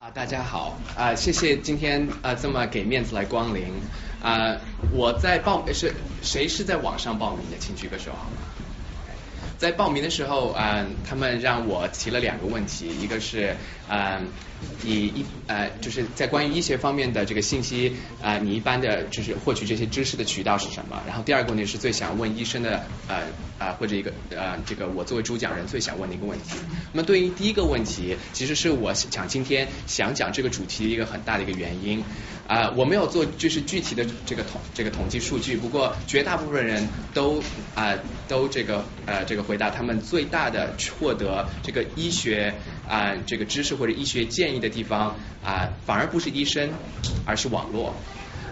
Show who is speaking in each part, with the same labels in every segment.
Speaker 1: 啊，大家好。啊，谢谢今天啊这么给面子来光临。啊，我在报是谁是在网上报名的，请举个手好吗？在报名的时候啊，他们让我提了两个问题，一个是嗯，你一呃就是在关于医学方面的这个信息啊，你一般的就是获取这些知识的渠道是什么？然后第二个问题是最想问医生的呃啊或者一个呃这个我作为主讲人最想问的一个问题。那么对于第一个问题，其实是我想今天想讲这个主题一个很大的一个原因啊，我没有做就是具体的这个统这个统计数据，不过绝大部分人都啊都这个呃这个。回答他们最大的获得这个医学啊这个知识或者医学建议的地方啊，反而不是医生，而是网络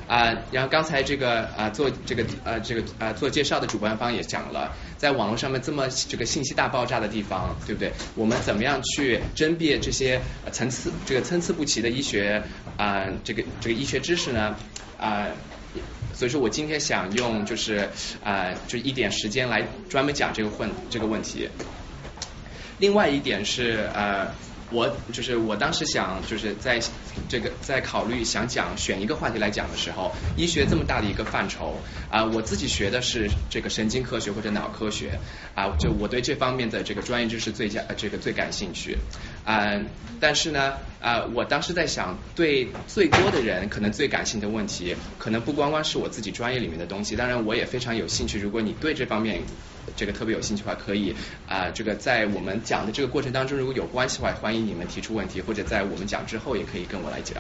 Speaker 1: 啊。然后刚才这个啊做这个呃这个呃做介绍的主办方也讲了，在网络上面这么这个信息大爆炸的地方，对不对？我们怎么样去甄别这些层次这个参差不齐的医学啊这个这个医学知识呢啊？所以说我今天想用就是啊就一点时间来专门讲这个问这个问题。另外一点是呃我就是我当时想就是在这个在考虑想讲选一个话题来讲的时候，医学这么大的一个范畴啊，我自己学的是这个神经科学或者脑科学啊，就我对这方面的这个专业知识最佳这个最感兴趣嗯。但是呢啊，我当时在想，对最多的人可能最感兴趣的问题，可能不光光是我自己专业里面的东西，当然我也非常有兴趣。如果你对这方面这个特别有兴趣的话，可以啊这个在我们讲的这个过程当中，如果有关系的话，欢迎。你们提出问题，或者在我们讲之后，也可以跟我来讲。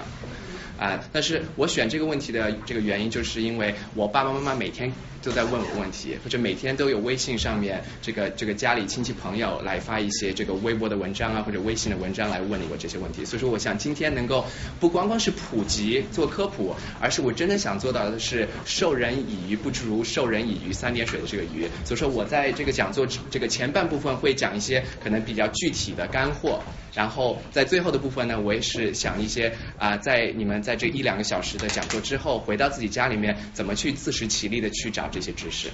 Speaker 1: 啊，但是我选这个问题的这个原因，就是因为我爸爸妈妈每天都在问我问题，或者每天都有微信上面这个这个家里亲戚朋友来发一些这个微博的文章啊，或者微信的文章来问我这些问题。所以说，我想今天能够不光光是普及做科普，而是我真的想做到的是授人以鱼不如授人以渔三点水的这个鱼。所以说我在这个讲座这个前半部分会讲一些可能比较具体的干货，然后在最后的部分呢，我也是想一些啊，在你们。在这一两个小时的讲座之后，回到自己家里面，怎么去自食其力的去找这些知识？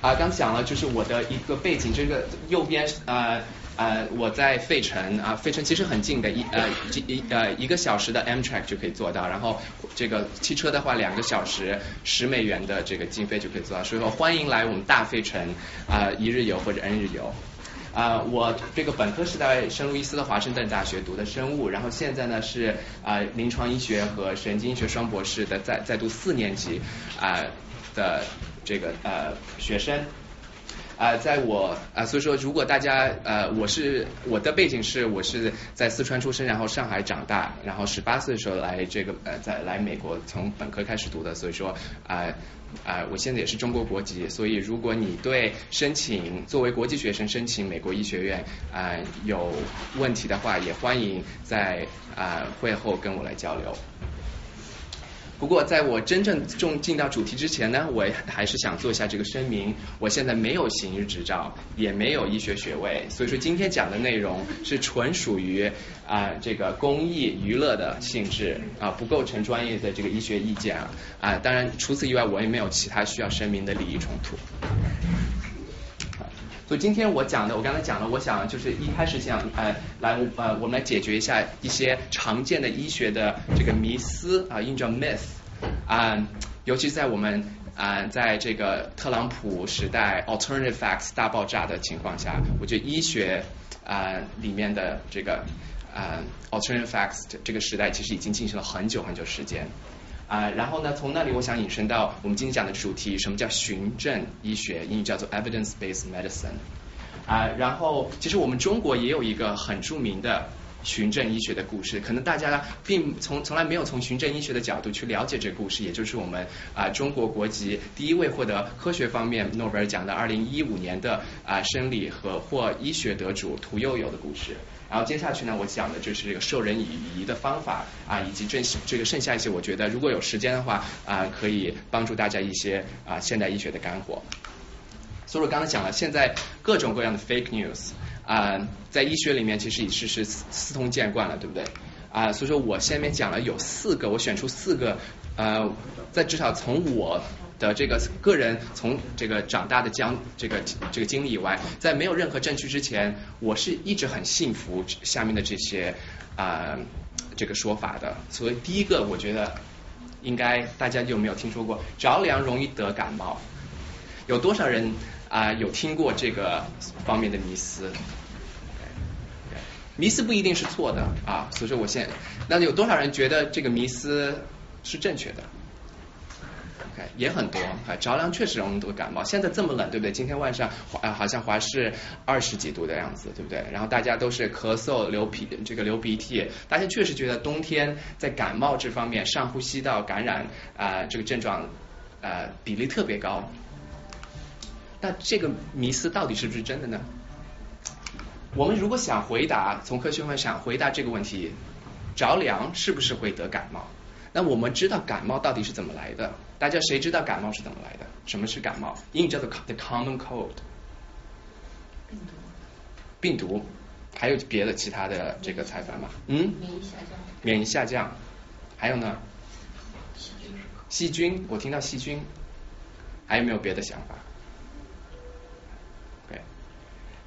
Speaker 1: 啊，刚讲了就是我的一个背景，这个右边呃呃我在费城啊，费城其实很近的，一呃一呃一个小时的 Amtrak 就可以做到，然后这个汽车的话两个小时十美元的这个经费就可以做到，所以说欢迎来我们大费城啊一日游或者 N 日游。啊，我这个本科是在圣路易斯的华盛顿大学读的生物，然后现在呢是啊临床医学和神经医学双博士的在在读四年级啊的这个呃学生。啊，在我啊，所以说，如果大家呃，我是我的背景是，我是在四川出生，然后上海长大，然后十八岁的时候来这个呃，在来美国从本科开始读的，所以说啊啊，我现在也是中国国籍，所以如果你对申请作为国际学生申请美国医学院啊有问题的话，也欢迎在啊会后跟我来交流。不过，在我真正重进到主题之前呢，我还是想做一下这个声明。我现在没有行医执照，也没有医学学位，所以说今天讲的内容是纯属于啊这个公益娱乐的性质啊，不构成专业的这个医学意见啊。啊，当然除此以外，我也没有其他需要声明的利益冲突。所以今天我讲的，我刚才讲了，我想就是一开始想呃来呃我们来解决一下一些常见的医学的这个迷思啊，英叫 myth 啊，尤其在我们啊在这个特朗普时代 alternative facts 大爆炸的情况下，我觉得医学啊里面的这个啊 alternative facts 这个时代其实已经进行了很久很久时间。啊，然后呢，从那里我想引申到我们今天讲的主题，什么叫循证医学？英语叫做 evidence-based medicine。啊，然后其实我们中国也有一个很著名的循证医学的故事，可能大家并从从来没有从循证医学的角度去了解这个故事，也就是我们啊中国国籍第一位获得科学方面诺贝尔奖的二零一五年的啊生理和或医学得主屠呦呦的故事。然后接下去呢，我讲的就是这个授人以渔的方法啊，以及这这个剩下一些，我觉得如果有时间的话啊，可以帮助大家一些啊现代医学的干货。所以我刚才讲了，现在各种各样的 fake news 啊，在医学里面其实已是是司通见惯了，对不对？啊，所以说我下面讲了有四个，我选出四个呃，在至少从我的这个个人从这个长大的将这个这个经历以外，在没有任何证据之前，我是一直很信服下面的这些啊这个说法的。所以第一个，我觉得应该大家有没有听说过着凉容易得感冒？有多少人啊有听过这个方面的迷思？迷思不一定是错的啊，所以说我现那有多少人觉得这个迷思是正确的也很多啊，着凉确实容易得感冒。现在这么冷，对不对？今天晚上华好像华氏二十几度的样子，对不对？然后大家都是咳嗽、流鼻这个流鼻涕，大家确实觉得冬天在感冒这方面上呼吸道感染啊这个症状呃比例特别高。那这个迷思到底是不是真的呢？我们如果想回答，从科学上想回答这个问题，着凉是不是会得感冒？那我们知道感冒到底是怎么来的？大家谁知道感冒是怎么来的？什么是感冒？英语叫做 the common cold。
Speaker 2: 病毒。
Speaker 1: 病毒，还有别的其他的这个猜法吗？
Speaker 2: 嗯。免疫下降。
Speaker 1: 免疫下降，还有呢？细菌。细菌，我听到细菌，还有没有别的想法？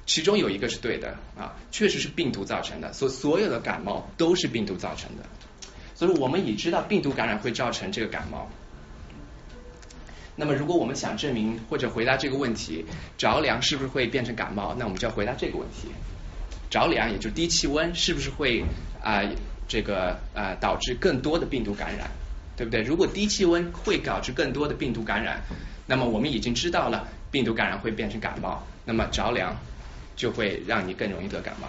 Speaker 1: 其中有一个是对的啊，确实是病毒造成的，所所有的感冒都是病毒造成的，所以我们已知道病毒感染会造成这个感冒。那么如果我们想证明或者回答这个问题，着凉是不是会变成感冒？那我们就要回答这个问题：着凉也就低气温是不是会啊这个啊导致更多的病毒感染？对不对？如果低气温会导致更多的病毒感染，那么我们已经知道了病毒感染会变成感冒，那么着凉。就会让你更容易得感冒，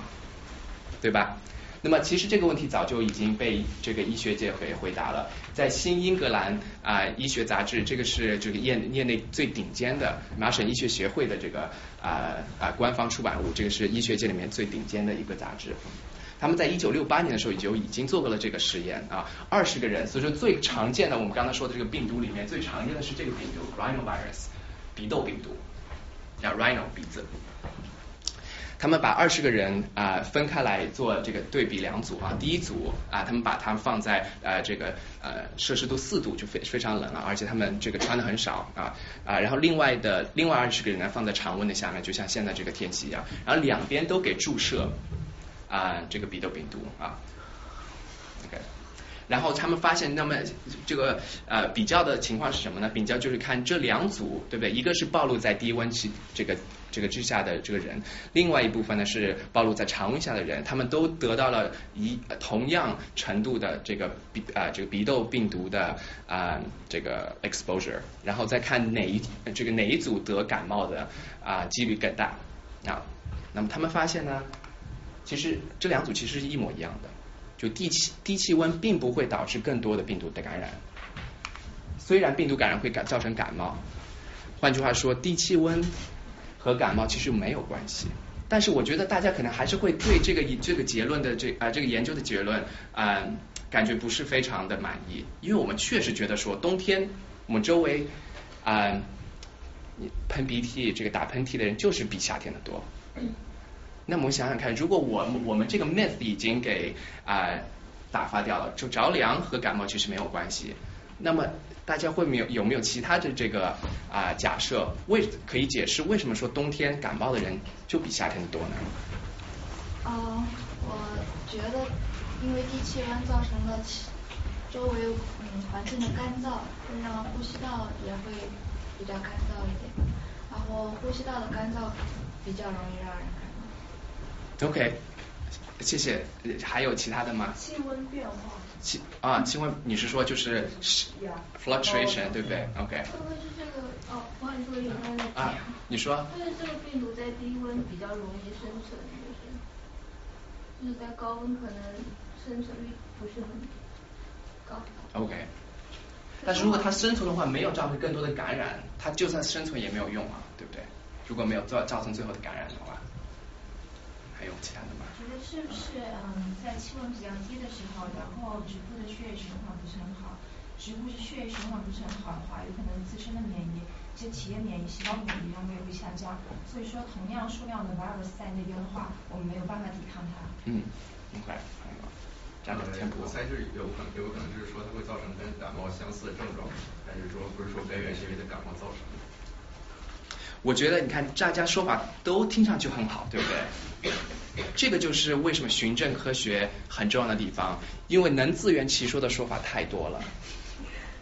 Speaker 1: 对吧？那么其实这个问题早就已经被这个医学界回回答了，在新英格兰啊医学杂志，这个是这个业业内最顶尖的麻省医学协会的这个啊啊官方出版物，这个是医学界里面最顶尖的一个杂志。他们在一九六八年的时候就已经做过了这个实验啊，二十个人，所以说最常见的我们刚才说的这个病毒里面最常见的是这个病毒 rhinovirus 鼻窦病毒，叫 rhino 鼻子。他们把二十个人啊分开来做这个对比两组啊，第一组啊，他们把他们放在呃这个呃摄氏度四度就非非常冷了，而且他们这个穿的很少啊啊，然后另外的另外二十个人呢放在常温的下面，就像现在这个天气一样，然后两边都给注射啊这个鼻窦病毒啊，OK。然后他们发现，那么这个呃比较的情况是什么呢？比较就是看这两组，对不对？一个是暴露在低温期这个这个之下的这个人，另外一部分呢是暴露在常温下的人，他们都得到了一同样程度的这个鼻啊这个鼻窦病毒的啊这个 exposure，然后再看哪一这个哪一组得感冒的啊几率更大啊。那么他们发现呢，其实这两组其实是一模一样的。就低气低气温并不会导致更多的病毒的感染，虽然病毒感染会感造成感冒，换句话说，低气温和感冒其实没有关系。但是我觉得大家可能还是会对这个这个结论的这啊这个研究的结论啊感觉不是非常的满意，因为我们确实觉得说冬天我们周围啊喷鼻涕这个打喷嚏的人就是比夏天的多。那我们想想看，如果我我们这个 myth 已经给啊打发掉了，就着凉和感冒其实没有关系。那么大家会没有有没有其他的这个啊假设，为可以解释为什么说冬天感冒的人就比夏天的多呢？
Speaker 3: 呃，我觉得因为低气温造成了周围嗯环境的干燥，会让呼吸道也会比较干燥一点，然后呼吸道的干燥比较容易让人感冒。
Speaker 1: OK，谢谢。还有其他的吗？
Speaker 2: 气温变化。
Speaker 1: 气啊，气温，你是说就是，fluctuation 对不对
Speaker 3: ？OK。会不会是这个？哦，不好意思，我有在
Speaker 1: 那啊，你说。
Speaker 3: 会是这个病毒在低温比较容易生存，就是就是在高温可能生存率不是很高。
Speaker 1: OK。但是如果它生存的话，没有造成更多的感染，它就算生存也没有用啊，对不对？如果没有造造成最后的感染的话。还有其他的吗？
Speaker 2: 觉得是不是嗯，在气温比较低的时候，然后局部的血液循环不是很好，局部血液循环不是很好的话，有可能自身的免疫，就体液免疫细胞免疫量也会下降。所以说，同样数量的 virus 在那边的话，我们没有办法抵抗它。
Speaker 1: 嗯，明白。这样的填补。
Speaker 4: 我猜是有可能，有可能就是说它会造成跟感冒相似的症状，但是说不是说根源是因为它感冒造成的。
Speaker 1: 我觉得你看大家说法都听上去很好，对不对？这个就是为什么循证科学很重要的地方，因为能自圆其说的说法太多了。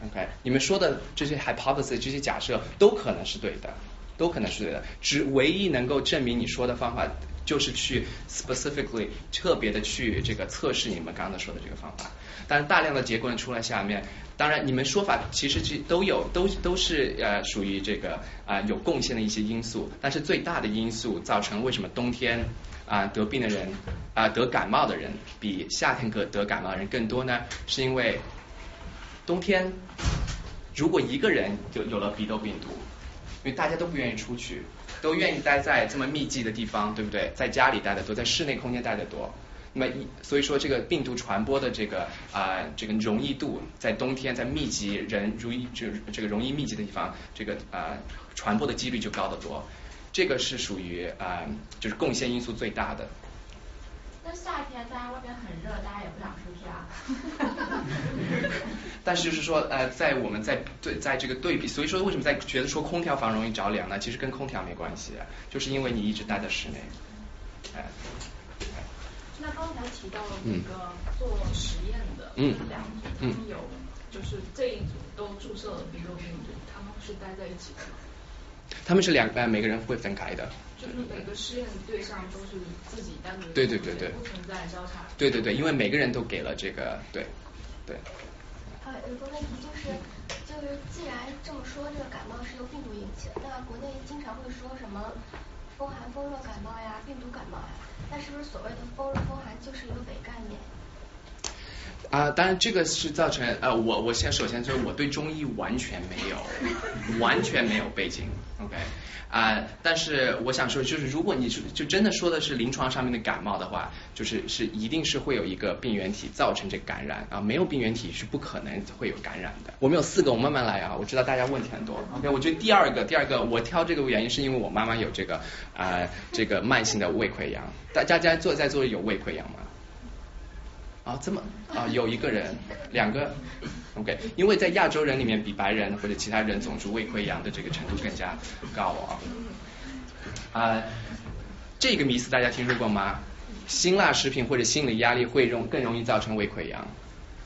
Speaker 1: OK，你们说的这些 hypothesis 这些假设都可能是对的，都可能是对的，只唯一能够证明你说的方法就是去 specifically 特别的去这个测试你们刚刚说的这个方法。但是大量的结果出来下面，当然你们说法其实其都有都都是呃属于这个啊有贡献的一些因素，但是最大的因素造成为什么冬天啊得病的人啊得感冒的人比夏天得得感冒的人更多呢？是因为冬天如果一个人就有了鼻窦病毒，因为大家都不愿意出去，都愿意待在这么密集的地方，对不对？在家里待的多，在室内空间待的多。那么一所以说这个病毒传播的这个啊、这个容易度，在冬天在密集人容易就这个容易密集的地方，这个啊、传播的几率就高得多。这个是属于啊、就是贡献因素最大的。
Speaker 2: 那夏天大家外边很热，大家也不想出去啊。
Speaker 1: 但是就是说，呃，在我们在对在这个对比，所以说为什么在觉得说空调房容易着凉呢？其实跟空调没关系，就是因为你一直待在室内，哎、
Speaker 5: 那刚才提到
Speaker 1: 嗯
Speaker 5: 那个做实验的
Speaker 1: 嗯
Speaker 5: 两组，他
Speaker 1: 嗯
Speaker 5: 们有就是这一组都注射了鼻窦病毒，他们是待在一起的吗？
Speaker 1: 他们是两呃每个人会分开的，
Speaker 5: 就是每个试验对象都是自己单独
Speaker 1: 对对对对
Speaker 5: 不存在交叉。
Speaker 1: 对对对，因为每个人都给了这个，对对。
Speaker 6: 呃，有个问题就是，就是既然这么说，这个感冒是由病毒引起的，那国内经常会说什么风寒、风热感冒呀、病毒感冒呀，那是不是所谓的风热、风寒就是一个伪概念？
Speaker 1: 啊、当然这个是造成呃，我我先首先就是我对中医完全没有 完全没有背景，OK 啊、但是我想说，就是如果你是就真的说的是临床上面的感冒的话，就是是一定是会有一个病原体造成这感染啊，没有病原体是不可能会有感染的。我们有四个，我慢慢来啊，我知道大家问题很多，OK，我觉得第二个第二个我挑这个原因是因为我妈妈有这个啊、这个慢性的胃溃疡，大家家做在座有胃溃疡吗？啊，这么啊，有一个人，两个，OK，因为在亚洲人里面，比白人或者其他人种族胃溃疡的这个程度更加高啊。啊，这个迷思大家听说过吗？辛辣食品或者心理压力会容更容易造成胃溃疡。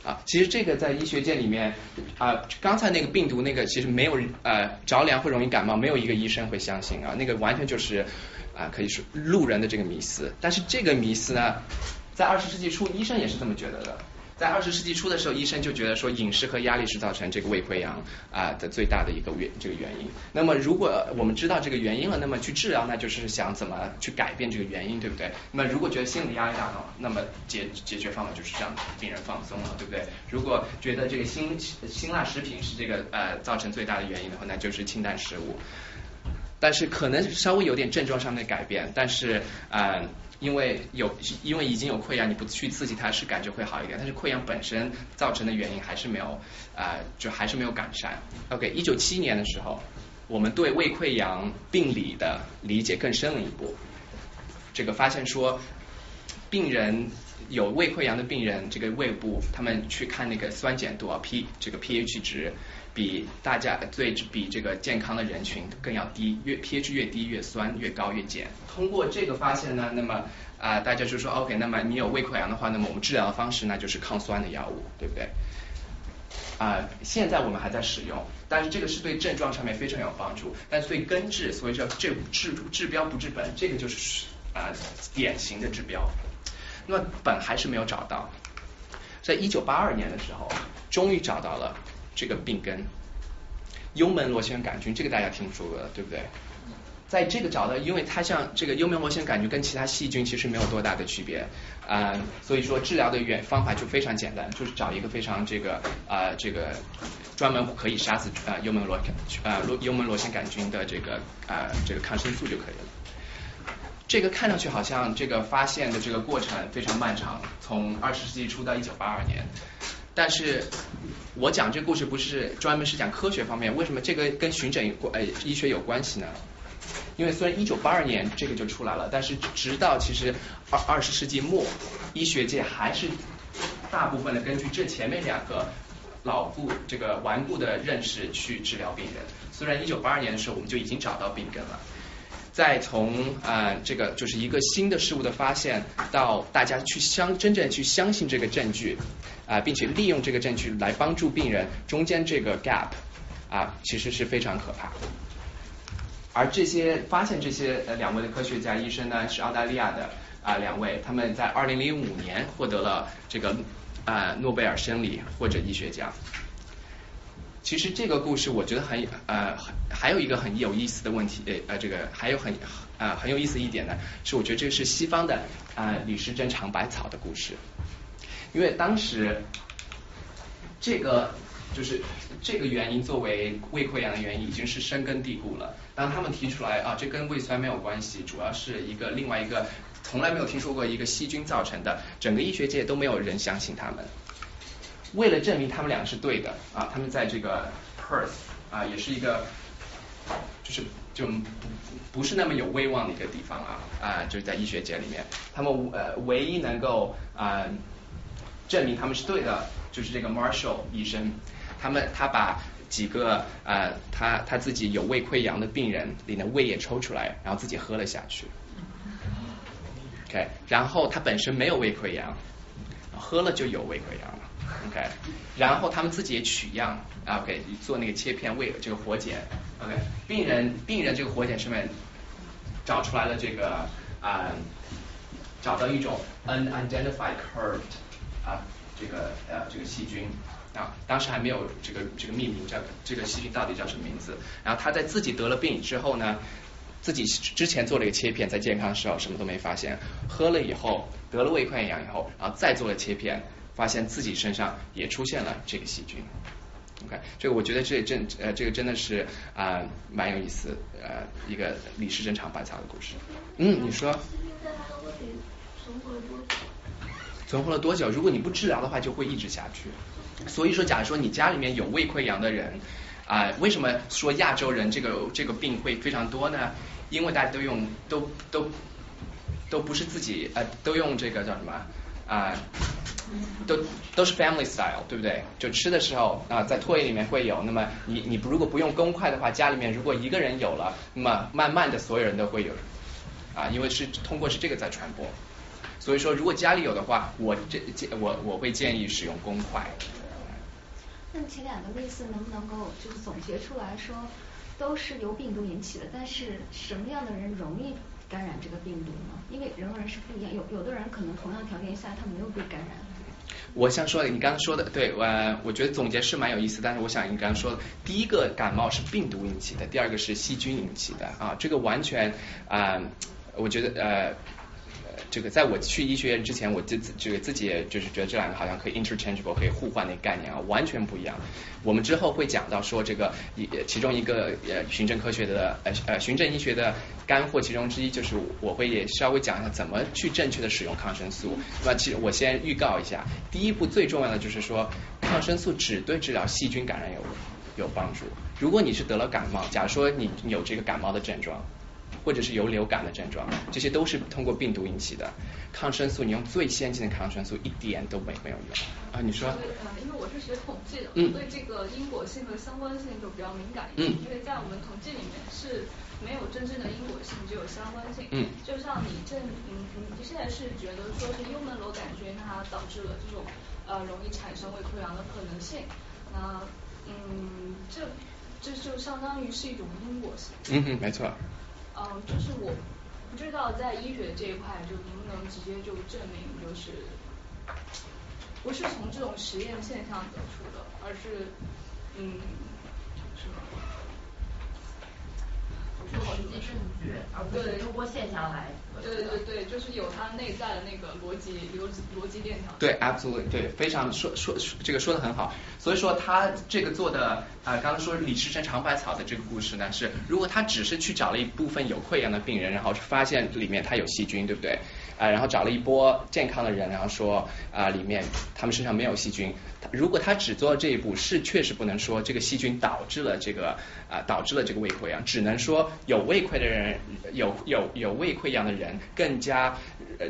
Speaker 1: 啊，其实这个在医学界里面啊，刚才那个病毒那个其实没有呃着凉会容易感冒，没有一个医生会相信啊，那个完全就是啊可以说路人的这个迷思。但是这个迷思呢，在二十世纪初，医生也是这么觉得的。在二十世纪初的时候，医生就觉得说饮食和压力是造成这个胃溃疡啊、的最大的一个原这个原因。那么如果我们知道这个原因了，那么去治疗，那就是想怎么去改变这个原因，对不对？那么如果觉得心理压力大的话，那么解解决方法就是让病人放松了，对不对？如果觉得这个辛辛辣食品是这个呃造成最大的原因的话，那就是清淡食物。但是可能稍微有点症状上面的改变，但是啊、呃因为有因为已经有溃疡，你不去刺激它是感觉会好一点，但是溃疡本身造成的原因还是没有啊、就还是没有改善。OK，一九七年的时候，我们对胃溃疡病理的理解更深了一步，这个发现说，病人有胃溃疡的病人，这个胃部他们去看那个酸碱度啊 P 这个 pH 值。比大家最比这个健康的人群更要低，越 pH 越低越酸，越高越碱。通过这个发现呢，那么啊、大家就说 OK，那么你有胃溃疡的话，那么我们治疗的方式那就是抗酸的药物，对不对？啊、现在我们还在使用，但是这个是对症状上面非常有帮助，但是对根治，所以说这治治标不治本，这个就是啊、典型的治标。那么本还是没有找到，在一九八二年的时候，终于找到了这个病根，幽门螺旋杆菌，这个大家听说过的，对不对？在这个找到，因为它像这个幽门螺旋杆菌跟其他细菌其实没有多大的区别啊、所以说治疗的原方法就非常简单，就是找一个非常这个啊、这个专门可以杀死啊、幽门螺啊幽门螺旋杆菌的这个啊、这个抗生素就可以了。这个看上去好像这个发现的这个过程非常漫长，从二十世纪初到一九八二年。但是我讲这个故事不是专门是讲科学方面，为什么这个跟巡诊有关呃医学有关系呢？因为虽然一九八二年这个就出来了，但是直到其实二二十世纪末，医学界还是大部分的根据这前面两个牢固这个顽固的认识去治疗病人。虽然一九八二年的时候我们就已经找到病根了。再从呃这个就是一个新的事物的发现，到大家去相真正去相信这个证据啊，并且利用这个证据来帮助病人，中间这个 gap 啊，其实是非常可怕。而这些发现这些呃两位的科学家医生呢，是澳大利亚的啊两位，他们在二零零五年获得了这个啊诺贝尔生理或者医学奖。其实这个故事我觉得很呃还有一个很有意思的问题呃这个还有很啊很有意思一点呢，是我觉得这是西方的啊李时珍尝百草的故事，因为当时这个就是这个原因作为胃溃疡的原因已经是深根蒂固了。当他们提出来啊这跟胃酸没有关系，主要是一个另外一个从来没有听说过一个细菌造成的，整个医学界都没有人相信他们。为了证明他们俩是对的啊，他们在这个 Perth 啊，也是一个就是就不不是那么有威望的一个地方啊啊，就是在医学界里面，他们呃唯一能够啊证明他们是对的，就是这个 Marshall 医生，他们他把几个呃他他自己有胃溃疡的病人里的胃液抽出来，然后自己喝了下去，OK，然后他本身没有胃溃疡，喝了就有胃溃疡了。OK，然后他们自己也取样，OK，做那个切片胃这个活检，OK，病人病人这个活检上面找出来了这个啊，找到一种 unidentified curved 啊这个呃这个细菌啊，当时还没有这个这个命名叫这个细菌到底叫什么名字，然后他在自己得了病之后呢，自己之前做了一个切片，在健康的时候什么都没发现，喝了以后得了胃溃疡以后，然后再做了切片。发现自己身上也出现了这个细菌，OK，这个我觉得这真呃这个真的是啊蛮有意思呃一个李时珍尝百草的故事。嗯，你说？存活了多久？如果你不治疗的话，就会一直下去。所以说，假如说你家里面有胃溃疡的人啊，为什么说亚洲人这个这个病会非常多呢？因为大家都用都都都不是自己呃都用这个叫什么啊？都都是 family style，对不对？就吃的时候啊，在唾液里面会有。那么你你如果不用公筷的话，家里面如果一个人有了，那么慢慢的所有人都会有啊，因为是通过是这个在传播。所以说，如果家里有的话，我这建我我会建议使用公筷。
Speaker 7: 那前两个例子能不能够就是总结出来说，都是由病毒引起的，但是什么样的人容易感染这个病毒呢？因为人和人是不一样，有有的人可能同样条件下他没有被感染。
Speaker 1: 我想说，你刚刚说的对，我我觉得总结是蛮有意思，但是我想你刚刚说，第一个感冒是病毒引起的，第二个是细菌引起的啊，这个完全啊，我觉得呃。这个在我去医学院之前，我就这个自己也就是觉得这两个好像可以 interchangeable 可以互换的概念啊，完全不一样。我们之后会讲到说这个一其中一个呃循证科学的呃呃循证医学的干货其中之一就是我会也稍微讲一下怎么去正确的使用抗生素。那其实我先预告一下，第一步最重要的就是说抗生素只对治疗细菌感染有有帮助。如果你是得了感冒，假如说你有这个感冒的症状。或者是有流感的症状，这些都是通过病毒引起的。抗生素，你用最先进的抗生素一点都没没有用啊！你说？
Speaker 5: 呃，因为我是学统计的，对这个因果性和相关性就比较敏感一点。因为在我们统计里面是没有真正的因果性，只有相关性。嗯。就像你这，嗯，你现在是觉得说是幽门螺杆菌它导致了这种呃容易产生胃溃疡的可能性，那嗯，这这就相当于是一种因果性。
Speaker 1: 嗯哼，没错。
Speaker 5: 嗯，就是我不知道在医学这一块就能不能直接就证明就是不是从这种实验现象得出的，而是嗯，是吗？
Speaker 8: 实际证据，而不是通过现象来。
Speaker 5: 对对对，就是有它内在的那个逻辑逻辑逻辑链条。
Speaker 1: 对，absolutely，对，非常说说这个说的很好。所以说他这个做的啊，刚刚说李时珍尝百草的这个故事呢，是如果他只是去找了一部分有溃疡的病人，然后发现里面他有细菌，对不对？啊，然后找了一波健康的人，然后说啊里面他们身上没有细菌。如果他只做这一步，是确实不能说这个细菌导致了这个啊导致了这个胃溃疡，只能说有胃溃的人有有有胃溃疡的人更加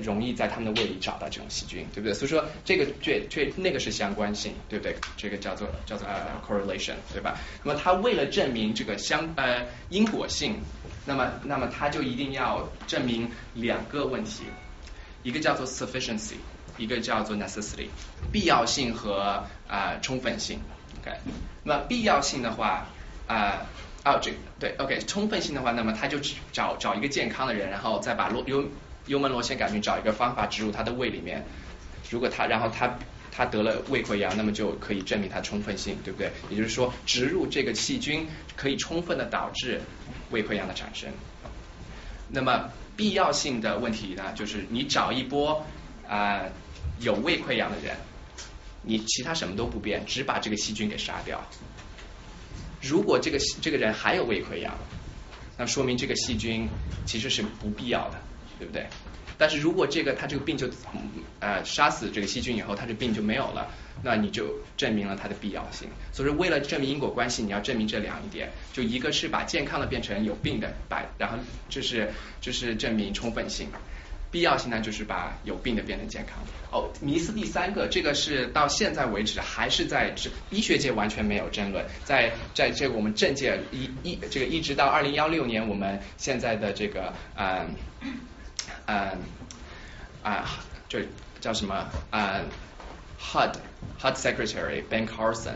Speaker 1: 容易在他们的胃里找到这种细菌，对不对？所以说这个这这那个是相关性，对不对？这个叫做叫做呃 correlation，对吧？那么他为了证明这个相呃因果性，那么那么他就一定要证明两个问题，一个叫做 sufficiency，一个叫做 necessity，必要性和啊充分性。OK，那么必要性的话啊。哦，这对，OK，充分性的话，那么他就找找一个健康的人，然后再把螺幽幽门螺旋杆菌找一个方法植入他的胃里面。如果他然后他他得了胃溃疡，那么就可以证明它充分性，对不对？也就是说，植入这个细菌可以充分的导致胃溃疡的产生。那么必要性的问题呢，就是你找一波啊有胃溃疡的人，你其他什么都不变，只把这个细菌给杀掉。如果这个这个人还有胃溃疡，那说明这个细菌其实是不必要的，对不对？但是如果这个他这个病就呃杀死这个细菌以后，他这病就没有了，那你就证明了它的必要性。所以说，为了证明因果关系，你要证明这两点，就一个是把健康的变成有病的，把然后就是就是证明充分性。必要性呢，就是把有病的变成健康。哦，迷思第三个，这个是到现在为止还是在医学界完全没有争论，在在这我们政界一一这个一直到二零幺六年，我们现在的这个嗯嗯啊，就叫什么啊？HUD HUD Secretary Ben Carson。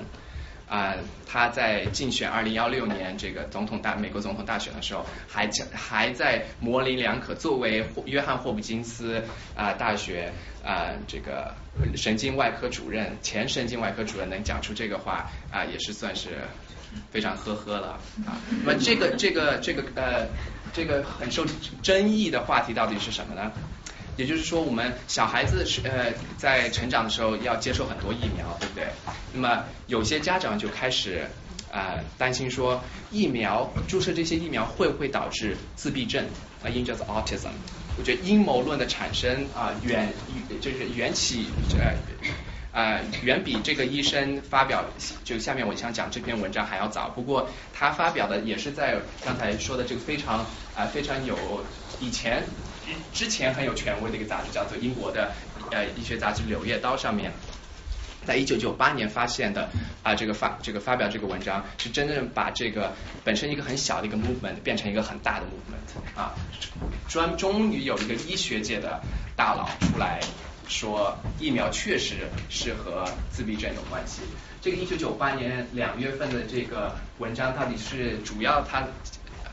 Speaker 1: 啊，他在竞选二零幺六年这个总统大美国总统大选的时候，还还在模棱两可。作为约翰霍普金斯啊大学啊这个神经外科主任，前神经外科主任能讲出这个话啊，也是算是非常呵呵了啊。那么这个这个这个呃这个很受争议的话题到底是什么呢？也就是说，我们小孩子是呃在成长的时候要接受很多疫苗，对不对？那么有些家长就开始啊担心说，疫苗注射这些疫苗会不会导致自闭症啊，英叫做 autism。我觉得阴谋论的产生啊远就是缘起呃啊远比这个医生发表就下面我想讲这篇文章还要早。不过他发表的也是在刚才说的这个非常啊非常有以前。之前很有权威的一个杂志叫做英国的呃医学杂志《柳叶刀》上面，在一九九八年发现的啊这个发这个发表这个文章是真正把这个本身一个很小的一个 movement 变成一个很大的 movement 啊，专终于有一个医学界的大佬出来说疫苗确实是和自闭症有关系。这个一九九八年两月份的这个文章到底是主要他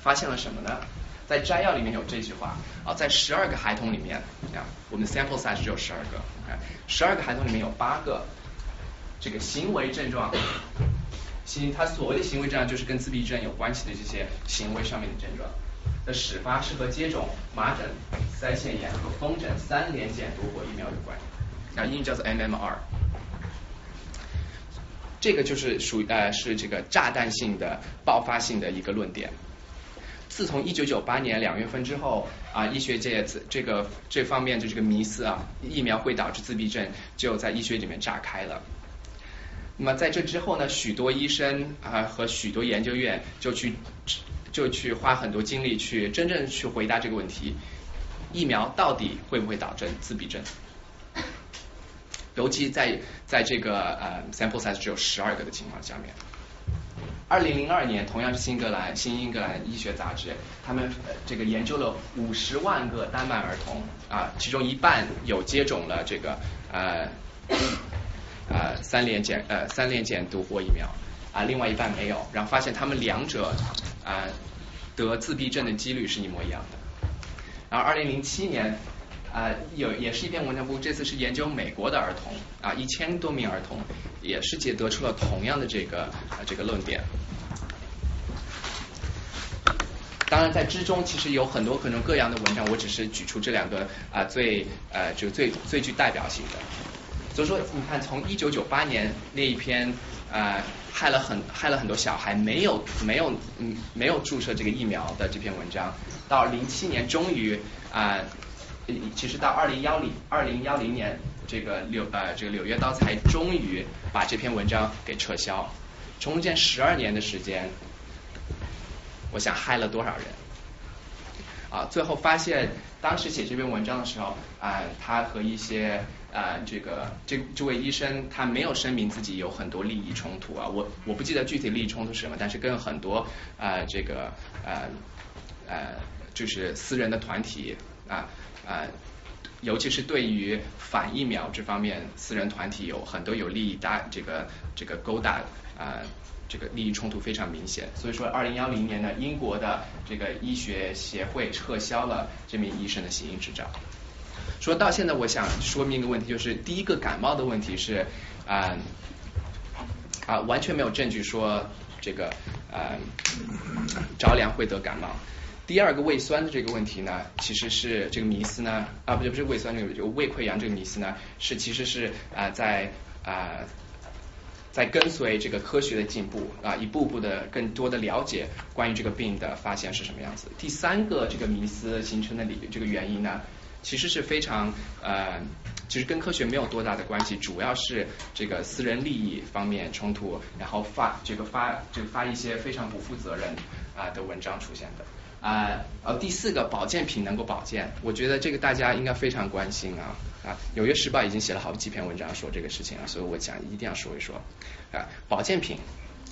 Speaker 1: 发现了什么呢？在摘要里面有这句话啊，在十二个孩童里面啊，我们 sample size 只有十二个，十二个孩童里面有八个这个行为症状，行，他所谓的行为症状就是跟自闭症有关系的这些行为上面的症状。的始发是和接种麻疹、腮腺炎和风疹三联检毒活疫苗有关，啊，英语叫做 MMR，这个就是属于呃是这个炸弹性的爆发性的一个论点。自从一九九八年两月份之后啊，医学界这这个这方面的这个迷思啊，疫苗会导致自闭症，就在医学里面炸开了。那么在这之后呢，许多医生啊和许多研究院就去就去花很多精力去真正去回答这个问题：疫苗到底会不会导致自闭症？尤其在在这个呃 sample size 只有十二个的情况下面。二零零二年，同样是新英格兰新英格兰医学杂志，他们这个研究了五十万个丹麦儿童啊，其中一半有接种了这个呃呃三联检呃三联检毒活疫苗啊，另外一半没有，然后发现他们两者啊得自闭症的几率是一模一样的。然后二零零七年。啊，有也是一篇文章，不过这次是研究美国的儿童啊，一千多名儿童也是解得出了同样的这个啊这个论点。当然，在之中其实有很多各种各样的文章，我只是举出这两个啊最呃就最最具代表性的。所以说，你看从一九九八年那一篇啊害了很害了很多小孩没有没有嗯没有注射这个疫苗的这篇文章，到零七年终于啊。其实到二零幺零二零幺零年，这个柳呃这个柳叶刀才终于把这篇文章给撤销。中间十二年的时间，我想害了多少人？啊，最后发现当时写这篇文章的时候啊，他和一些啊这个这这位医生他没有声明自己有很多利益冲突啊，我我不记得具体利益冲突是什么，但是跟很多啊这个呃呃就是私人的团体啊呃。尤其是对于反疫苗这方面，私人团体有很多有利益搭这个这个勾搭啊，这个利益冲突非常明显。所以说，二零幺零年呢，英国的这个医学协会撤销了这名医生的行医执照。说到现在，我想说明一个问题，就是第一个感冒的问题是啊啊完全没有证据说这个呃着凉会得感冒。第二个胃酸的这个问题呢，其实是这个迷思呢，啊不对不是胃酸这个就胃溃疡这个迷思呢，是其实是啊在啊在跟随这个科学的进步啊一步步的更多的了解关于这个病的发现是什么样子。第三个这个迷思形成的理这个原因呢，其实是非常呃其实跟科学没有多大的关系，主要是这个私人利益方面冲突，然后发这个发这个发一些非常不负责任啊的文章出现的。啊，呃，第四个保健品能够保健，我觉得这个大家应该非常关心啊啊，纽约时报已经写了好几篇文章说这个事情了，所以我想一定要说一说啊，保健品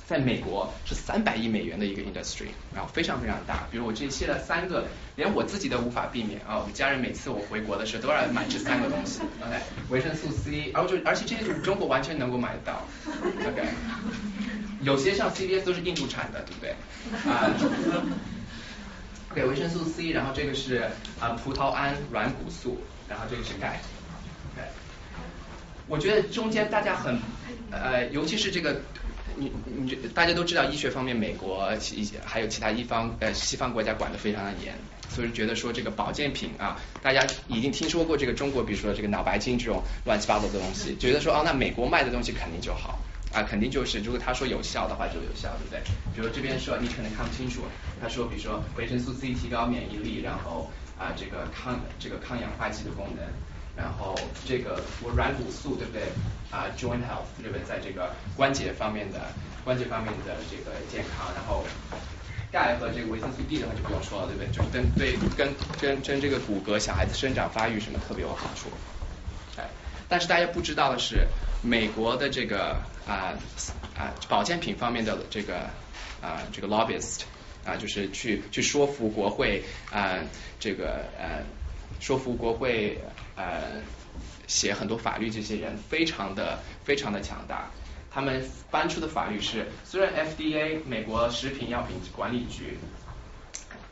Speaker 1: 在美国是三百亿美元的一个 industry，然后非常非常大，比如我这里写了三个，连我自己都无法避免啊，我们家人每次我回国的时候都要买这三个东西，OK，维生素 C，而就而且这些就是中国完全能够买得到，OK，有些像 CVS 都是印度产的，对不对？啊。给维生素 C，然后这个是啊葡萄胺软骨素，然后这个是钙。我觉得中间大家很呃，尤其是这个你你大家都知道医学方面，美国其还有其他一方呃西方国家管的非常的严，所以觉得说这个保健品啊，大家已经听说过这个中国，比如说这个脑白金这种乱七八糟的东西，觉得说哦那美国卖的东西肯定就好。啊，肯定就是，如果他说有效的话就有效，对不对？比如这边说你可能看不清楚，他说比如说维生素 C 提高免疫力，然后啊这个抗这个抗氧化剂的功能，然后这个我软骨素对不对？啊 joint health 对不对？在这个关节方面的关节方面的这个健康，然后钙和这个维生素 D 的话就不用说了，对不对？就是跟对跟跟跟这个骨骼小孩子生长发育什么特别有好处。但是大家不知道的是。美国的这个啊啊保健品方面的这个啊这个 lobbyist 啊就是去去说服国会啊这个呃说服国会呃写很多法律这些人非常的非常的强大，他们搬出的法律是虽然 FDA 美国食品药品管理局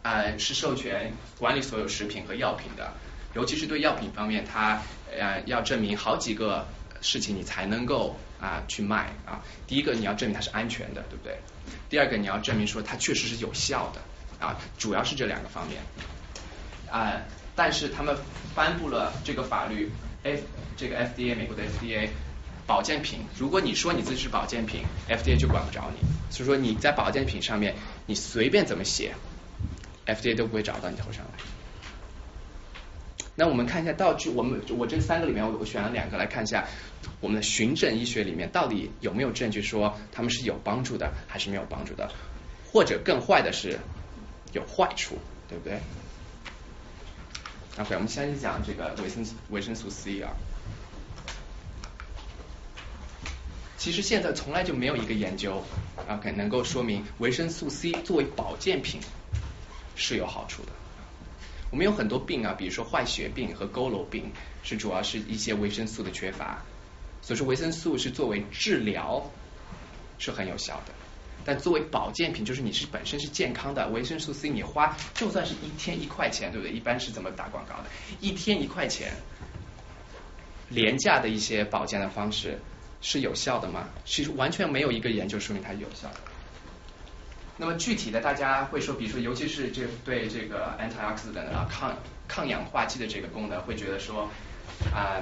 Speaker 1: 啊是授权管理所有食品和药品的，尤其是对药品方面，它呃要证明好几个。事情你才能够啊去卖啊，第一个你要证明它是安全的，对不对？第二个你要证明说它确实是有效的啊，主要是这两个方面啊。但是他们颁布了这个法律，F 这个 FDA 美国的 FDA 保健品，如果你说你自己是保健品，FDA 就管不着你。所以说你在保健品上面你随便怎么写，FDA 都不会找到你头上来。那我们看一下道具，我们我这三个里面，我我选了两个来看一下，我们的循证医学里面到底有没有证据说他们是有帮助的，还是没有帮助的，或者更坏的是有坏处，对不对？OK，我们先讲这个维生素维生素 C 啊，其实现在从来就没有一个研究 OK 能够说明维生素 C 作为保健品是有好处的。我们有很多病啊，比如说坏血病和佝偻病，是主要是一些维生素的缺乏。所以说维生素是作为治疗是很有效的，但作为保健品，就是你是本身是健康的，维生素 C 你花就算是一天一块钱，对不对？一般是怎么打广告的？一天一块钱，廉价的一些保健的方式是有效的吗？其实完全没有一个研究说明它有效的。那么具体的，大家会说，比如说，尤其是这对这个 Antiox 等的抗抗氧化剂的这个功能，会觉得说啊，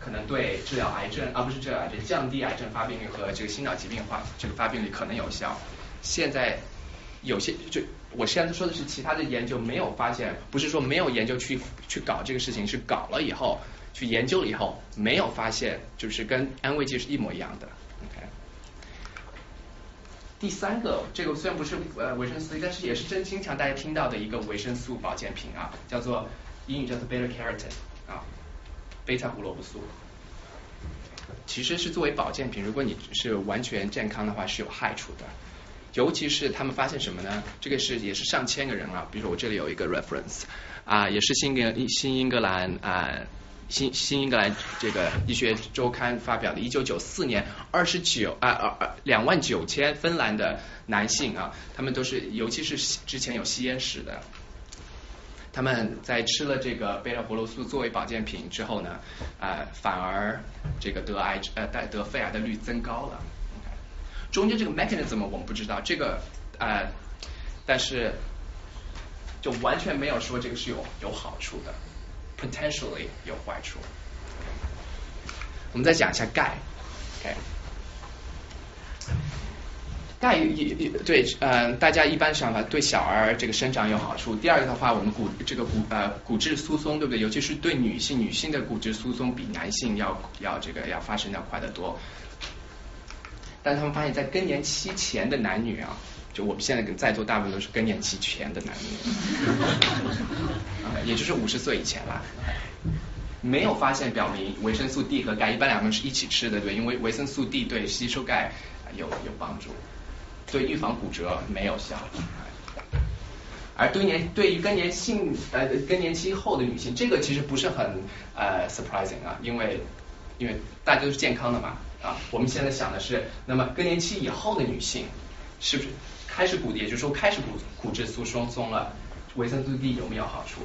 Speaker 1: 可能对治疗癌症，而不是治疗癌症，降低癌症发病率和这个心脑疾病化这个发病率可能有效。现在有些就我现在说的是其他的研究没有发现，不是说没有研究去去搞这个事情，是搞了以后去研究了以后没有发现，就是跟安慰剂是一模一样的。第三个，这个虽然不是呃维生素但是也是真经常大家听到的一个维生素保健品啊，叫做英语叫做 beta carotene 啊，贝塔胡萝卜素。其实是作为保健品，如果你是完全健康的话是有害处的。尤其是他们发现什么呢？这个是也是上千个人啊，比如说我这里有一个 reference 啊，也是新格新英格兰啊。新新英格兰这个医学周刊发表的，一九九四年二十九啊二二两万九千芬兰的男性啊，他们都是尤其是之前有吸烟史的，他们在吃了这个贝塔胡萝素作为保健品之后呢，啊反而这个得癌呃得得肺癌的率增高了。中间这个 mechanism 我们不知道，这个呃但是就完全没有说这个是有有好处的。Potentially 有坏处。我们再讲一下钙，OK，钙也对，嗯，大家一般想法对小儿这个生长有好处。第二个的话，我们骨这个骨呃骨质疏松，对不对？尤其是对女性，女性的骨质疏松比男性要要这个要发生要快得多。但他们发现，在更年期前的男女啊。就我们现在在座大部分都是更年期前的男女，也就是五十岁以前啦，没有发现表明维生素 D 和钙，一般两个人是一起吃的，对，因为维生素 D 对吸收钙有有帮助，对预防骨折没有效。而对年对于更年性呃更年期后的女性，这个其实不是很呃 surprising 啊，因为因为大家都是健康的嘛啊，我们现在想的是，那么更年期以后的女性是不是？开始骨，也就是说开始骨骨质疏松松了，维生素 D 有没有好处？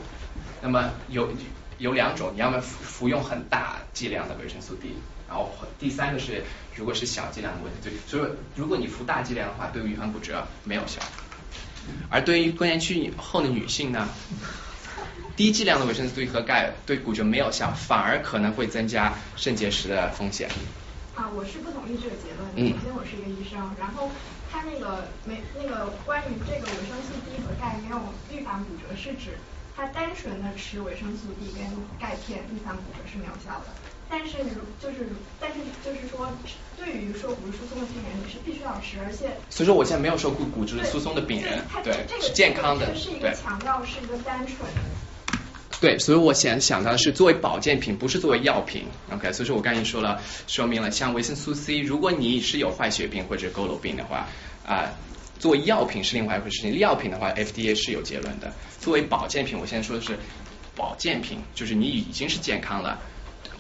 Speaker 1: 那么有有两种，你要么服服用很大剂量的维生素 D，然后第三个是如果是小剂量的维生素 D，所以如果你服大剂量的话，对于预防骨折没有效。而对于更年期后的女性呢，低剂量的维生素 D 和钙对骨折没有效，反而可能会增加肾结石的风险。
Speaker 9: 啊，我是不同意这个结论。首先，我是一个医生，然后他那个没那个关于这个维生素 D 和钙没有预防骨折，是指他单纯的吃维生素 D 跟钙片预防骨折是没有效的。但是如就是但是就是说，对于说骨质疏松的病人，你是必须要吃，而且
Speaker 1: 所以说我现在没有说骨骨质疏松的病人，对，是健康的，
Speaker 9: 是一个强调是一个单纯。
Speaker 1: 对，所以我想想到的是作为保健品，不是作为药品。OK，所以说我刚才说了，说明了像维生素 C，如果你是有坏血病或者佝偻病的话，啊，作为药品是另外一回事。情。药品的话，FDA 是有结论的。作为保健品，我现在说的是保健品，就是你已经是健康了，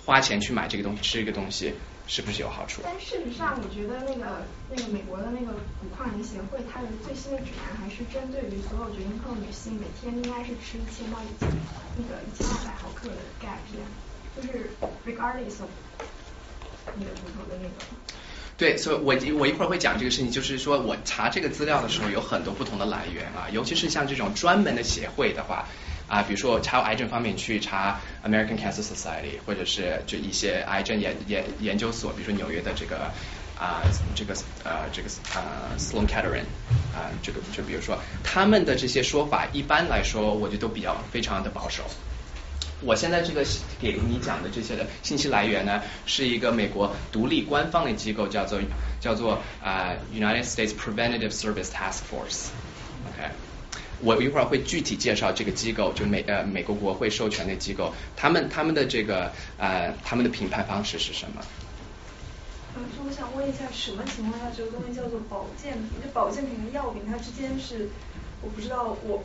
Speaker 1: 花钱去买这个东西，吃这个东西。是不是有好处？
Speaker 9: 但事实上，我觉得那个那个美国的那个骨矿盐协会，它的最新的指南还是针对于所有绝经后女性，每天应该是吃一千到一千那个一千二百毫克的钙片，就是 regardless of 你的骨头的那个。
Speaker 1: 对，所以我我一会儿会讲这个事情，就是说我查这个资料的时候有很多不同的来源啊，尤其是像这种专门的协会的话。啊，比如说查癌症方面去查 American Cancer Society，或者是就一些癌症研研研究所，比如说纽约的这个啊这个呃这个呃 Sloan Kettering 啊这个就比如说他们的这些说法，一般来说我觉得都比较非常的保守。我现在这个给你讲的这些的信息来源呢，是一个美国独立官方的机构，叫做叫做啊 United States Preventive Service Task Force。我一会儿会具体介绍这个机构，就美呃美国国会授权的机构，他们他们的这个呃他们的评判方式是什么？
Speaker 10: 呃，就我想问一下，什么情况下这个东西叫做保健品？就保健品和药品它之间是，我不知道，我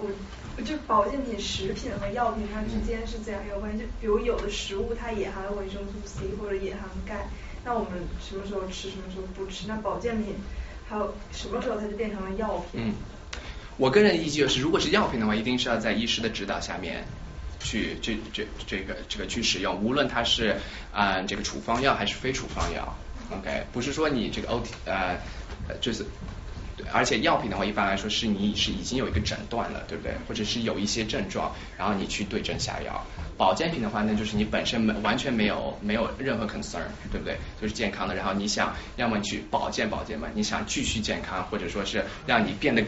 Speaker 10: 我就保健品、食品和药品它之间是怎样一个关系？就比如有的食物它也含维生素 C 或者也含钙，那我们什么时候吃，什么时候不吃？那保健品还有什么时候它就变成了药品？
Speaker 1: 我个人的意见就是，如果是药品的话，一定是要在医师的指导下面去这这这个这个去使用，无论它是啊这个处方药还是非处方药，OK，不是说你这个 O T 呃就是，对而且药品的话，一般来说是你是已经有一个诊断了，对不对？或者是有一些症状，然后你去对症下药。保健品的话，那就是你本身没完全没有没有任何 concern，对不对？就是健康的，然后你想要么去保健保健嘛，你想继续健康，或者说是让你变得。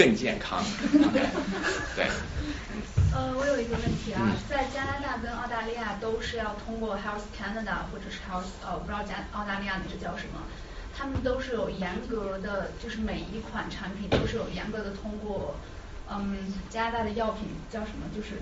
Speaker 1: 更健康，对。
Speaker 7: 呃，我有一个问题啊，在加拿大跟澳大利亚都是要通过 Health Canada 或者是 Health 呃，我不知道加澳大利亚那是叫什么，
Speaker 11: 他们都是有严格的，就是每一款产品都是有严格的通过，嗯，加拿大的药品叫什么，就是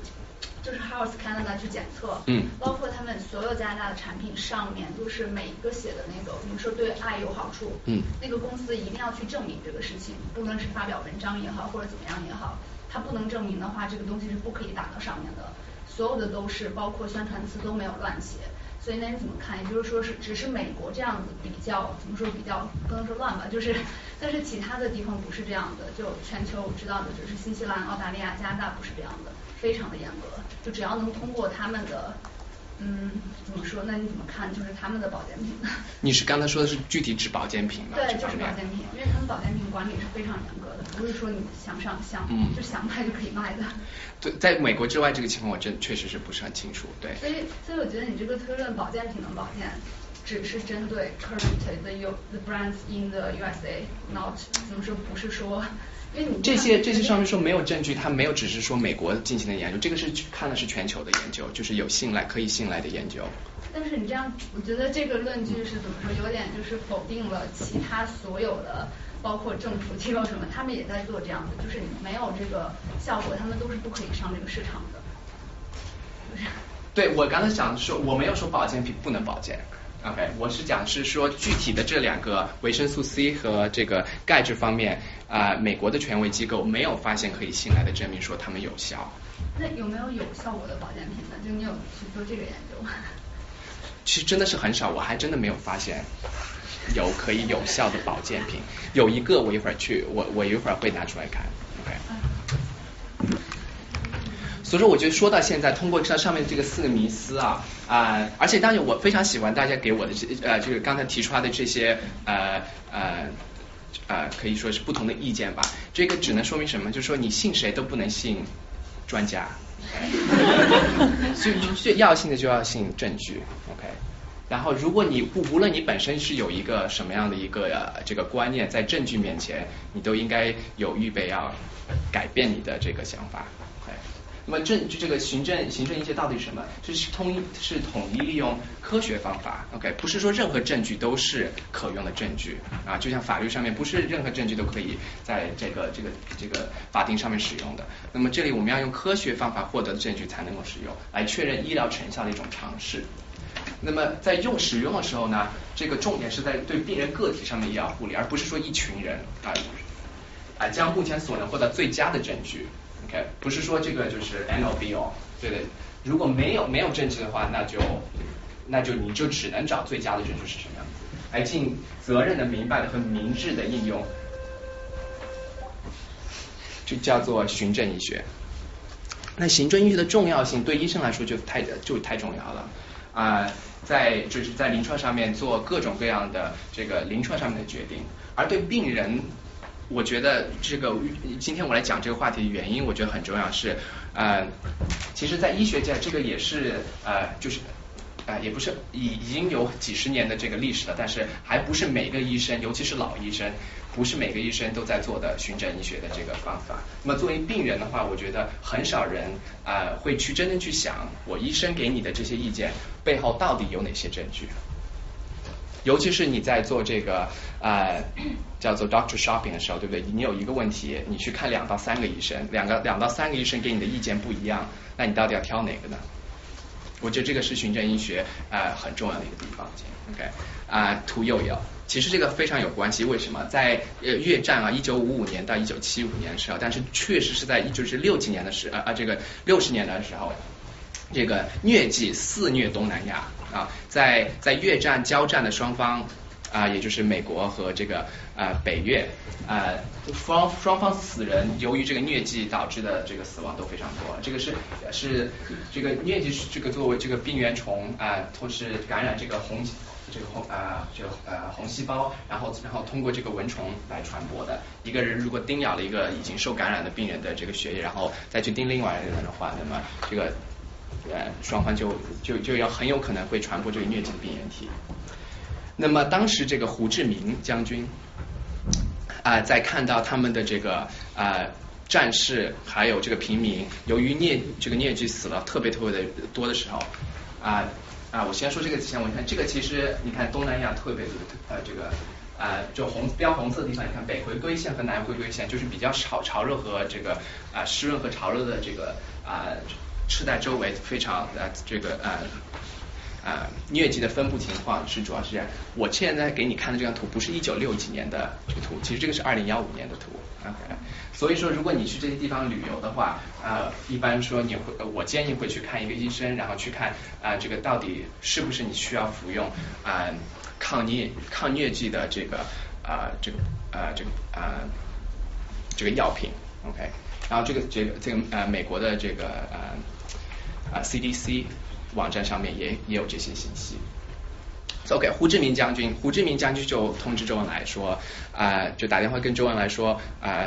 Speaker 11: 就是 Health Canada 去检测，
Speaker 1: 嗯，
Speaker 11: 包括他们所有加拿大的产品上面都是每一个写的那个，比如说对爱有好处，
Speaker 1: 嗯，
Speaker 11: 那个公司一定要去证明这个事情，不论是发表文章也好或者怎么样也好，他不能证明的话，这个东西是不可以打到上面的，所有的都是包括宣传词都没有乱写。所以那你怎么看？也就是说是只是美国这样子比较怎么说比较不能说乱吧，就是但是其他的地方不是这样的，就全球我知道的就是新西兰、澳大利亚、加拿大不是这样的，非常的严格，就只要能通过他们的。嗯，怎么说？那你怎么看？就是他们的保健品。
Speaker 1: 你是刚才说的是具体指保健品吗？
Speaker 11: 对，就是保健品，因为他们保健品管理是非常严格的，不是说你想上想就想卖就可以卖的。
Speaker 1: 对，在美国之外这个情况我真确实是不是很清楚。对。
Speaker 11: 所以，所以我觉得你这个推论保健品能保健，只是针对 current the U the brands in the USA，not 怎么说不是说。
Speaker 1: 这些这些上面说没有证据，他没有只是说美国进行的研究，这个是看的是全球的研究，就是有信赖可以信赖的研究。
Speaker 11: 但是你这样，我觉得这个论据是怎么说，有点就是否定了其他所有的，包括政府机构什么，他们也在做这样的，就是你没有这个效果，他们都是不可以上这个市场的。
Speaker 1: 对，我刚才讲说，我没有说保健品不能保健。OK，我是讲是说具体的这两个维生素 C 和这个钙质方面啊，美国的权威机构没有发现可以信赖的证明说它们有效。
Speaker 11: 那有没有有效果的保健品呢？就你有去做这个研究吗？
Speaker 1: 其实真的是很少，我还真的没有发现有可以有效的保健品。有一个我一会儿去，我我一会儿会拿出来看。OK。所以说，我觉得说到现在，通过这上面这个四个迷思啊啊，而且当然我非常喜欢大家给我的这呃，就是刚才提出来的这些呃呃呃，可以说是不同的意见吧。这个只能说明什么？就是说你信谁都不能信专家，所以要信的就要信证据。OK，然后如果你不无论你本身是有一个什么样的一个这个观念，在证据面前，你都应该有预备要改变你的这个想法。那么证就这个行政行政医学到底是什么？是通是统一利用科学方法，OK，不是说任何证据都是可用的证据啊，就像法律上面不是任何证据都可以在这个这个这个法庭上面使用的。那么这里我们要用科学方法获得的证据才能够使用，来确认医疗成效的一种尝试。那么在用使用的时候呢，这个重点是在对病人个体上面医疗护理，而不是说一群人啊啊将目前所能获得最佳的证据。OK，不是说这个就是 N O B O，对的。如果没有没有证据的话，那就那就你就只能找最佳的证据是什么样子，来尽责任的、明白的和明智的应用，就叫做循证医学。那行政医学的重要性对医生来说就太就太重要了啊，在就是在临床上面做各种各样的这个临床上面的决定，而对病人。我觉得这个今天我来讲这个话题的原因，我觉得很重要是呃，其实，在医学界这个也是呃，就是呃，也不是已已经有几十年的这个历史了，但是还不是每个医生，尤其是老医生，不是每个医生都在做的循证医学的这个方法。那么作为病人的话，我觉得很少人啊会去真正去想，我医生给你的这些意见背后到底有哪些证据。尤其是你在做这个呃叫做 doctor shopping 的时候，对不对？你有一个问题，你去看两到三个医生，两个两到三个医生给你的意见不一样，那你到底要挑哪个呢？我觉得这个是循证医学啊很重要的一个地方。OK 啊，屠呦呦，其实这个非常有关系。为什么？在呃越战啊，一九五五年到一九七五年的时候，但是确实是在就是六几年的时啊啊这个六十年代的时候。这个疟疾肆虐东南亚啊，在在越战交战的双方啊，也就是美国和这个啊北越啊双双方死人，由于这个疟疾导致的这个死亡都非常多。这个是是这个疟疾是这个作为这个病原虫啊，同时感染这个红这个红啊这个呃红细胞，然后然后通过这个蚊虫来传播的。一个人如果叮咬了一个已经受感染的病人的这个血液，然后再去叮另外一个人的话，那么这个。呃，双方就就就要很有可能会传播这个疟疾的病原体。那么当时这个胡志明将军啊，在看到他们的这个啊战士还有这个平民，由于疟这个疟疾死了特别特别的多的时候啊啊，我先说这个前，我看这个其实你看东南亚特别呃这个啊，就红标红色的地方，你看北回归线和南回归线，就是比较潮潮热和这个啊湿润和潮热的这个啊赤带周围非常呃这个呃啊疟疾的分布情况是主要是这样。我现在给你看的这张图不是一九六几年的这个图，其实这个是二零幺五年的图。OK，所以说如果你去这些地方旅游的话，呃，一般说你会，我建议会去看一个医生，然后去看啊这个到底是不是你需要服用啊。抗疟抗疟疾的这个啊这个啊这个啊这个药品，OK，然后这个这个这个呃美国的这个呃啊 CDC 网站上面也也有这些信息。OK，胡志明将军，胡志明将军就通知周恩来说啊，就打电话跟周恩来说啊。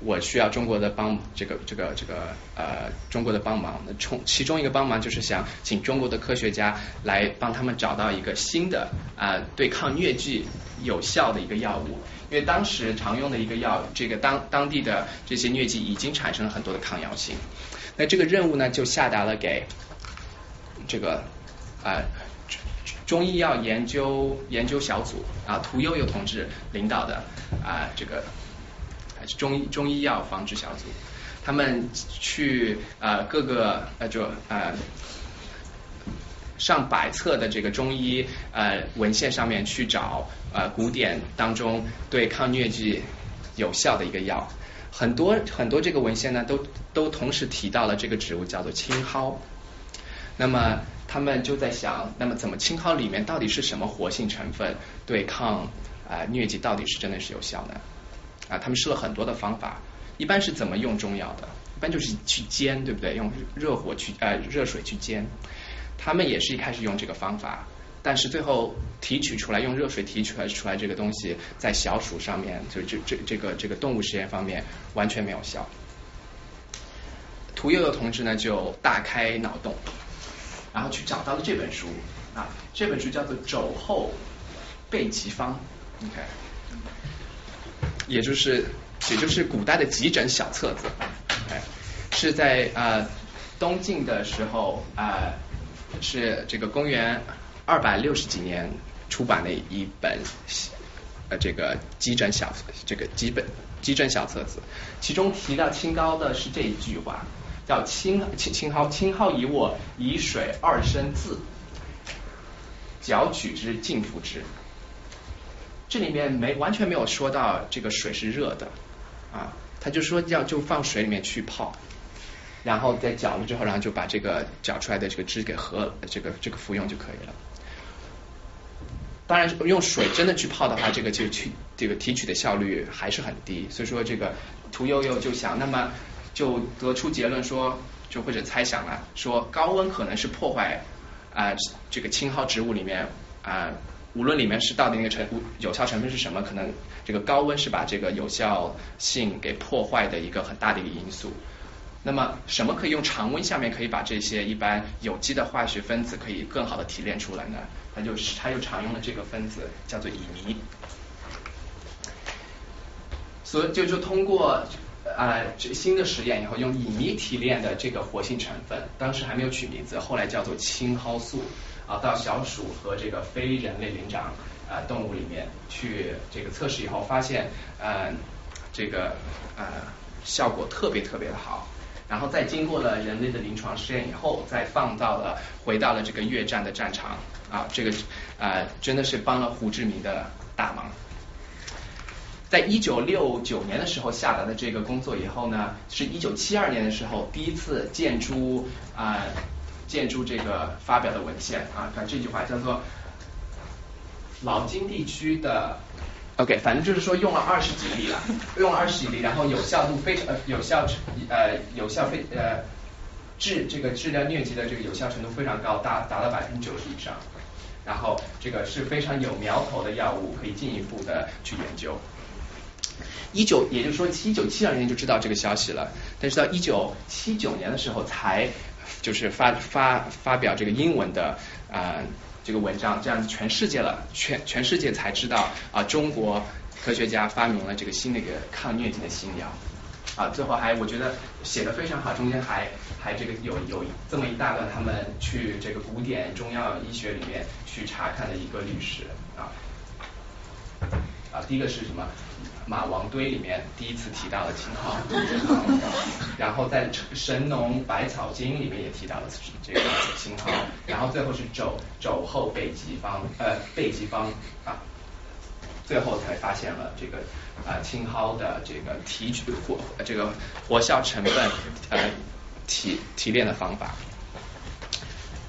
Speaker 1: 我需要中国的帮这个这个这个呃中国的帮忙，那从其中一个帮忙就是想请中国的科学家来帮他们找到一个新的啊对抗疟疾有效的一个药物，因为当时常用的一个药，这个当当地的这些疟疾已经产生了很多的抗药性，那这个任务呢就下达了给这个啊中医药研究研究小组啊屠呦呦同志领导的啊这个。中医中医药防治小组，他们去呃各个呃就呃上百册的这个中医呃文献上面去找呃古典当中对抗疟疾有效的一个药，很多很多这个文献呢都都同时提到了这个植物叫做青蒿，那么他们就在想，那么怎么青蒿里面到底是什么活性成分对抗啊疟疾到底是真的是有效呢？啊，他们试了很多的方法，一般是怎么用中药的？一般就是去煎，对不对？用热火去呃热水去煎。他们也是一开始用这个方法，但是最后提取出来，用热水提取出来出来这个东西，在小鼠上面，就这这这个这个动物实验方面完全没有效。屠呦呦同志呢就大开脑洞，然后去找到了这本书啊，这本书叫做《肘后备急方》，OK。也就是，也就是古代的急诊小册子，哎，是在啊东晋的时候啊，是这个公元二百六十几年出版的一本呃这个急诊小这个基本急诊小册子，其中提到清高的是这一句话，叫清清清蒿清蒿以我以水二升渍，绞取之尽服之。这里面没完全没有说到这个水是热的啊，他就说要就放水里面去泡，然后在搅了之后，然后就把这个搅出来的这个汁给喝，这个这个服用就可以了。当然用水真的去泡的话，这个就去这个提取的效率还是很低。所以说这个屠呦呦就想，那么就得出结论说，就或者猜想了，说高温可能是破坏啊这个青蒿植物里面啊。无论里面是到底那个成有效成分是什么，可能这个高温是把这个有效性给破坏的一个很大的一个因素。那么什么可以用常温下面可以把这些一般有机的化学分子可以更好的提炼出来呢？它就是它又常用的这个分子叫做乙醚。所以就就通过啊这新的实验以后，用乙醚提炼的这个活性成分，当时还没有取名字，后来叫做青蒿素。啊，到小鼠和这个非人类灵长啊动物里面去这个测试以后，发现呃这个呃效果特别特别的好，然后再经过了人类的临床试验以后，再放到了回到了这个越战的战场啊，这个呃真的是帮了胡志明的大忙。在一九六九年的时候下达的这个工作以后呢，是一九七二年的时候第一次建出啊。建筑这个发表的文献啊，看这句话叫做老金地区的，OK，反正就是说用了二十几例了，用了二十几例，然后有效度非常呃有效呃有效非呃治这个治疗疟疾的这个有效程度非常高，达达到百分之九十以上，然后这个是非常有苗头的药物，可以进一步的去研究。一九也就是说一九七二年就知道这个消息了，但是到一九七九年的时候才。就是发发发表这个英文的啊这个文章，这样全世界了，全全世界才知道啊中国科学家发明了这个新的一个抗疟疾的新药啊，最后还我觉得写的非常好，中间还还这个有有这么一大段他们去这个古典中药医学里面去查看的一个历史啊。啊，第一个是什么？马王堆里面第一次提到了青蒿，然后在《神农百草经》里面也提到了这个青蒿，然后最后是肘肘后备急方呃备急方啊，最后才发现了这个啊青蒿的这个提取活这个活效成分呃提提炼的方法。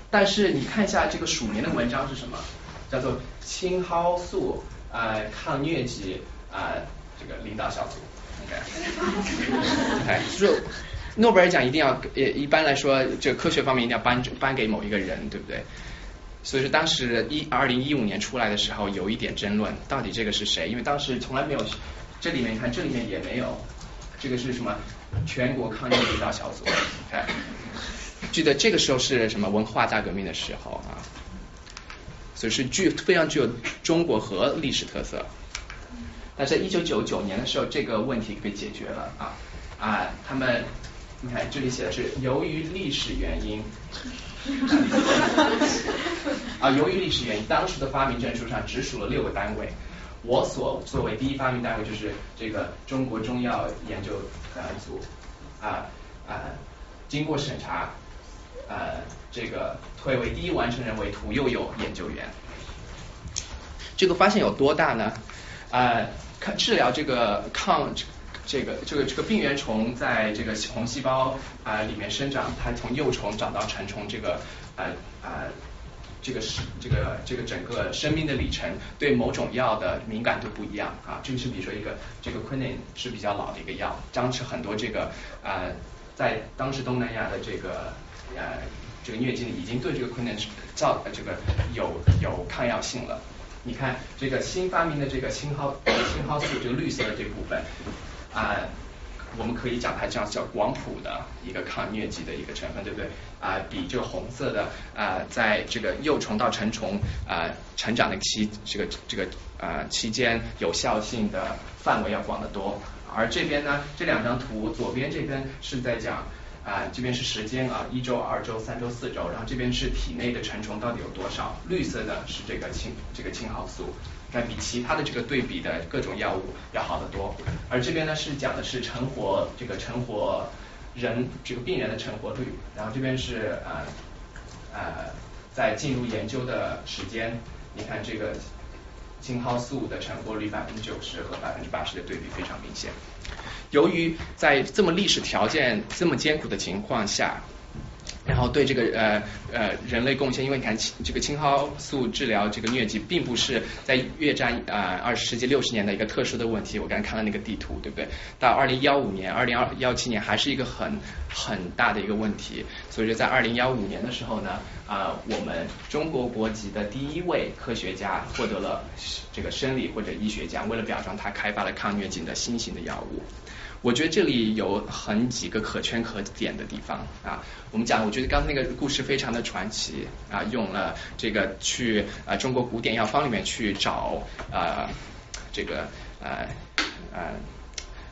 Speaker 1: 但是你看一下这个署名的文章是什么？叫做青蒿素啊抗疟疾啊。这个领导小组，OK，就是诺贝尔奖一定要，呃，一般来说，这科学方面一定要颁颁给某一个人，对不对？所以说当时一二零一五年出来的时候，有一点争论，到底这个是谁？因为当时从来没有，这里面看这里面也没有，这个是什么？全国抗疫领导小组，OK，记得这个时候是什么文化大革命的时候啊？所以是具非常具有中国和历史特色。那在一九九九年的时候，这个问题被解决了啊啊，他们你看这里写的是由于历史原因 啊，由于历史原因，当时的发明证书上只数了六个单位，我所作为第一发明单位就是这个中国中药研究呃组啊啊，经过审查呃这个推为第一完成人为屠呦呦研究员，这个发现有多大呢？啊。看治疗这个抗这个这个这个病原虫在这个红细胞啊里面生长，它从幼虫长到成虫，这个啊啊这个是这个这个整个生命的里程对某种药的敏感度不一样啊。这个是比如说一个这个 quinine 是比较老的一个药，当时很多这个啊在当时东南亚的这个呃这个疟疾已经对这个 quinine 造这个有有抗药性了。你看这个新发明的这个青蒿青蒿素，这个绿色的这部分啊，我们可以讲它这样叫广谱的一个抗疟疾的一个成分，对不对？啊，比这个红色的啊，在这个幼虫到成虫啊成长的期这个这个啊期间有效性的范围要广得多。而这边呢，这两张图，左边这边是在讲。啊，这边是时间啊，一周、二周、三周、四周，然后这边是体内的成虫到底有多少？绿色的是这个青这个青蒿素，那比其他的这个对比的各种药物要好得多。而这边呢是讲的是成活这个成活人这个病人的成活率，然后这边是呃呃在进入研究的时间，你看这个青蒿素的成活率百分之九十和百分之八十的对比非常明显。由于在这么历史条件这么艰苦的情况下，然后对这个呃呃人类贡献，因为你看青这个青蒿素治疗这个疟疾，并不是在越战啊二十世纪六十年的一个特殊的问题。我刚才看了那个地图，对不对？到二零幺五年、二零二幺七年还是一个很很大的一个问题。所以说在二零幺五年的时候呢，啊我们中国国籍的第一位科学家获得了这个生理或者医学奖，为了表彰他开发了抗疟疾的新型的药物。我觉得这里有很几个可圈可点的地方啊。我们讲，我觉得刚才那个故事非常的传奇啊，用了这个去啊中国古典药方里面去找啊这个呃呃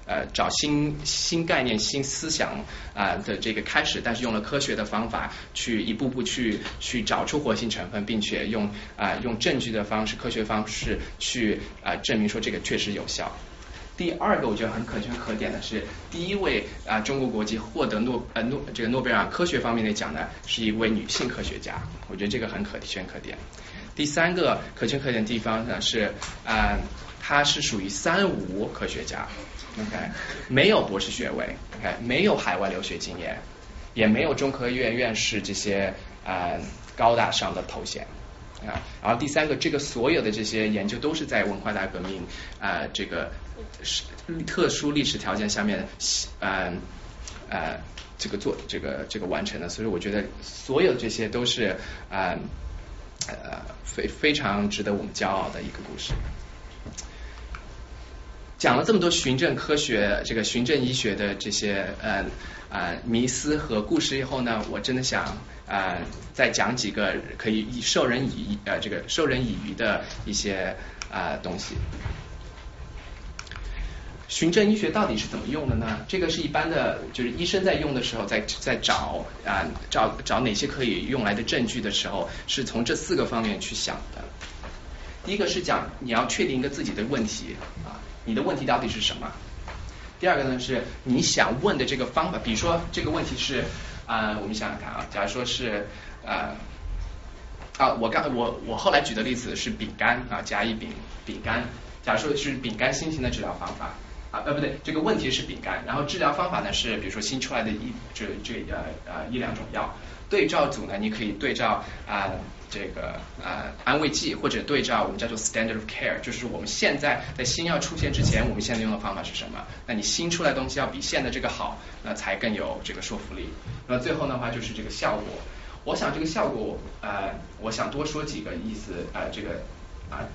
Speaker 1: 呃找新新概念、新思想啊的这个开始，但是用了科学的方法去一步步去去找出活性成分，并且用啊用证据的方式、科学方式去啊证明说这个确实有效。第二个我觉得很可圈可点的是，第一位啊中国国籍获得诺呃诺这个诺贝尔科学方面的奖的是一位女性科学家，我觉得这个很可圈可点。第三个可圈可点的地方呢是啊，她是属于三无科学家，OK，没有博士学位，OK，没有海外留学经验，也没有中科院院士这些啊高大上的头衔。啊，然后第三个，这个所有的这些研究都是在文化大革命啊这个是特殊历史条件下面，呃呃这个做这个这个完成的，所以我觉得所有这些都是呃呃非非常值得我们骄傲的一个故事。讲了这么多循证科学、这个循证医学的这些呃呃迷思和故事以后呢，我真的想。呃，再讲几个可以授人以呃这个授人以渔的一些啊东西。循证医学到底是怎么用的呢？这个是一般的，就是医生在用的时候，在在找啊找找哪些可以用来的证据的时候，是从这四个方面去想的。第一个是讲你要确定一个自己的问题啊，你的问题到底是什么？第二个呢是你想问的这个方法，比如说这个问题是啊，我们想想看啊，假如说是啊啊，我刚我我后来举的例子是饼干啊，甲乙丙饼干，假如说是饼干新型的治疗方法啊，呃不对，这个问题是饼干，然后治疗方法呢是比如说新出来的一这这呃呃一两种药，对照组呢你可以对照啊。这个啊安慰剂或者对照我们叫做 standard of care，就是我们现在在新药出现之前，我们现在用的方法是什么？那你新出来东西要比现在这个好，那才更有这个说服力。那最后的话就是这个效果，我想这个效果呃，我想多说几个意思啊，这个啊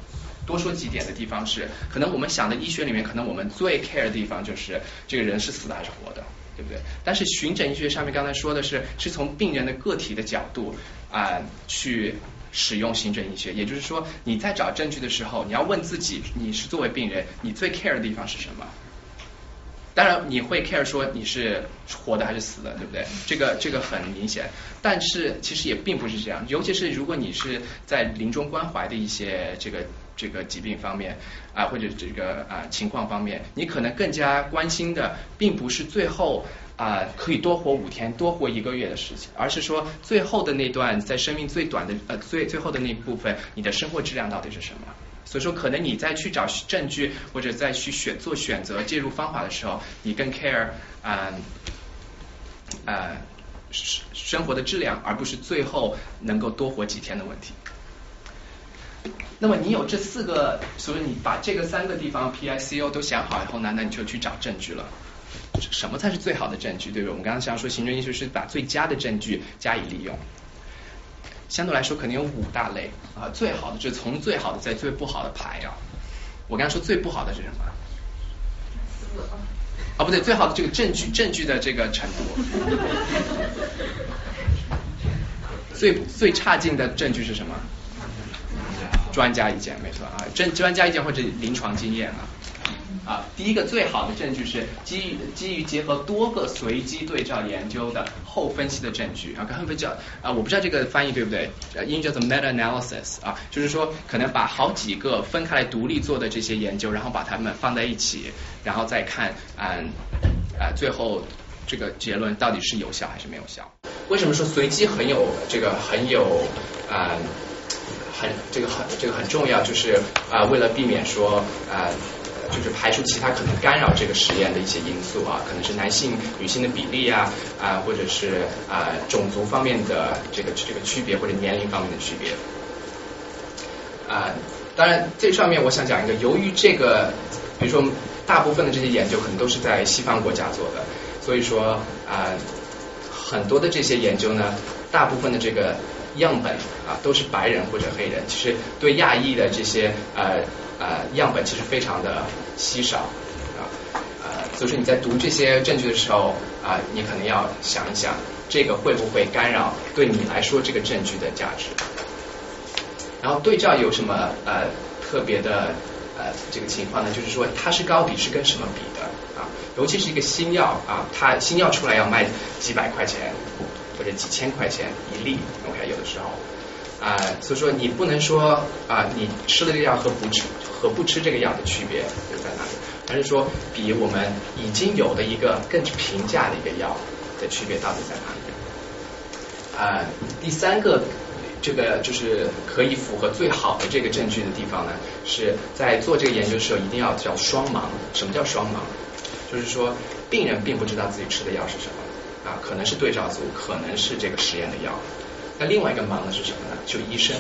Speaker 1: 多说几点的地方是，可能我们想的医学里面，可能我们最 care 的地方就是这个人是死的还是活的。对不对？但是循诊医学上面刚才说的是，是从病人的个体的角度啊去使用循诊医学，也就是说你在找证据的时候，你要问自己，你是作为病人，你最 care 的地方是什么？当然你会 care 说你是活的还是死的，对不对？这个这个很明显，但是其实也并不是这样，尤其是如果你是在临终关怀的一些这个。这个疾病方面啊，或者这个啊情况方面，你可能更加关心的，并不是最后啊可以多活五天、多活一个月的事情，而是说最后的那段在生命最短的呃最最后的那部分，你的生活质量到底是什么？所以说，可能你在去找证据或者再去选做选择介入方法的时候，你更 care 啊啊生活的质量，而不是最后能够多活几天的问题。那么你有这四个，所以你把这个三个地方 P I C O 都想好以后呢，那你就去找证据了。什么才是最好的证据？对不对？我们刚刚想说，行政医学是把最佳的证据加以利用。相对来说，肯定有五大类啊。最好的就是从最好的在最不好的排啊。我刚刚说最不好的是什么？啊，不对，最好的这个证据，证据的这个程度。最最差劲的证据是什么？专家意见没错啊，专专家意见或者临床经验啊啊，第一个最好的证据是基于基于结合多个随机对照研究的后分析的证据啊，刚才叫啊，我不知道这个翻译对不对，英语叫做 meta analysis 啊，就是说可能把好几个分开来独立做的这些研究，然后把它们放在一起，然后再看啊啊最后这个结论到底是有效还是没有效？为什么说随机很有这个很有啊？很这个很这个很重要，就是啊，为了避免说啊，就是排除其他可能干扰这个实验的一些因素啊，可能是男性女性的比例啊啊，或者是啊种族方面的这个这个区别或者年龄方面的区别啊。当然，这上面我想讲一个，由于这个，比如说大部分的这些研究可能都是在西方国家做的，所以说啊，很多的这些研究呢，大部分的这个。样本啊都是白人或者黑人，其实对亚裔的这些呃呃样本其实非常的稀少啊呃，所以说你在读这些证据的时候啊，你可能要想一想，这个会不会干扰对你来说这个证据的价值？然后对照有什么呃特别的呃这个情况呢？就是说它是高比是跟什么比的啊？尤其是一个新药啊，它新药出来要卖几百块钱。或者几千块钱一粒的时候啊，所以说你不能说啊，你吃了这个药和不吃和不吃这个药的区别就在哪里，而是说比我们已经有的一个更平价的一个药的区别到底在哪里？啊，第三个这个就是可以符合最好的这个证据的地方呢，是在做这个研究的时候一定要叫双盲。什么叫双盲？就是说病人并不知道自己吃的药是什么。啊，可能是对照组，可能是这个实验的药。那另外一个忙的是什么呢？就医生，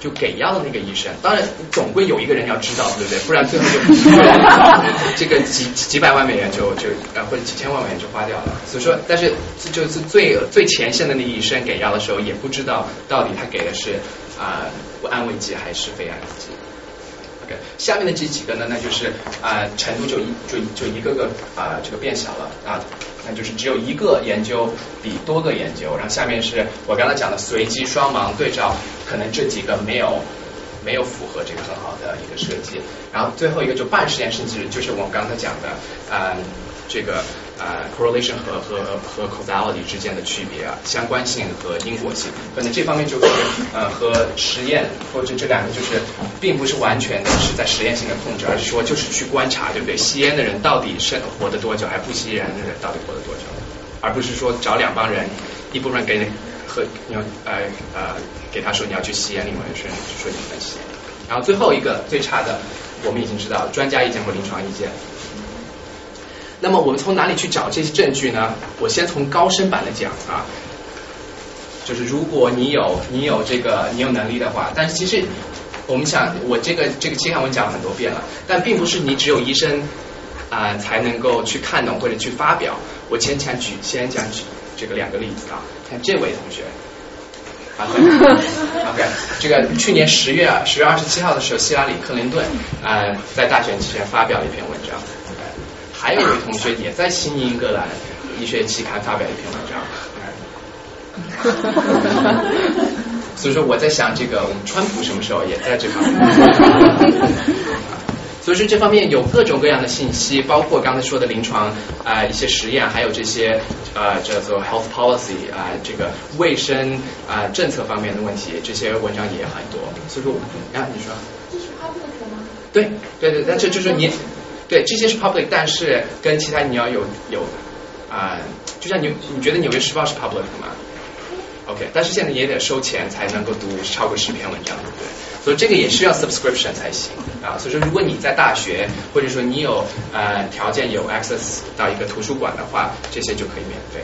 Speaker 1: 就给药的那个医生。当然，总归有一个人要知道，对不对？不然最后就 这个几几百万美元就就呃或者几千万美元就花掉了。所以说，但是就是最最前线的那个医生给药的时候，也不知道到底他给的是啊安慰剂还是非安慰剂。下面的这几个呢，那就是啊程度就一就就一个个啊这个变小了啊。那就是只有一个研究比多个研究，然后下面是我刚才讲的随机双盲对照，可能这几个没有没有符合这个很好的一个设计，然后最后一个就半实验甚至就是我们刚才讲的，嗯，这个呃 correlation 和和和 causality 之间的区别啊，相关性和因果性，可能这方面就是呃和实验或者这两个就是并不是完全的是在实验性的控制，而是说就是去观察，对不对？吸烟的人到底是活得多久，还不吸烟的人到底活得多久，而不是说找两帮人，一部分给你和你要呃呃给他说你要去吸烟，另外一个人说你不能吸烟。然后最后一个最差的，我们已经知道专家意见或临床意见。那么我们从哪里去找这些证据呢？我先从高深版的讲啊，就是如果你有你有这个你有能力的话，但是其实我们想我这个这个期刊文讲了很多遍了，但并不是你只有医生啊才能够去看懂或者去发表。我先讲举先讲举这个两个例子啊，看这位同学啊，OK，这个去年十月啊十月二十七号的时候，希拉里克林顿啊在大选期间发表了一篇文章。还有一位同学也在新英格兰医学期刊发表一篇文章，所以说我在想，这个我们川普什么时候也在这方面？所以说这方面有各种各样的信息，包括刚才说的临床啊一些实验，还有这些呃叫做 health policy 啊这个卫生啊政策方面的问题，这些文章也很多。所以说啊你说，
Speaker 6: 这是 public 吗？
Speaker 1: 对对对，但这就是你。对，这些是 public，但是跟其他你要有有啊，就像你你觉得纽约时报是 public 吗？OK，但是现在也得收钱才能够读超过十篇文章，对不对？所以这个也需要 subscription 才行啊。所以说，如果你在大学或者说你有呃条件有 access 到一个图书馆的话，这些就可以免费。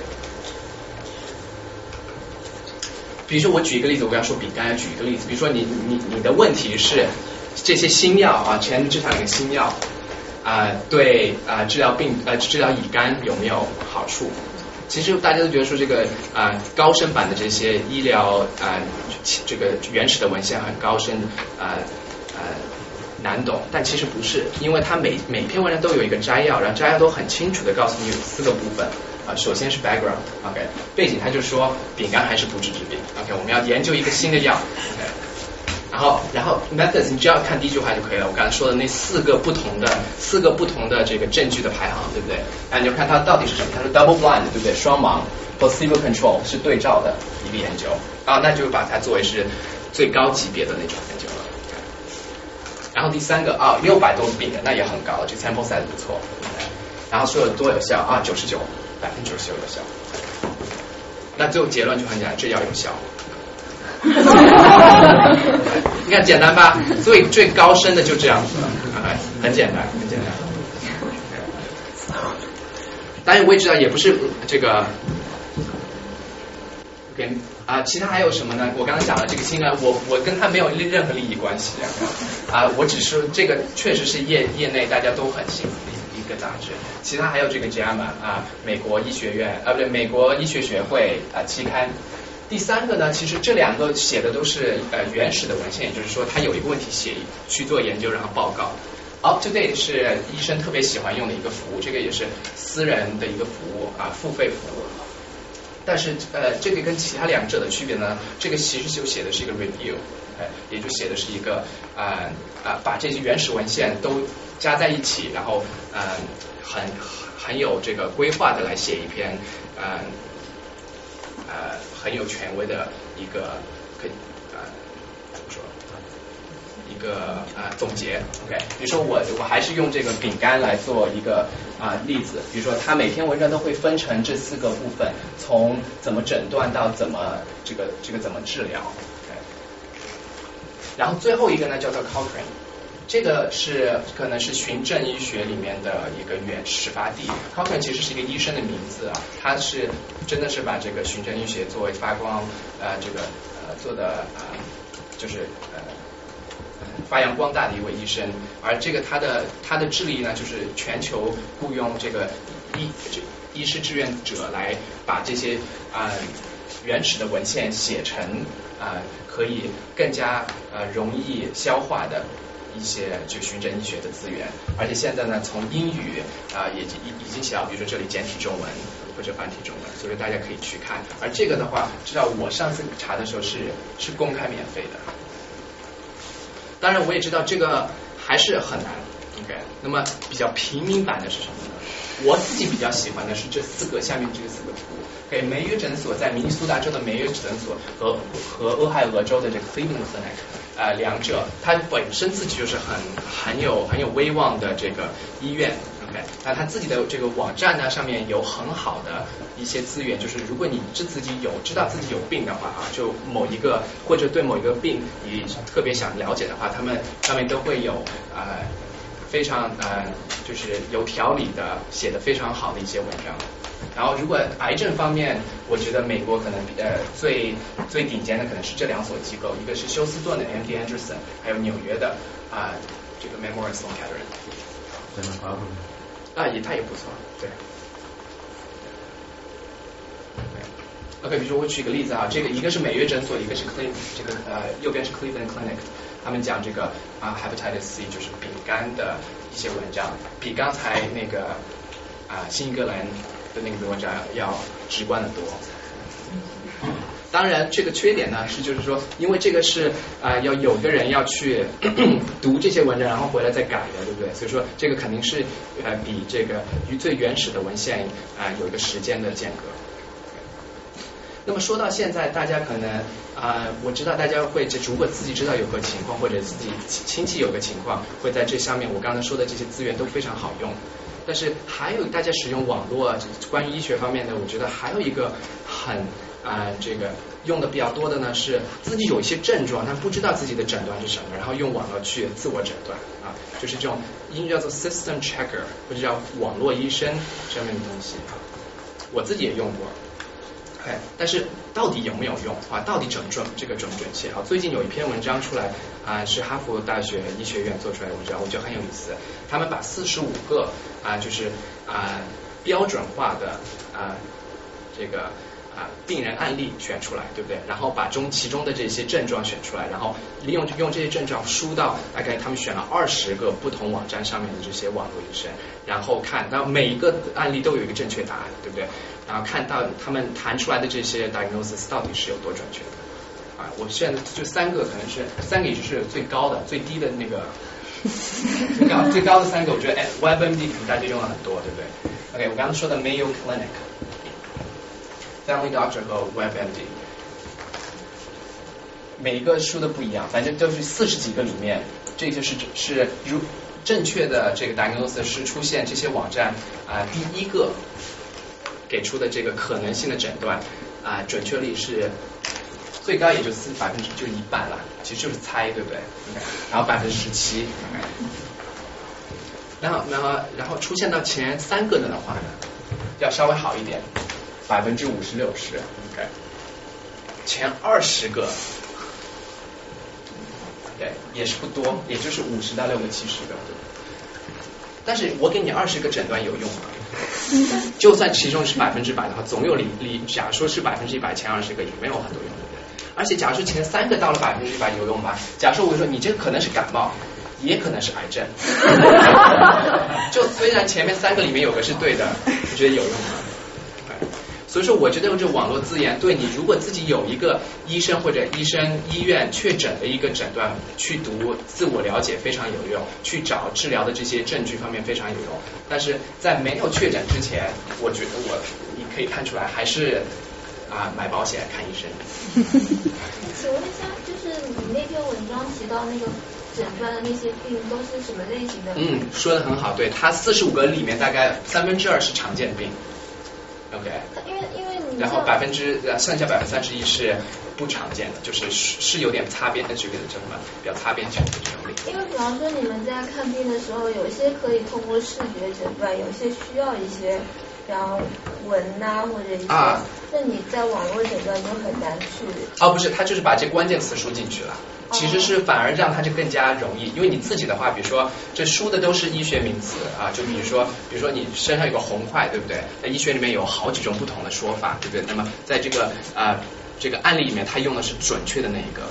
Speaker 1: 比如说我举一个例子，我要说饼干，举一个例子，比如说你你你的问题是这些新药啊，前这场一个新药。啊，对啊，治疗病呃治疗乙肝有没有好处？其实大家都觉得说这个啊高深版的这些医疗啊这个原始的文献很高深啊啊难懂，但其实不是，因为它每每篇文章都有一个摘要，然后摘要都很清楚的告诉你有四个部分啊，首先是 background，OK 背景，他就说丙肝还是不治之病，OK 我们要研究一个新的药，OK。然后，然后 methods 你只要看第一句话就可以了。我刚才说的那四个不同的四个不同的这个证据的排行，对不对？啊，你就看它到底是什么？它是 double blind，对不对？双盲，placebo control 是对照的一个研究啊，那就把它作为是最高级别的那种研究了。然后第三个啊，六百多个病人，那也很高了，这 sample size 不错。然后说有多有效啊，九十九，百分之九十九有效。那最后结论就很简单，这药有效。你看简单吧，最最高深的就这样子，很简单，很简单。当然我也知道，也不是这个，跟啊，其他还有什么呢？我刚才讲了这个新闻，我我跟他没有任何利益关系啊，我只是这个确实是业业内大家都很幸福的一个杂志。其他还有这个 JAMA 啊，美国医学院啊，不对，美国医学学会啊期刊。第三个呢，其实这两个写的都是呃原始的文献，也就是说他有一个问题写去做研究，然后报告。Up to date 是医生特别喜欢用的一个服务，这个也是私人的一个服务啊，付费服务。但是呃，这个跟其他两者的区别呢，这个其实就写的是一个 review，哎，也就写的是一个啊啊，把这些原始文献都加在一起，然后嗯，很很有这个规划的来写一篇嗯。呃，很有权威的一个可以呃怎么说？一个啊总结，OK，比如说我我还是用这个饼干来做一个啊例子，比如说它每篇文章都会分成这四个部分，从怎么诊断到怎么这个这个怎么治疗，OK，然后最后一个呢叫做 Cochrane。这个是可能是循证医学里面的一个原始发地，Cochrane 其实是一个医生的名字啊，他是真的是把这个循证医学作为发光呃这个呃做的呃就是呃发扬光大的一位医生，而这个他的他的智力呢，就是全球雇佣这个医这医师志愿者来把这些啊原始的文献写成啊可以更加呃容易消化的。一些就循证医学的资源，而且现在呢，从英语啊也已已经写到，比如说这里简体中文或者繁体中文，所以大家可以去看。而这个的话，知道我上次查的时候是是公开免费的。当然我也知道这个还是很难，OK。那么比较平民版的是什么呢？我自己比较喜欢的是这四个下面这四个图。给梅约诊所在明尼苏达州的梅约诊所和和俄亥俄州的这个 Cleveland Clinic 呃，两者它本身自己就是很很有很有威望的这个医院。OK，那他自己的这个网站呢，上面有很好的一些资源，就是如果你知自己有知道自己有病的话啊，就某一个或者对某一个病你特别想了解的话，他们上面都会有呃。非常呃，就是有条理的写的非常好的一些文章。然后，如果癌症方面，我觉得美国可能呃最最顶尖的可能是这两所机构，一个是休斯顿的 MD Anderson，还有纽约的啊这个 Memorial Sloan Kettering。啊，也他也不错，对。OK，比如说我举个例子啊，这个一个是美约诊所，一个是 Cleveland，这个呃右边是 Cleveland Clinic。他们讲这个啊，hepatitis C 就是丙肝的一些文章，比刚才那个啊新英格兰的那个文章要直观的多。当然，这个缺点呢是就是说，因为这个是啊要有个人要去 读这些文章，然后回来再改的，对不对？所以说这个肯定是呃比这个与最原始的文献啊有一个时间的间隔。那么说到现在，大家可能啊，我知道大家会，如果自己知道有个情况，或者自己亲戚有个情况，会在这上面我刚才说的这些资源都非常好用。但是还有大家使用网络关于医学方面的，我觉得还有一个很啊这个用的比较多的呢，是自己有一些症状，但不知道自己的诊断是什么，然后用网络去自我诊断啊，就是这种英语叫做 system checker 或者叫网络医生这样的东西，我自己也用过。哎，但是到底有没有用啊？到底准不准这个准不准确啊？最近有一篇文章出来啊，是哈佛大学医学院做出来的文章，我觉得很有意思。他们把四十五个啊，就是啊标准化的啊这个。啊，病人案例选出来，对不对？然后把中其中的这些症状选出来，然后利用用这些症状输到大概他们选了二十个不同网站上面的这些网络医生，然后看到每一个案例都有一个正确答案，对不对？然后看到他们弹出来的这些 diagnosis 到底是有多准确的啊？我现在就三个，可能是三个也就是最高的，最低的那个最高最高的三个，我觉得哎，WebMD 可能大家用了很多，对不对？OK，我刚刚说的 Mayo Clinic。Family Doctor 和 WebMD，每一个书的不一样，反正都是四十几个里面，这就是是如正确的这个 diagnosis 是出现这些网站啊第一个给出的这个可能性的诊断啊准确率是最高也就四百分之就一半了，其实就是猜对不对？然后百分之十七，然后然后然后出现到前三个的话呢，要稍微好一点。百分之五十六十，OK，前二十个，对，也是不多，也就是五十到六个七十个，但是我给你二十个诊断有用吗？就算其中是百分之百的话，总有离离，假如说是百分之一百，前二十个也没有很多用，对不对？而且假如说前三个到了百分之一百有用吧？假如说我说你这可能是感冒，也可能是癌症，就虽然前面三个里面有个是对的，你觉得有用吗？所以说，我觉得用这网络资源，对你如果自己有一个医生或者医生医院确诊的一个诊断，去读自我了解非常有用，去找治疗的这些证据方面非常有用。但是在没有确诊之前，我觉得我你可以看出来，还是啊买保险看医生。
Speaker 12: 请问一下，就是你那篇文章提到那个诊断的那些病都是什么类型的？
Speaker 1: 嗯，说的很好，对，它四十五个里面大概三分之二是常见病。OK，
Speaker 12: 因为因为你
Speaker 1: 然后百分之剩下百分之三十一是不常见的，就是是有点擦边的这个叫什么比较擦边球的这种病。
Speaker 12: 因为比方说你们在看病的时候，有些可以通过视觉诊断，有些需要一些。然后文呐或者一些，那你在网络诊断就很难去。
Speaker 1: 哦，不是，他就是把这关键词输进去了，其实是反而让他就更加容易，因为你自己的话，比如说这输的都是医学名词啊，就比如说，比如说你身上有个红块，对不对？在医学里面有好几种不同的说法，对不对？那么在这个啊这个案例里面，他用的是准确的那一个。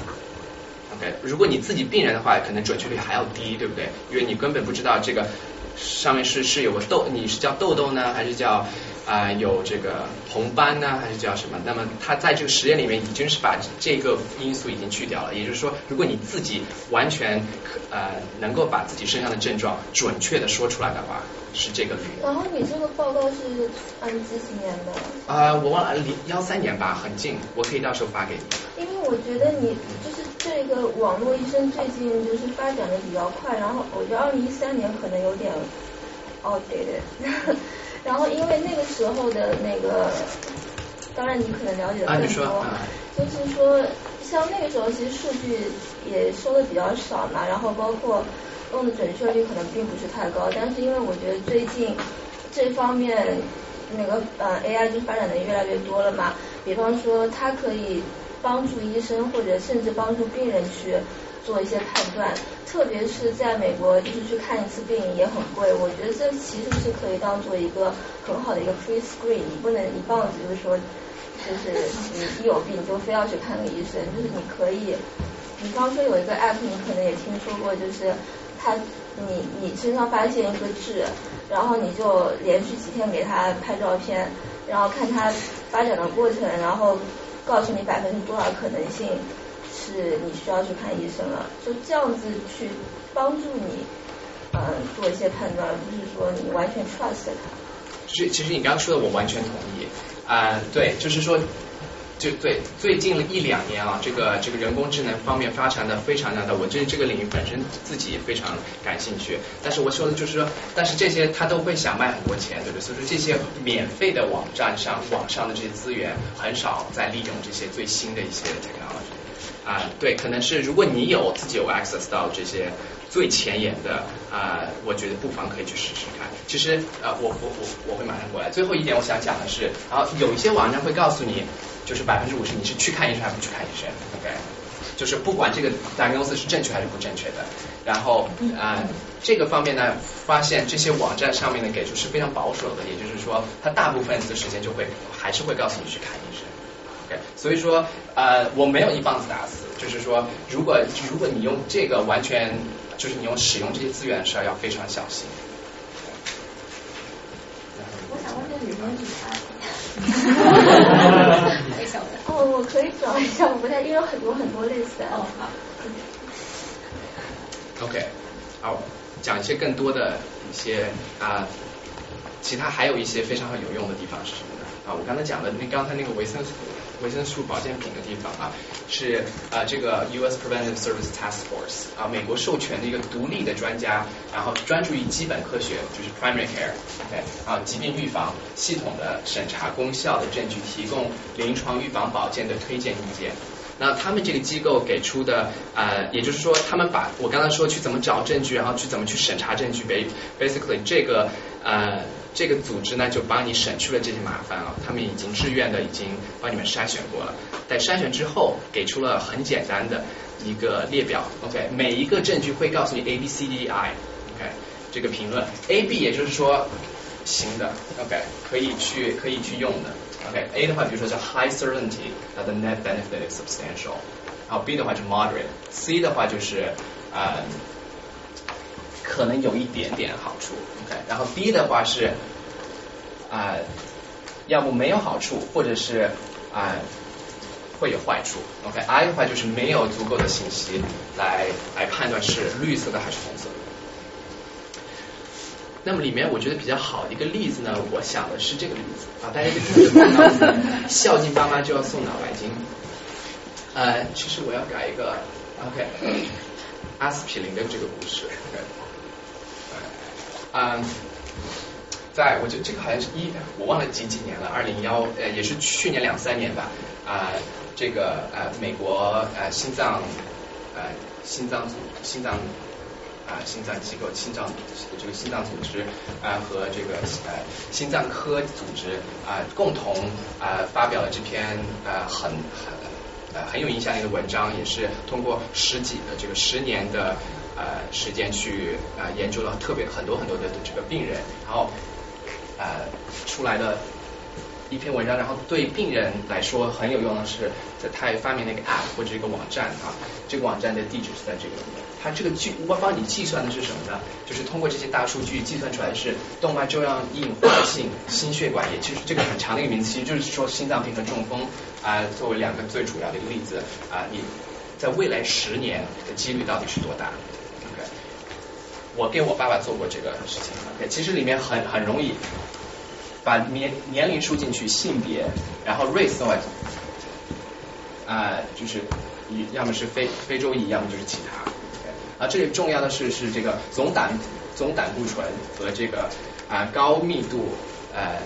Speaker 1: OK，如果你自己病人的话，可能准确率还要低，对不对？因为你根本不知道这个。上面是是有个痘，你是叫痘痘呢，还是叫啊有这个红斑呢，还是叫什么？那么它在这个实验里面已经是把这个因素已经去掉了。也就是说，如果你自己完全呃能够把自己身上的症状准确的说出来的话，是这个率。
Speaker 12: 然后你这个报告是按几几年的？
Speaker 1: 啊，我忘了，零幺三年吧，很近，我可以到时候发给你。
Speaker 12: 因为我觉得你就是这个网络医生最近就是发展的比较快，然后我觉得二零一三年可能有点 outdated。然后因为那个时候的那个，当然你可能了解的更多，就是说像那个时候其实数据也收的比较少嘛，然后包括用的准确率可能并不是太高，但是因为我觉得最近这方面那个呃 AI 就发展的越来越多了嘛，比方说它可以帮助医生或者甚至帮助病人去。做一些判断，特别是在美国，就是去看一次病也很贵。我觉得这其实是可以当做一个很好的一个 pre screen。你不能一棒子就是说，就是你一有病就非要去看个医生。就是你可以，比方说有一个 app，你可能也听说过，就是他你你身上发现一个痣，然后你就连续几天给他拍照片，然后看他发展的过程，然后告诉你百分之多少可能性。需要去看医生了，就这样子去帮助你，嗯，做一些判断，而不是说你完全 trust 他。
Speaker 1: 其实，其实你刚刚说的我完全同意啊，对，就是说，就对，最近一两年啊，这个这个人工智能方面发展的非常大的，我对这个领域本身自己也非常感兴趣。但是我说的就是说，但是这些他都会想卖很多钱，对不对？所以说这些免费的网站上，网上的这些资源很少在利用这些最新的一些 technology。啊，对，可能是如果你有自己有 access 到这些最前沿的啊，我觉得不妨可以去试试看。其实啊，我我我我会马上过来。最后一点我想讲的是，然后有一些网站会告诉你，就是百分之五十你是去看医生还是不去看医生，OK？就是不管这个大公司是正确还是不正确的。然后啊，这个方面呢，发现这些网站上面的给出是非常保守的，也就是说，它大部分的时间就会还是会告诉你去看医生。所以说，呃，我没有一棒子打死，就是说，如果如果你用这个完全，就是你用使用这些资源的时候要非常小心。
Speaker 7: 我想问这个女生怎么办？
Speaker 12: 哦，我可以找一下，我不太，因为很多很多类似的。哦，好。
Speaker 1: OK，好，讲一些更多的一些啊，其他还有一些非常有用的地方是什么呢？啊，我刚才讲的那刚才那个维生素。维生素保健品的地方啊，是啊这个 U.S. Preventive Service Task Force 啊，美国授权的一个独立的专家，然后专注于基本科学，就是 primary care，OK 啊疾病预防系统的审查功效的证据，提供临床预防保健的推荐意见。那他们这个机构给出的啊，也就是说，他们把我刚才说去怎么找证据，然后去怎么去审查证据，basically 这个呃。这个组织呢，就帮你省去了这些麻烦啊。他们已经志愿的已经帮你们筛选过了，在筛选之后，给出了很简单的一个列表。OK，每一个证据会告诉你 A B C D I。OK，这个评论 A B 也就是说行的，OK，可以去可以去用的。OK，A 的话，比如说叫 High certainty that the net benefit is substantial。然后 B 的话就 Moderate，C 的话就是呃。可能有一点点好处然后 B 的话是啊，要不没有好处，或者是啊会有坏处，OK，I 的话就是没有足够的信息来来判断是绿色的还是红色。那么里面我觉得比较好的一个例子呢，我想的是这个例子啊，大家就听着，孝敬爸妈就要送脑白金。呃，其实我要改一个，OK，阿司匹林的这个故事。嗯，在我觉得这个好像是一，我忘了几几年了，二零幺呃也是去年两三年吧啊，这个呃美国呃心脏呃心脏组心脏啊心脏机构心脏这个心脏组织啊和这个呃心脏科组织啊共同啊发表了这篇呃很很呃很有影响力的文章，也是通过十几的这个十年的。呃，时间去呃研究了特别很多很多的这个病人，然后呃出来的一篇文章，然后对病人来说很有用的是，在他发明了一个 app 或者一个网站啊，这个网站的地址是在这个里面。它这个计我帮你计算的是什么呢？就是通过这些大数据计算出来是动脉粥样硬化性心血管炎，其实这个很长的一个名词，其实就是说心脏病和中风啊作为两个最主要的一个例子啊，你在未来十年的几率到底是多大我给我爸爸做过这个事情，OK，其实里面很很容易把年年龄输进去，性别，然后 race 啊，就是要么是非非洲裔，要么就是其他。啊，这里重要的是是这个总胆总胆固醇和这个啊高密度呃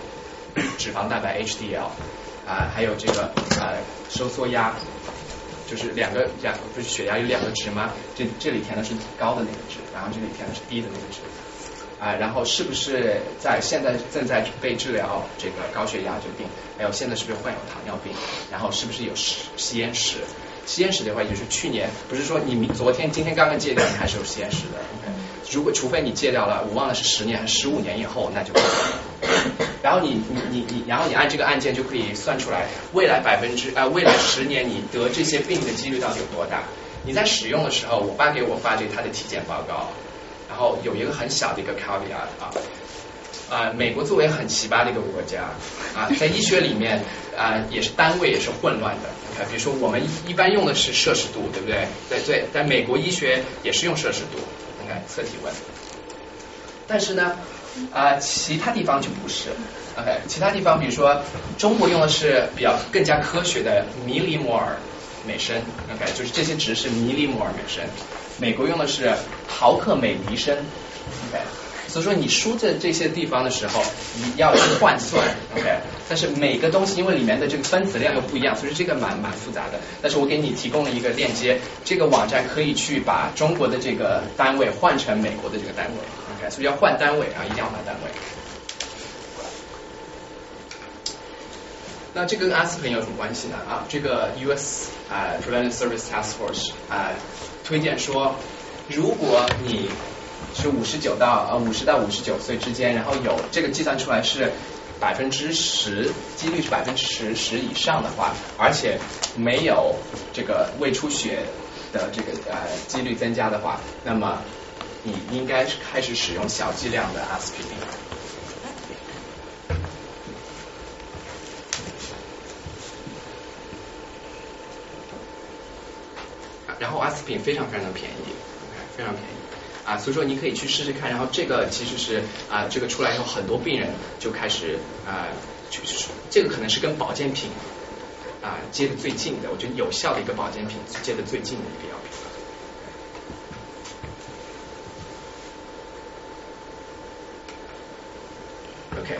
Speaker 1: 脂肪蛋白 HDL 啊，还有这个呃收缩压，就是两个两个不是血压有两个值吗？这这里填的是高的那个值，然后这里填的是低的那个值啊，然后是不是在现在正在被治疗这个高血压这个病？还有现在是不是患有糖尿病？然后是不是有吸吸烟史？吸烟史的话，也就是去年，不是说你明昨天、今天刚刚戒掉，你还是有吸烟史的。如果除非你戒掉了，我忘了是十年还是十五年以后，那就。然后你你你你，然后你按这个按键就可以算出来未来百分之啊，未来十年你得这些病的几率到底有多大？你在使用的时候，我爸给我发这他的体检报告，然后有一个很小的一个 caveat 啊。啊，美国作为很奇葩的一个国家啊，在医学里面啊，也是单位也是混乱的。啊，比如说我们一一般用的是摄氏度，对不对？对对，在美国医学也是用摄氏度，你看测体温。但是呢，啊，其他地方就不是。OK，其他地方比如说中国用的是比较更加科学的米里摩尔每升，OK，就是这些值是米里摩尔每升。美国用的是毫克每厘升，OK。所以说你输在这些地方的时候，你要去换算，OK？但是每个东西因为里面的这个分子量又不一样，所以这个蛮蛮复杂的。但是我给你提供了一个链接，这个网站可以去把中国的这个单位换成美国的这个单位所以要换单位啊，一定要换单位。那这跟阿司匹林有什么关系呢？啊，这个 US 啊 Preventive Service Task Force 啊推荐说，如果你是五十九到呃五十到五十九岁之间，然后有这个计算出来是百分之十，几率是百分之十十以上的话，而且没有这个胃出血的这个呃几率增加的话，那么你应该是开始使用小剂量的阿司匹林。然后阿司匹林非常非常的便宜，非常便宜。啊，所以说你可以去试试看，然后这个其实是啊，这个出来以后，很多病人就开始啊，就是这个可能是跟保健品啊接的最近的，我觉得有效的一个保健品接的最近的一个药品。OK，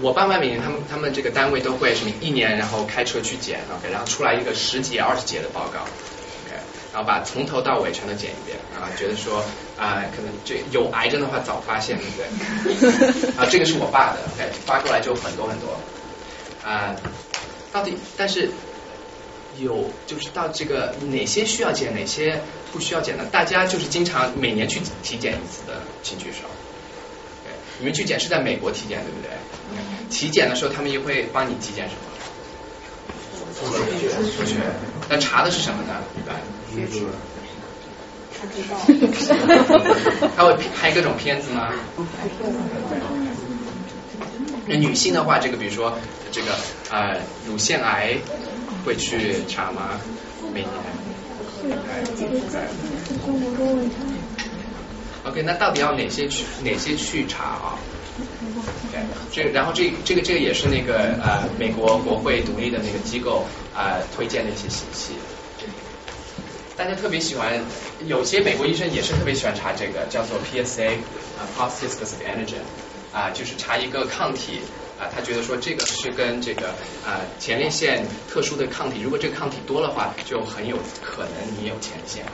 Speaker 1: 我爸妈每年他们他们这个单位都会什么一年，然后开车去检，OK，然后出来一个十节二十节的报告，OK，。然后把从头到尾全都检一遍，啊，觉得说啊，可能这有癌症的话早发现，对不对？啊，这个是我爸的，，OK，，发过来就很多很多。啊，到底但是有就是到这个哪些需要检，哪些不需要检的？大家就是经常每年去体检一次的，请举手。对，你们去检是在美国体检对不对？体检的时候他们也会帮你体检什么？出血。那查的是什么呢？一般。他会拍各种片子吗？那女性的话，这个比如说这个啊，乳腺癌会去查吗？每年。OK，那到底要哪些去哪些去查啊？这然后这这个这个也是那个呃美国国会独立的那个机构啊推荐的一些信息。大家特别喜欢，有些美国医生也是特别喜欢查这个，叫做 PSA 啊，positive specific antigen 啊，就是查一个抗体啊，他觉得说这个是跟这个啊前列腺特殊的抗体，如果这个抗体多的话，就很有可能你有前列腺癌。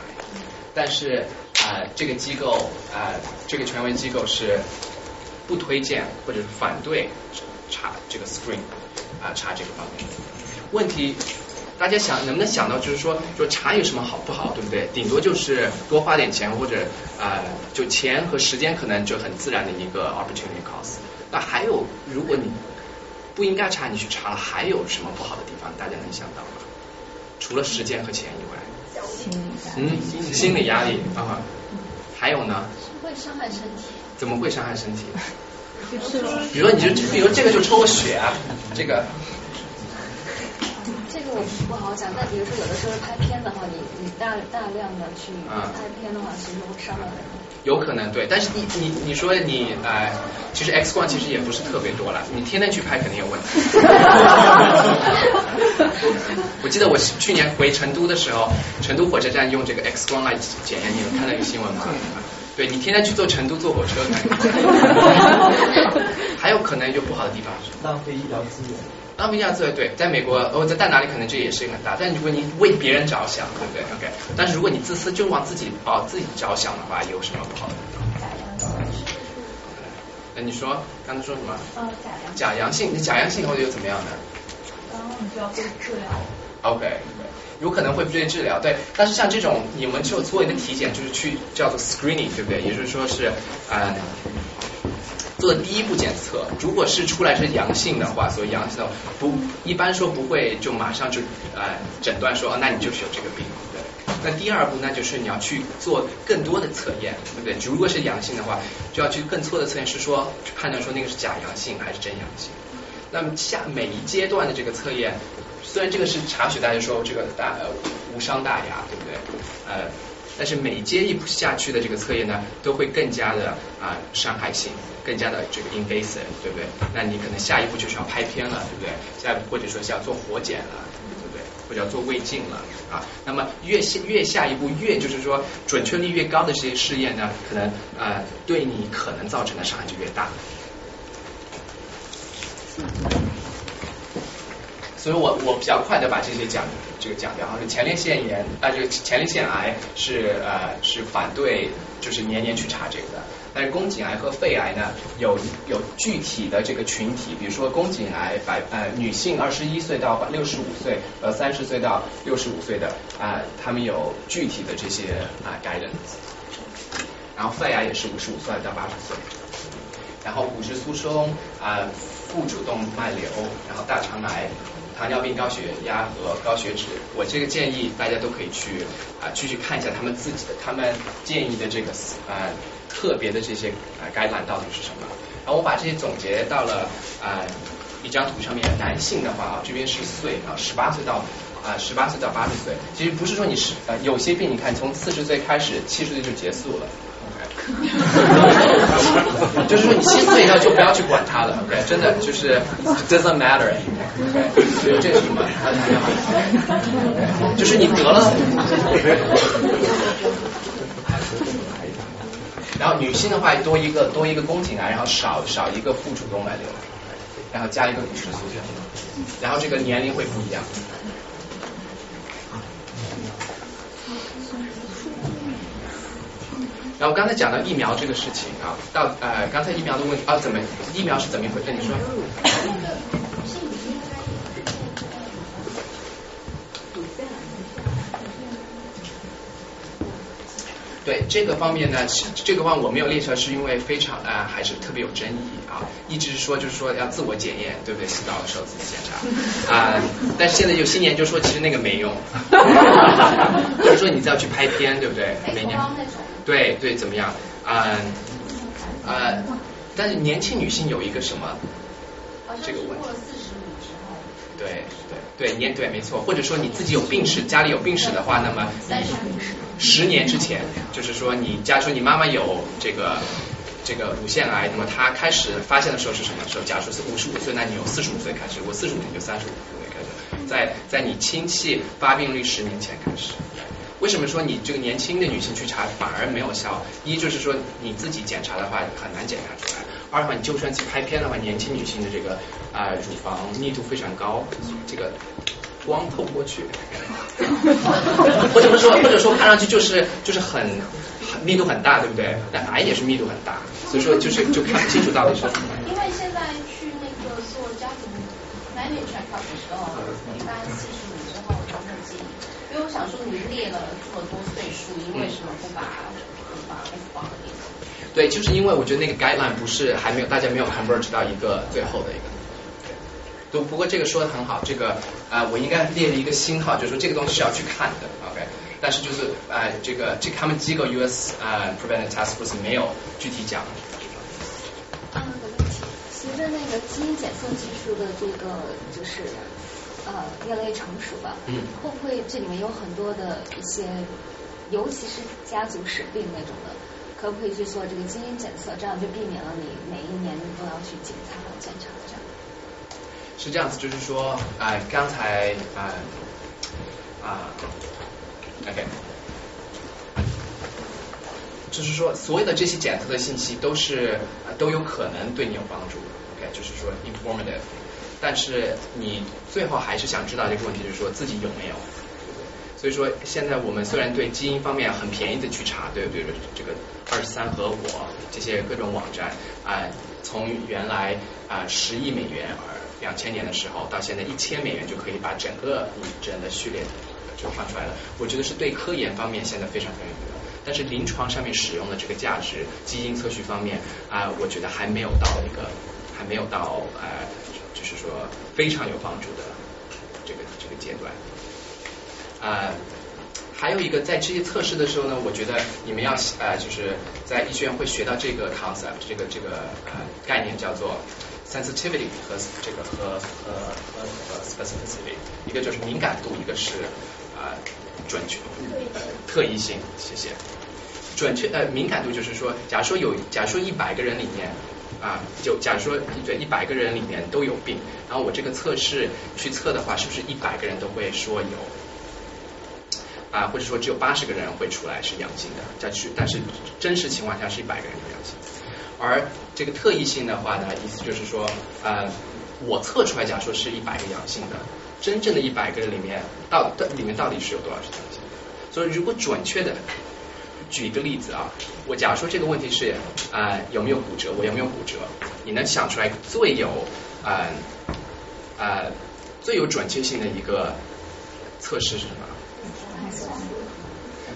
Speaker 1: 但是啊，这个机构啊，这个权威机构是不推荐或者是反对查这个 screen 啊，查这个方面。问题。大家想能不能想到，就是说，说查有什么好不好，对不对？顶多就是多花点钱，或者啊，就钱和时间可能就很自然的一个 opportunity cost。那还有，如果你不应该查你去查了，还有什么不好的地方？大家能想到吗？除了时间和钱以外，
Speaker 7: 心理
Speaker 1: 嗯，心理压力啊，还有呢？
Speaker 3: 会伤害身体。
Speaker 1: 怎么会伤害身体？比如说，你就比如这个就抽个血啊，这个。
Speaker 7: 这个我不好讲，但比如说有的时候拍片的话，你你大大量的去拍片的话，其实会伤到人。
Speaker 1: 有可能对，但是你你你说你呃，其实 X 光其实也不是特别多了，你天天去拍肯定有问题。我记得我去年回成都的时候，成都火车站用这个 X 光来检验，你有看那个新闻吗？对你天天去坐成都坐火车，还有可能有不好的地方，
Speaker 13: 浪费医疗资源。
Speaker 1: 浪费医疗资源，对，在美国或者在哪里可能这也是一个很大，但如果你为别人着想，对不对？OK，但是如果你自私就往自己哦自己着想的话，有什么不好的？那你说刚才说什么？
Speaker 3: 呃，假阳
Speaker 1: 假阳性，你假阳性后又怎么样呢？
Speaker 3: 然后你就要被治疗。
Speaker 1: OK。有可能会被治疗，对，但是像这种你们就做一个体检就是去叫做 screening，对不对？也就是说是呃做的第一步检测，如果是出来是阳性的话，所以阳性的不一般说不会就马上就呃诊断说，那你就是有这个病，对。那第二步那就是你要去做更多的测验，对不对？如果是阳性的话，就要去更多的测验，是说判断说那个是假阳性还是真阳性。那么下每一阶段的这个测验。虽然这个是查血，大家说这个大无伤大雅，对不对？呃，但是每接一步下去的这个测验呢，都会更加的啊伤害性，更加的这个 invasive，对不对？那你可能下一步就是要拍片了，对不对？下一步或者说是要做活检了，对不对？或者要做胃镜了啊。那么越下越下一步越就是说准确率越高的这些试验呢，可能呃对你可能造成的伤害就越大。所以我我比较快的把这些讲这个讲掉，哈，是前列腺炎啊，这个前列腺癌是呃是反对就是年年去查这个的，但是宫颈癌和肺癌呢有有具体的这个群体，比如说宫颈癌百呃女性二十一岁到六十五岁呃三十岁到六十五岁的啊，他们有具体的这些啊 guidance，然后肺癌也是五十五岁到八十岁，然后骨质疏松啊腹主动脉瘤，然后大肠癌。糖尿病、高血压和高血脂，我这个建议大家都可以去啊，继续看一下他们自己的，他们建议的这个啊特别的这些啊概览到底是什么。然后我把这些总结到了啊一张图上面。男性的话啊，这边是岁啊，十八岁到啊十八岁到八十岁，其实不是说你是呃有些病，你看从四十岁开始，七十岁就结束了。就是说，你七岁以后就不要去管它了，OK？真的就是 doesn't matter，OK？所以这是什么？就是你得了，然后女性的话多一个多一个宫颈癌，然后少少一个副主动脉瘤，然后加一个骨质疏松，然后这个年龄会不一样。然后刚才讲到疫苗这个事情啊，到呃刚才疫苗的问题啊，怎么疫苗是怎么一回事？你说。对这个方面呢，这个方我没有列出来，是因为非常啊，还是特别有争议啊。一直是说就是说要自我检验，对不对？洗澡的时候自己检查啊。但是现在有新研究说，其实那个没用，或 者说你再要去拍片，对不对？每年。对对，怎么样？啊啊，但是年轻女性有一个什么这个问题？对对对，年对没错，或者说你自己有病史，家里有病史的话，那么十年之前，就是说你假如说你妈妈有这个这个乳腺癌，那么她开始发现的时候是什么时候？假如说是五十五岁，那你有四十五岁开始，我四十五岁就三十五岁开始，在在你亲戚发病率十年前开始。为什么说你这个年轻的女性去查反而没有效？一就是说你自己检查的话很难检查出来；二的话你就算去拍片的话，年轻女性的这个啊乳房密度非常高，这个光透不过去，或者说或者说看上去就是就是很很密度很大，对不对？但癌也是密度很大，所以说就是就看不清楚到底是。
Speaker 3: 因为现在去那个做家庭男女全考的时候，一般四十五之后就会建议。因为我想说，你列了这么多岁数，您为什么不把不把 F 放列？
Speaker 1: 对，就是因为我觉得那个 guideline 不是还没有大家没有 converge 到一个最后的一个。都不过这个说的很好，这个啊我应该列了一个星号，就是说这个东西是要去看的，OK。但是就是啊这个这他们机构 US 啊 Preventive Task Force 没有具体讲。
Speaker 7: 啊，个问题，随着那个基因检测技术的这个就是呃越来越成熟吧，
Speaker 1: 嗯，
Speaker 7: 会不会这里面有很多的一些，尤其是家族史病那种的？可不可以去做这个基因检测，这样就避免了你每一年都要去检查检查这样。
Speaker 1: 是这样子，就是说，哎，刚才啊啊，OK，就是说，所有的这些检测的信息都是都有可能对你有帮助，OK，就是说 informative，但是你最后还是想知道这个问题，就是说自己有没有。所以说，现在我们虽然对基因方面很便宜的去查，对不对？这个二十三和我这些各种网站啊，从原来啊十亿美元，而两千年的时候到现在一千美元就可以把整个你整的序列就放出来了。我觉得是对科研方面现在非常非常有用，但是临床上面使用的这个价值，基因测序方面啊，我觉得还没有到一个还没有到呃，就是说非常有帮助的这个这个阶段。啊，还有一个在这些测试的时候呢，我觉得你们要呃，就是在医学院会学到这个 concept，这个这个呃概念叫做 sensitivity 和这个和和和和 specificity，一个就是敏感度，一个是啊准确呃特异性。谢谢。准确呃敏感度就是说，假如说有假如说一百个人里面啊，就假如说对一百个人里面都有病，然后我这个测试去测的话，是不是一百个人都会说有？啊，或者说只有八十个人会出来是阳性的，再去，但是真实情况下是一百个人有阳性。而这个特异性的话呢，意思就是说，呃，我测出来，假如说是一百个阳性的，真正的一百个人里面，到的里面到底是有多少是阳性？所以如果准确的举一个例子啊，我假如说这个问题是啊有没有骨折，我有没有骨折？你能想出来最有啊啊最有准确性的一个测试是什么？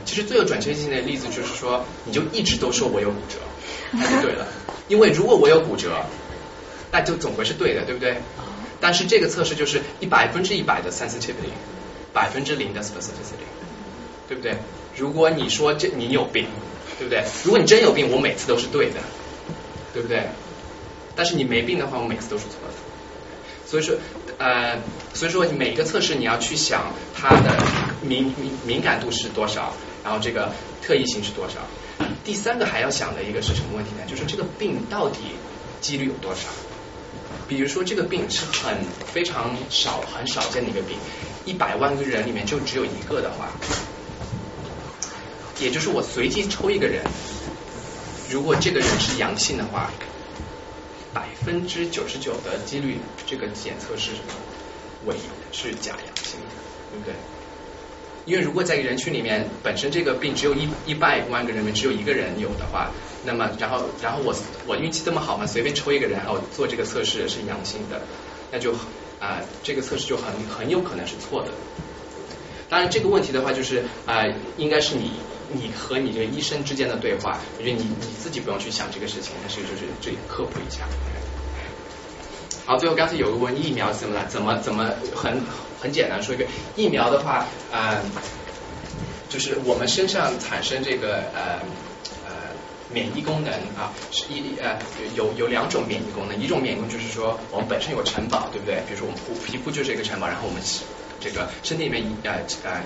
Speaker 1: 其实最有准确性的例子就是说，你就一直都说我有骨折，那就对了。因为如果我有骨折，那就总归是对的，对不对？但是这个测试就是一百分之一百的 sensitivity，百分之零的 specificity，对不对？如果你说这你有病，对不对？如果你真有病，我每次都是对的，对不对？但是你没病的话，我每次都是错的。所以说，呃，所以说每一个测试你要去想它的敏敏敏感度是多少，然后这个特异性是多少。第三个还要想的一个是什么问题呢？就是这个病到底几率有多少？比如说这个病是很非常少很少见的一个病，一百万个人里面就只有一个的话，也就是我随机抽一个人，如果这个人是阳性的话。百分之九十九的几率，这个检测是什么？伪是假阳性的，对不对？因为如果在人群里面，本身这个病只有一一百万个人里面只有一个人有的话，那么然后然后我我运气这么好嘛，随便抽一个人然后做这个测试是阳性的，那就啊这个测试就很很有可能是错的。当然这个问题的话就是啊应该是你。你和你这个医生之间的对话，我觉得你你自己不用去想这个事情，但是就是这里科普一下。好，最后刚才有个问疫苗怎么了，怎么怎么很很简单说一个疫苗的话，呃，就是我们身上产生这个呃呃免疫功能啊，是一呃有有两种免疫功能，一种免疫功能就是说我们本身有城堡，对不对？比如说我们皮肤就是一个城堡，然后我们这个身体里面呃呃。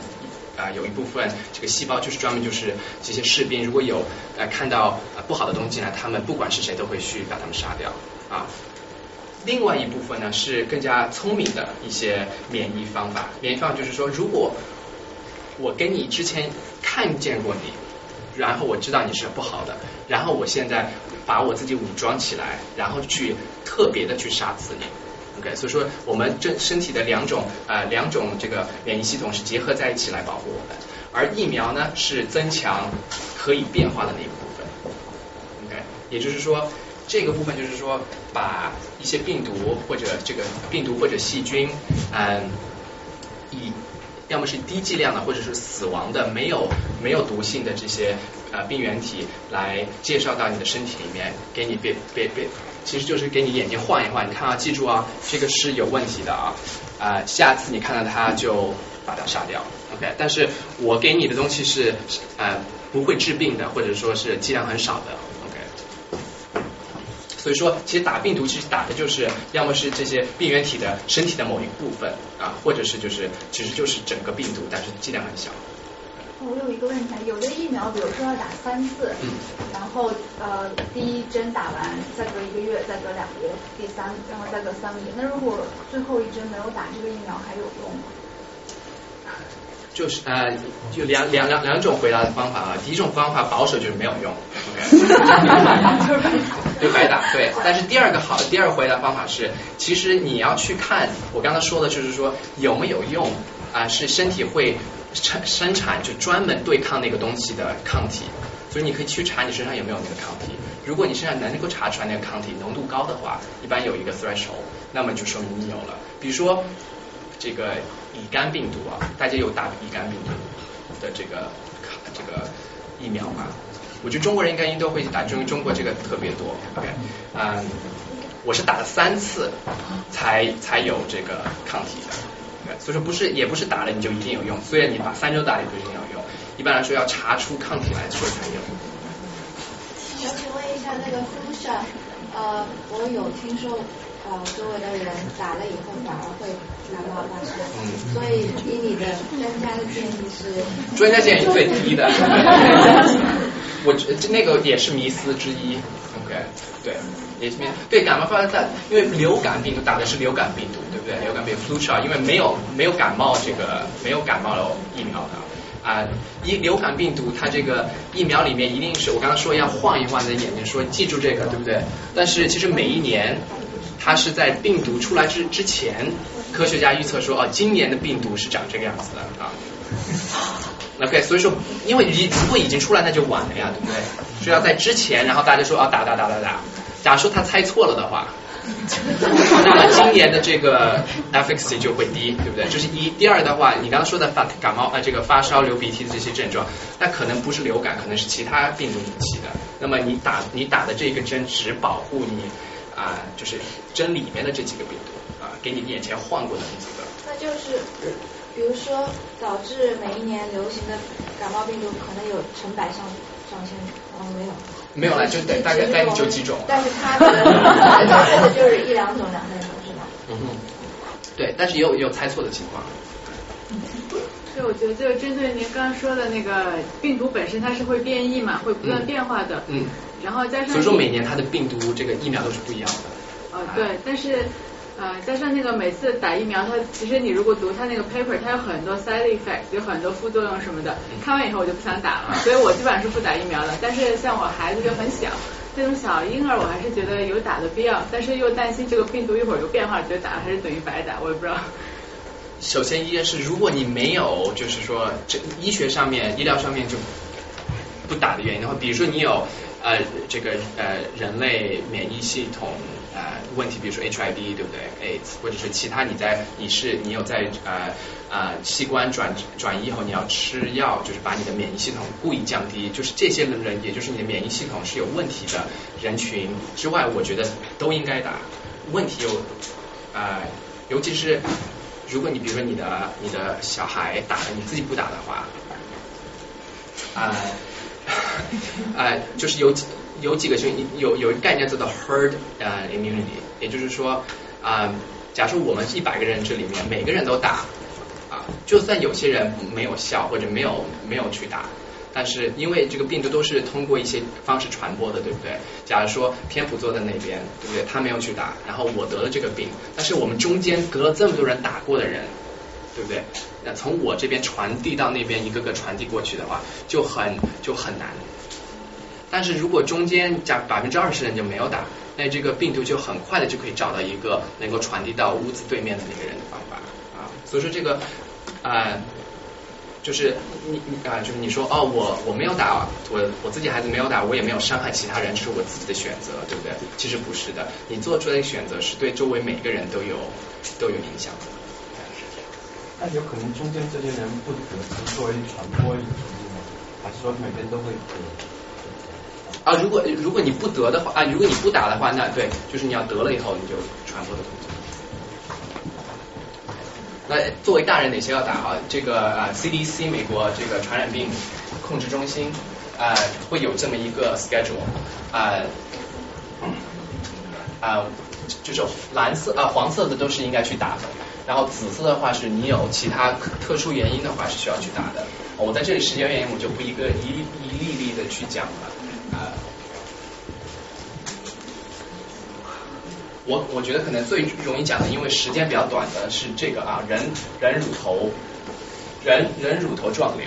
Speaker 1: 啊，有一部分这个细胞就是专门就是这些士兵，如果有呃看到不好的东西呢，他们不管是谁都会去把他们杀掉啊。另外一部分呢是更加聪明的一些免疫方法，免疫方法就是说，如果我跟你之前看见过你，然后我知道你是不好的，然后我现在把我自己武装起来，然后去特别的去杀死你。OK，所以说我们这身体的两种啊两种这个免疫系统是结合在一起来保护我们，而疫苗呢是增强可以变化的那一部分。OK，也就是说这个部分就是说把一些病毒或者这个病毒或者细菌嗯以要么是低剂量的或者是死亡的没有没有毒性的这些呃病原体来介绍到你的身体里面，给你变变变其实就是给你眼睛晃一晃，你看啊，记住啊，这个是有问题的啊，啊，下次你看到它就把它杀掉，OK。但是我给你的东西是呃不会治病的，或者说是剂量很少的，OK。所以说，其实打病毒其实打的就是要么是这些病原体的身体的某一部分啊，或者是就是其实就是整个病毒，但是剂量很小。
Speaker 3: 我有一个问题，有的疫苗，比如说要打三次，然后呃第一针打完，再隔一个月，再隔两个月，第三，然后再隔三个月，那如果最后一针没有打，这个疫苗还有用吗？
Speaker 1: 就是呃，就两两两两种回答的方法啊。第一种方法保守就是没有用，就白打。对，但是第二个好，第二回答方法是，其实你要去看我刚才说的，就是说有没有用啊？是身体会。产生产就专门对抗那个东西的抗体，所以你可以去查你身上有没有那个抗体。如果你身上能够查出来那个抗体浓度高的话，一般有一个 threshold，那么就说明你有了。比如说这个乙肝病毒啊，大家有打乙肝病毒的这个这个疫苗吗？我觉得中国人应该都会打，因为中国这个特别多。OK，嗯，我是打了三次才才有这个抗体的。所以说不是，也不是打了你就一定有用。虽然你把三周打也不一定有用，一般来说要查出抗体来说才有。
Speaker 3: 想请问一下那个 flu shot，呃，我有听说呃周围的人打了以后反而会感冒发烧，所以以你的专家的建议是？
Speaker 1: 专家建议最低的。我这那个也是迷思之一。OK，对，对感冒发烧，因为流感病毒打的是流感病毒。对不对流感病 flu shot，因为没有没有感冒这个没有感冒的疫苗的啊，一流感病毒它这个疫苗里面一定是我刚刚说要晃一晃你的眼睛，说记住这个对不对？但是其实每一年它是在病毒出来之之前，科学家预测说哦，今年的病毒是长这个样子的啊。OK，所以说因为已如果已经出来那就晚了呀，对不对？所以要在之前，然后大家说啊打打打打打，假如说他猜错了的话。那么今年的这个 efficacy 就会低，对不对？这是一。第二的话，你刚刚说的发感冒啊，这个发烧、流鼻涕的这些症状，那可能不是流感，可能是其他病毒引起的。那么你打你打的这个针只保护你啊，就是针里面的这几个病毒啊，给你眼前晃过的那几个。
Speaker 3: 那就是，比如说导致每一年流行的感冒病毒，可能有成百上上千，哦，没有。
Speaker 1: 没有了，就大概大概就几种。
Speaker 3: 但是它的就是一两种、两三种是吧？
Speaker 1: 嗯哼，对，但是也有也有猜错的情况。
Speaker 13: 所以我觉得就是针对您刚刚说的那个病毒本身，它是会变异嘛，会不断变化的。
Speaker 1: 嗯。
Speaker 13: 然后加上。
Speaker 1: 所以说每年它的病毒这个疫苗都是不一样的。
Speaker 13: 呃，对，但是。呃，加上那个每次打疫苗，它其实你如果读它那个 paper，它有很多 side effects，有很多副作用什么的。看完以后我就不想打了，所以我基本上是不打疫苗的。但是像我孩子就很小，那种小婴儿我还是觉得有打的必要，但是又担心这个病毒一会儿有变化，觉得打还是等于白打，我也不知道。
Speaker 1: 首先一件事，如果你没有就是说这医学上面、医疗上面就不打的原因的话，比如说你有呃这个呃人类免疫系统。呃，问题比如说 HIV 对不对诶或者是其他，你在你是你有在呃呃器官转转移以后，你要吃药，就是把你的免疫系统故意降低，就是这些人，也就是你的免疫系统是有问题的人群之外，我觉得都应该打。问题有呃，尤其是如果你比如说你的你的小孩打了，你自己不打的话，啊啊，就是有几。有几个就有有一个概念叫做 herd 呃 immunity，也就是说啊，假设我们一百个人这里面每个人都打啊，就算有些人没有效或者没有没有去打，但是因为这个病毒都是通过一些方式传播的，对不对？假如说天普坐在那边，对不对？他没有去打，然后我得了这个病，但是我们中间隔了这么多人打过的人，对不对？那从我这边传递到那边一个个传递过去的话，就很就很难。但是如果中间加百分之二十的人就没有打，那这个病毒就很快的就可以找到一个能够传递到屋子对面的那个人的方法啊。所以说这个啊，就是你你啊，就是你说哦，我我没有打，我我自己孩子没有打，我也没有伤害其他人，这是我自己的选择，对不对？其实不是的，你做出来的选择是对周围每个人都有都有影响的。
Speaker 14: 那有可能中间这些人不得，是作为传播一种吗？还是说每天都会得？
Speaker 1: 啊，如果如果你不得的话啊，如果你不打的话，那对，就是你要得了以后你就传播的途径。那作为大人哪些要打啊？这个啊，CDC 美国这个传染病控制中心啊会有这么一个 schedule 啊啊，就是蓝色啊黄色的都是应该去打的，然后紫色的话是你有其他特殊原因的话是需要去打的。我在这里时间原因我就不一个一一粒粒的去讲了啊。我我觉得可能最容易讲的，因为时间比较短的是这个啊，人人乳头人人乳头状瘤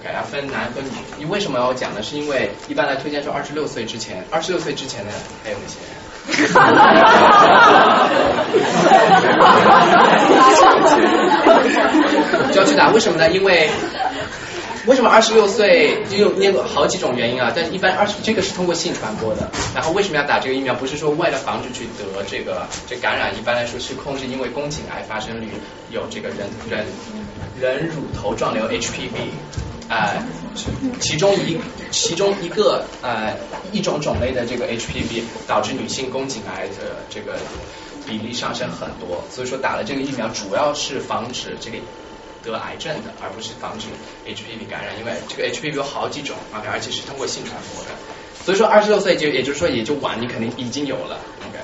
Speaker 1: ，OK，要分男分女。你为什么要讲呢？是因为一般来推荐说二十六岁之前，二十六岁之前呢还有哪些？就要去打，为什么呢？因为为什么二十六岁就有那个好几种原因啊？但是一般二十这个是通过性传播的。然后为什么要打这个疫苗？不是说为了防止去得这个这感染，一般来说是控制因为宫颈癌发生率有这个人人人乳头状瘤 HPV 啊，其中一其中一个呃一种种类的这个 HPV 导致女性宫颈癌的这个比例上升很多。所以说打了这个疫苗主要是防止这个。得癌症的，而不是防止 HPV 感染，因为这个 HPV 有好几种，OK，而且是通过性传播的，所以说二十六岁就也就是说也就晚，你肯定已经有了，OK，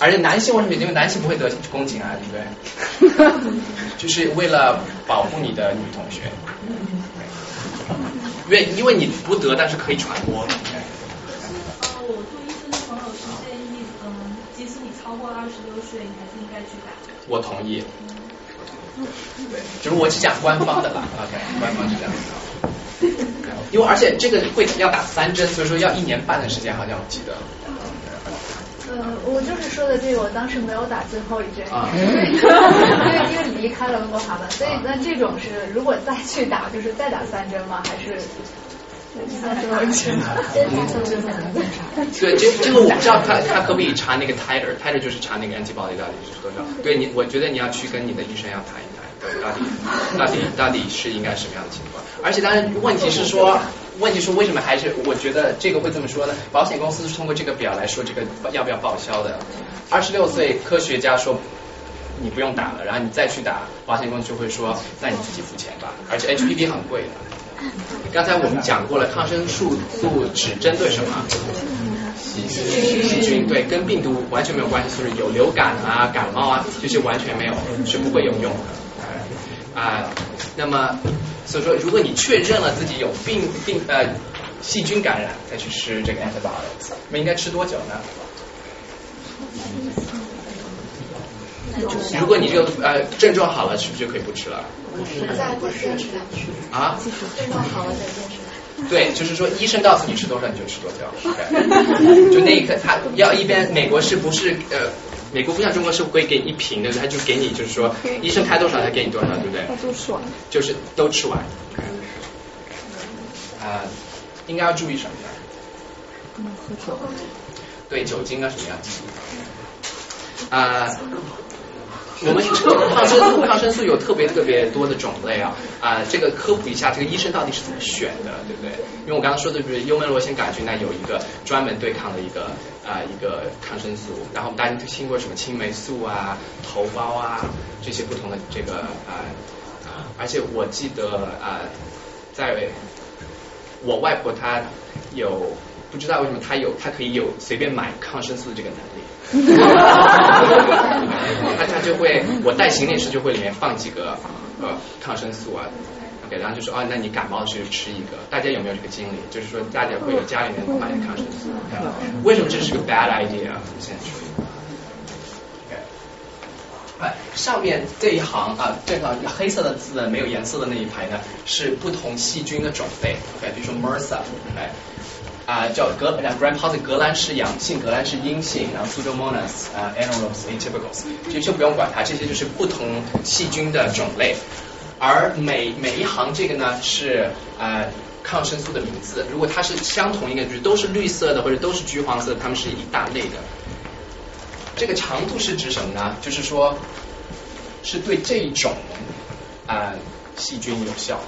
Speaker 1: 而且男性为什么？因为男性不会得宫颈癌，对不对？就是为了保护你的女同学，因为因为你不得，但是可以传播。呃，
Speaker 5: 我做医生的朋友是建议，嗯，即使你超过二十六岁，你还是应该去打。
Speaker 1: 我同意。对，就是我只讲官方的吧，OK，官方是这样的。因为而且这个会要打三针，所以说要一年半的时间，好像我记得。
Speaker 7: 呃，我就是说的这个，我当时没有打最后一针，因为因为离开了温哥华嘛，所以那这种是如果再去打，就是再打三针吗？还是？
Speaker 1: 对，这这个我不知道他他可不可以查那个 titer，titer 就是查那个 antibody 到底是多少。对你，我觉得你要去跟你的医生要谈一谈，对，到底到底到底是应该什么样的情况。而且当然问题是说，问题是为什么还是我觉得这个会这么说呢？保险公司是通过这个表来说这个要不要报销的。二十六岁科学家说你不用打了，然后你再去打，保险公司就会说那你自己付钱吧。而且 HPV 很贵的。刚才我们讲过了，抗生素素只针对什么？细菌，对，跟病毒完全没有关系，就是有流感啊、感冒啊，这些完全没有，是不会有用的。啊，那么所以说，如果你确认了自己有病病呃细菌感染，再去吃这个 antibiotics，那么应该吃多久呢？如果你这个呃症状好了，是不是就可以不吃了？啊？
Speaker 6: 症状好了再坚持。
Speaker 1: 对，就是说医生告诉你吃多少你就吃多少。就那一刻，他要一边美国是不是呃，美国不像中国是会给你一瓶的，他就给你就是说医生开多少他给你多少，对不对？
Speaker 7: 都吃完。
Speaker 1: 就是都吃完。啊，应该要注意什么呢？
Speaker 7: 不能喝酒。
Speaker 1: 对酒精啊什么样啊。我们抗生素，抗生素有特别特别多的种类啊啊，这个科普一下，这个医生到底是怎么选的，对不对？因为我刚刚说的就是幽门螺旋杆菌，那有一个专门对抗的一个啊一个抗生素，然后大家听过什么青霉素啊、头孢啊这些不同的这个啊啊，而且我记得啊，在我外婆她有。不知道为什么她有，她可以有随便买抗生素的这个能力。他他就会，我带行李时就会里面放几个呃抗生素啊，OK，然后就说哦，那你感冒的时候吃一个。大家有没有这个经历？就是说大家会有家里面买抗生素。为什么这是个 bad idea？现在说。哎，上面这一行啊，这个黑色的字没有颜色的那一排呢，是不同细菌的种类。OK，比如说 MRSA，哎。啊，叫格，gram positive 格兰氏阳性，格兰氏阴性，然后 pseudomonas 啊 atypicals，这就不用管它，这些就是不同细菌的种类。而每每一行这个呢是呃抗生素的名字，如果它是相同一个，就是都是绿色的或者都是橘黄色，它们是一大类的。这个长度是指什么呢？就是说是对这一种啊细菌有效。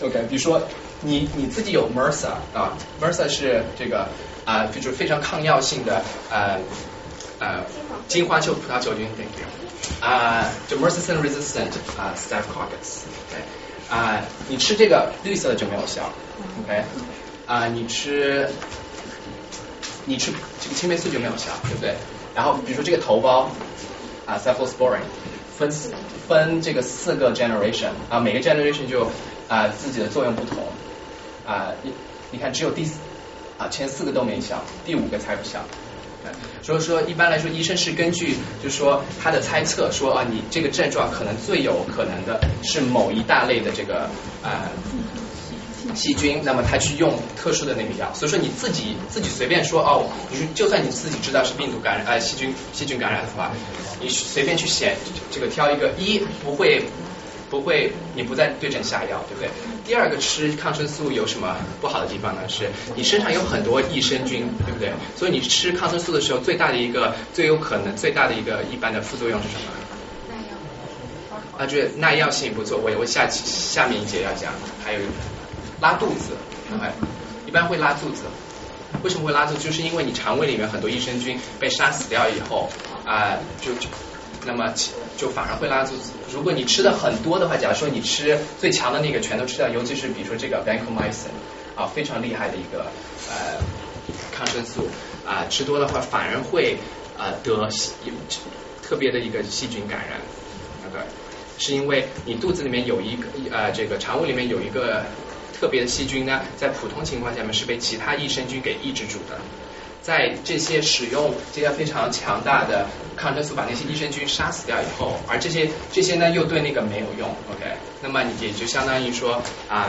Speaker 1: OK，比如说。你你自己有 MRSA 啊，MRSA 是这个啊，就是非常抗药性的呃呃金黄球葡萄球菌，thank you 啊，就 MRSA resistant 啊 Staphylococcus，OK 啊，你吃这个绿色的就没有效，OK 啊，你吃你吃这个青霉素就没有效，对不对？然后比如说这个头孢啊 Cephalosporin 分分这个四个 generation 啊，每个 generation 就啊自己的作用不同啊，你你看只有第啊前四个都没效，第五个才有效。所以说一般来说医生是根据就是说他的猜测说啊你这个症状可能最有可能的是某一大类的这个呃。细菌，那么他去用特殊的那个药，所以说你自己自己随便说哦，你说就算你自己知道是病毒感染，呃细菌细菌感染的话，你随便去选这个挑一个，一不会不会你不再对症下药，对不对？第二个吃抗生素有什么不好的地方呢？是你身上有很多益生菌，对不对？所以你吃抗生素的时候，最大的一个最有可能最大的一个一般的副作用是什么？耐药。啊，就是耐药性不错，我我下下面一节要讲，还有。拉肚子，OK，一般会拉肚子。为什么会拉肚子？就是因为你肠胃里面很多益生菌被杀死掉以后啊，就那么就反而会拉肚子。如果你吃的很多的话，假如说你吃最强的那个全都吃掉，尤其是比如说这个 vancomycin 啊，非常厉害的一个呃抗生素啊，吃多的话反而会啊得特别的一个细菌感染，OK，是因为你肚子里面有一个呃这个肠胃里面有一个。特别的细菌呢，在普通情况下面是被其他益生菌给抑制住的，在这些使用这些非常强大的抗生素把那些益生菌杀死掉以后，而这些这些呢又对那个没有用，OK，那么你也就相当于说啊，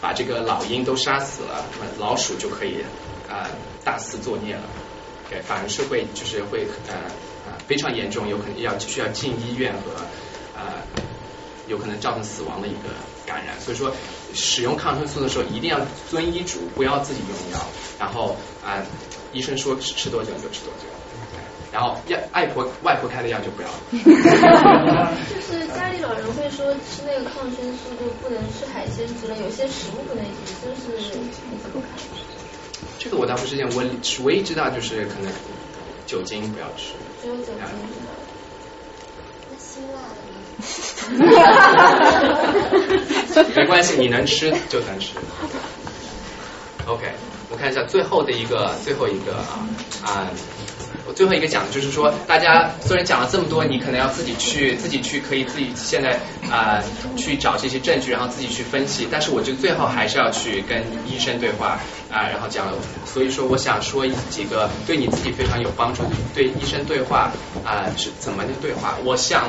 Speaker 1: 把这个老鹰都杀死了，老鼠就可以啊大肆作孽了，OK，反而是会就是会呃啊非常严重，有可能要需要进医院和啊有可能造成死亡的一个感染，所以说。使用抗生素的时候一定要遵医嘱，不要自己用药。然后啊，医生说吃多久就吃多久。然后要外婆外婆开的药就不要了。
Speaker 12: 就是家里老人会说吃那个抗生素就不能吃海鲜之类，有些食物不能吃，就是你怎么看？
Speaker 1: 这个我倒不是这样，我唯一知道就是可能酒精不要吃。
Speaker 12: 只有酒精。
Speaker 6: 那辛辣的。
Speaker 1: 没关系，你能吃就能吃。OK，看一下最后的一个，最后一个啊啊。我最后一个讲的就是说，大家虽然讲了这么多，你可能要自己去自己去可以自己现在啊去找这些证据，然后自己去分析。但是我觉得最后还是要去跟医生对话啊，然后讲。所以说，我想说几个对你自己非常有帮助，对医生对话啊是怎么的对话。我想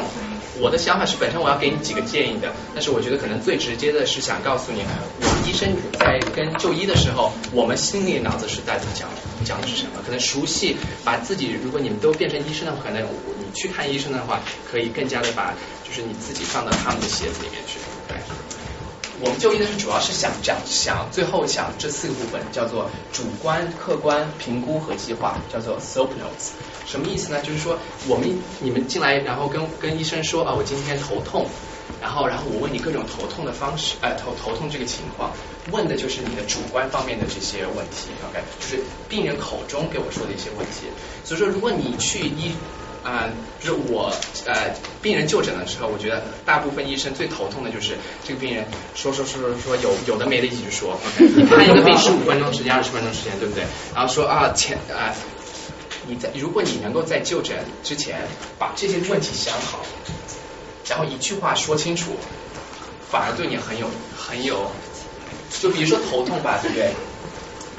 Speaker 1: 我的想法是，本身我要给你几个建议的，但是我觉得可能最直接的是想告诉你，我们医生在跟就医的时候，我们心里脑子是在讲讲的是什么？可能熟悉把自己。如果你们都变成医生的话，可能你去看医生的话，可以更加的把就是你自己放到他们的鞋子里面去。我们就医的是主要是想讲想最后想这四个部分叫做主观、客观、评估和计划，叫做 SOAP notes。什么意思呢？就是说我们你们进来然后跟跟医生说啊，我今天头痛。然后，然后我问你各种头痛的方式，呃，头头痛这个情况，问的就是你的主观方面的这些问题，OK，就是病人口中给我说的一些问题。所以说，如果你去医，啊，就是我，呃，病人就诊的时候，我觉得大部分医生最头痛的就是这个病人说说说说说有有的没的一直说，OK，你看一个病十五分钟时间，二十分钟时间，对不对？然后说啊，前啊，你在如果你能够在就诊之前把这些问题想好。然后一句话说清楚，反而对你很有很有，就比如说头痛吧，对不对？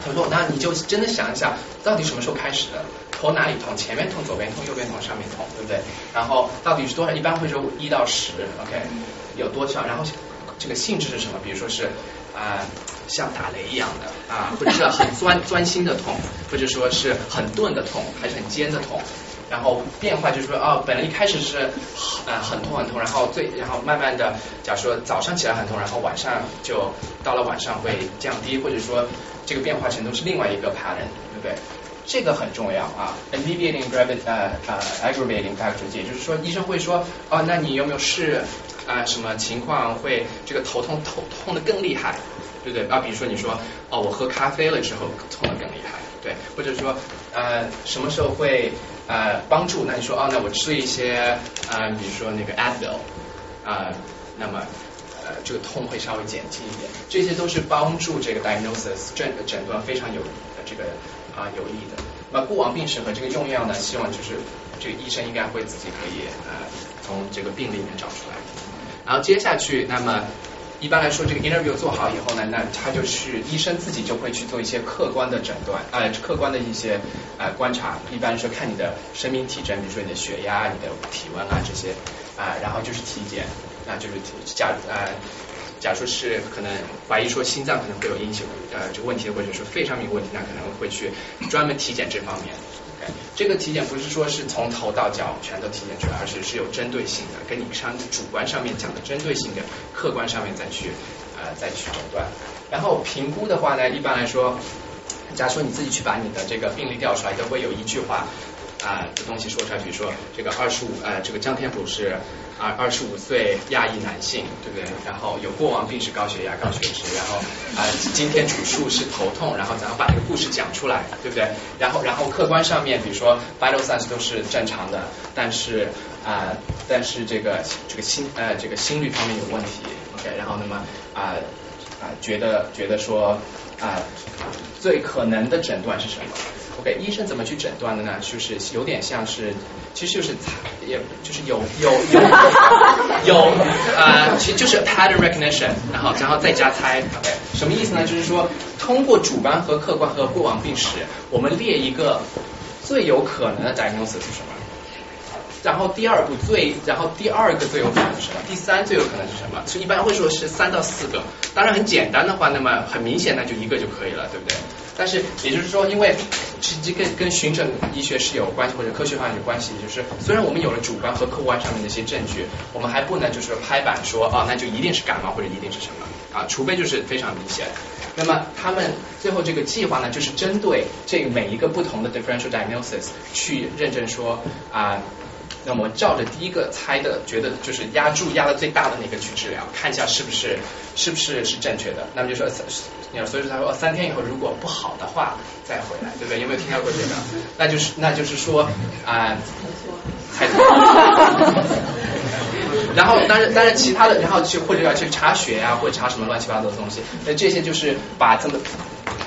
Speaker 1: 头痛，那你就真的想一想，到底什么时候开始的？头哪里痛？前面痛，左边痛，右边痛，上面痛，对不对？然后到底是多少？一般会说一到十，OK，有多少？然后这个性质是什么？比如说是啊，像打雷一样的啊，或者是很钻钻心的痛，或者说是很钝的痛，还是很尖的痛？然后变化就是说，哦，本来一开始是呃很痛很痛，然后最然后慢慢的，假如说早上起来很痛，然后晚上就到了晚上会降低，或者说这个变化程度是另外一个 pattern，对不对？这个很重要啊，alleviating aggravating 呃呃 aggravating factors，也就是说医生会说哦，那你有没有试啊什么情况会这个头痛头痛的更厉害，对不对啊？比如说你说哦，我喝咖啡了之后痛的更厉害，对，或者说呃什么时候会呃帮助？那你说哦，那我吃一些啊，比如说那个 Advil 啊，那么。呃，这个痛会稍微减轻一点，这些都是帮助这个 diagnosis 诊诊断非常有这个啊有益的。那过往病史和这个用药呢，希望就是这个医生应该会自己可以呃从这个病里面找出来。然后接下去，那么一般来说，这个 interview 做好以后呢，那他就是医生自己就会去做一些客观的诊断，呃，客观的一些呃观察。一般说看你的生命体征，比如说你的血压、你的体温啊这些啊，然后就是体检。那就是假呃，假如说是可能怀疑说心脏可能会有引起呃这个问题，或者说肺上面有问题，那可能会去专门体检这方面。这个体检不是说是从头到脚全都体检出来，而是是有针对性的，跟你上主观上面讲的针对性的，客观上面再去呃再去诊断。然后评估的话呢，一般来说，假如说你自己去把你的这个病历调出来，都会有一句话。啊，这东西说出来，比如说这个二十五，呃，这个江天普是啊二十五岁亚裔男性，对不对？然后有过往病史高血压、高血脂，然后啊，今天主诉是头痛，然后咱们把这个故事讲出来，对不对？然后然后客观上面，比如说 vital signs 都是正常的，但是啊，但是这个这个心呃这个心率方面有问题，OK，然后那么啊啊觉得觉得说啊最可能的诊断是什么？OK，医生怎么去诊断的呢？就是有点像是，其实就是猜，也就是有有有有啊，其实就是 pattern recognition，然后然后再加猜。OK，什么意思呢？就是说通过主观和客观和过往病史，我们列一个最有可能的 diagnosis 是什么？然后第二步最，然后第二个最有可能是什么？第三最有可能是什么？所以一般会说是三到四个。当然很简单的话，那么很明显那就一个就可以了，对不对？但是也就是说，因为实际跟跟循证医学是有关系，或者科学化有关系。就是虽然我们有了主观和客观上面的一些证据，我们还不能就是拍板说啊，那就一定是感冒或者一定是什么啊，除非就是非常明显。那么他们最后这个计划呢，就是针对这每一个不同的 differential diagnosis 去认证说啊。那么照着第一个猜的，觉得就是压注压的最大的那个去治疗，看一下是不是是不是是正确的。那么就说，所以说他说三天以后如果不好的话再回来，对不对？有没有听到过这个？那就是那就是说啊，猜错。然后当然当然其他的，然后去或者要去查血呀，或者查什么乱七八糟的东西。那这些就是把这么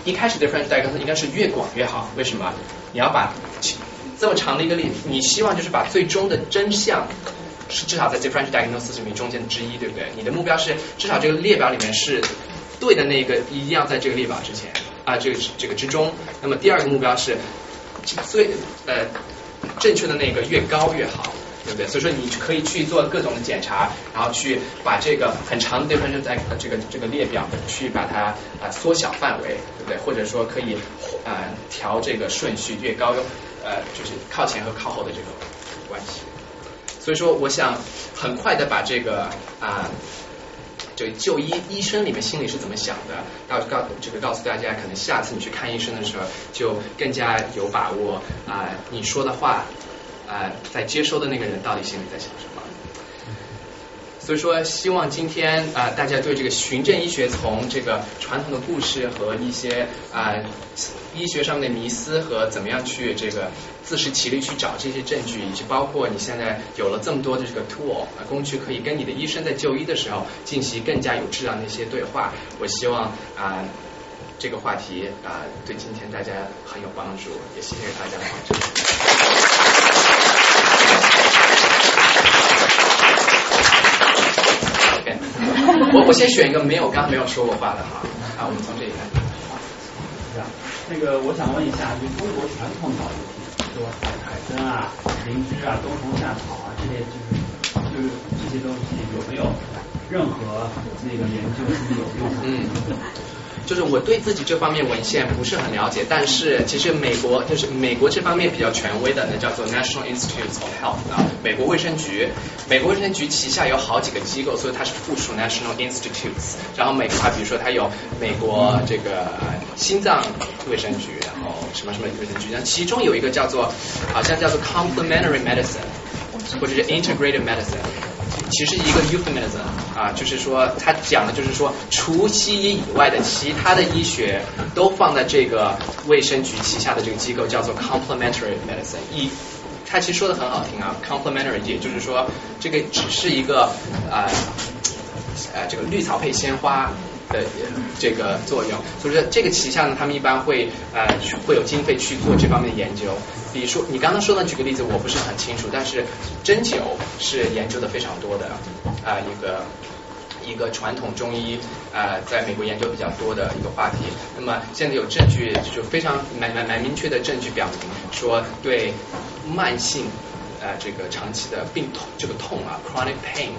Speaker 1: 一开始的 French diagnosis 应该是越广越好。为什么？你要把。这么长的一个例子，你希望就是把最终的真相是至少在 differential diagnosis 里面中间之一，对不对？你的目标是至少这个列表里面是对的那个，一定要在这个列表之前啊，这个这个之中。那么第二个目标是最呃正确的那个越高越好，对不对？所以说你可以去做各种的检查，然后去把这个很长的 differential 在这个这个列表去把它啊缩小范围，对不对？或者说可以啊调这个顺序越高越。呃，就是靠前和靠后的这个关系，所以说我想很快的把这个啊，这个就医医生里面心里是怎么想的，到告这个告诉大家，可能下次你去看医生的时候，就更加有把握啊，你说的话啊，在接收的那个人到底心里在想什么。所以说，希望今天啊，大家对这个循证医学从这个传统的故事和一些啊医学上面的迷思和怎么样去这个自食其力去找这些证据，以及包括你现在有了这么多的这个 tool 工具，可以跟你的医生在就医的时候进行更加有质量的一些对话。我希望啊这个话题啊对今天大家很有帮助，也谢谢大家的。我我先选一个没有刚刚没有说过话的哈，啊，我们从这里开始。
Speaker 15: 是啊，那个我想问一下，就中国传统草药，说海参啊、灵芝啊、冬虫夏草啊这些，就是就是这些东西有没有任何那个研究是有用的？嗯。
Speaker 1: 就是我对自己这方面文献不是很了解，但是其实美国就是美国这方面比较权威的，那叫做 National Institutes of Health 啊，美国卫生局。美国卫生局旗下有好几个机构，所以它是附属 National Institutes。然后美国，比如说它有美国这个心脏卫生局，然后什么什么卫生局，那其中有一个叫做好像叫做 Complementary Medicine，或者是 Integrated Medicine。其实一个 euphemism 啊，就是说它讲的就是说，除西医以外的其他的医学都放在这个卫生局旗下的这个机构叫做 complementary medicine。一，它其实说的很好听啊，complementary，也就是说这个只是一个啊呃这个绿草配鲜花。的这个作用，所以说这个旗下呢，他们一般会呃会有经费去做这方面的研究。比如说你刚刚说的举个例子，我不是很清楚，但是针灸是研究的非常多的啊一个一个传统中医啊在美国研究比较多的一个话题。那么现在有证据，就非常蛮蛮蛮明确的证据表明说对慢性呃这个长期的病痛这个痛啊 chronic pain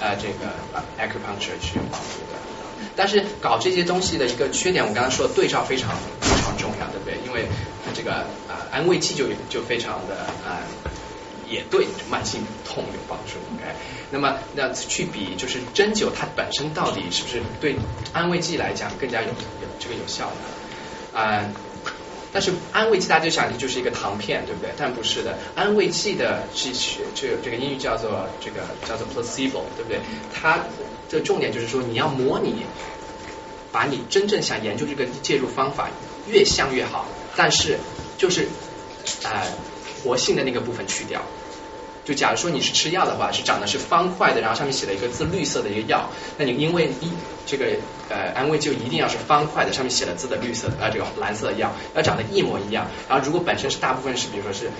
Speaker 1: 啊这个 acupuncture 去帮助的。但是搞这些东西的一个缺点，我刚刚说对照非常非常重要，对不对？因为这个啊安慰剂就就非常的啊也对慢性痛有帮助，OK？那么那去比就是针灸它本身到底是不是对安慰剂来讲更加有有这个有效呢？啊，但是安慰剂大家就想的就是一个糖片，对不对？但不是的，安慰剂的是这这个英语叫做这个叫做 placebo，对不对？它的重点就是说，你要模拟，把你真正想研究这个介入方法越像越好，但是就是呃活性的那个部分去掉。就假如说你是吃药的话，是长的是方块的，然后上面写了一个字绿色的一个药，那你因为一这个呃安慰就一定要是方块的，上面写了字的绿色的呃这个蓝色的药要长得一模一样。然后如果本身是大部分是比如说是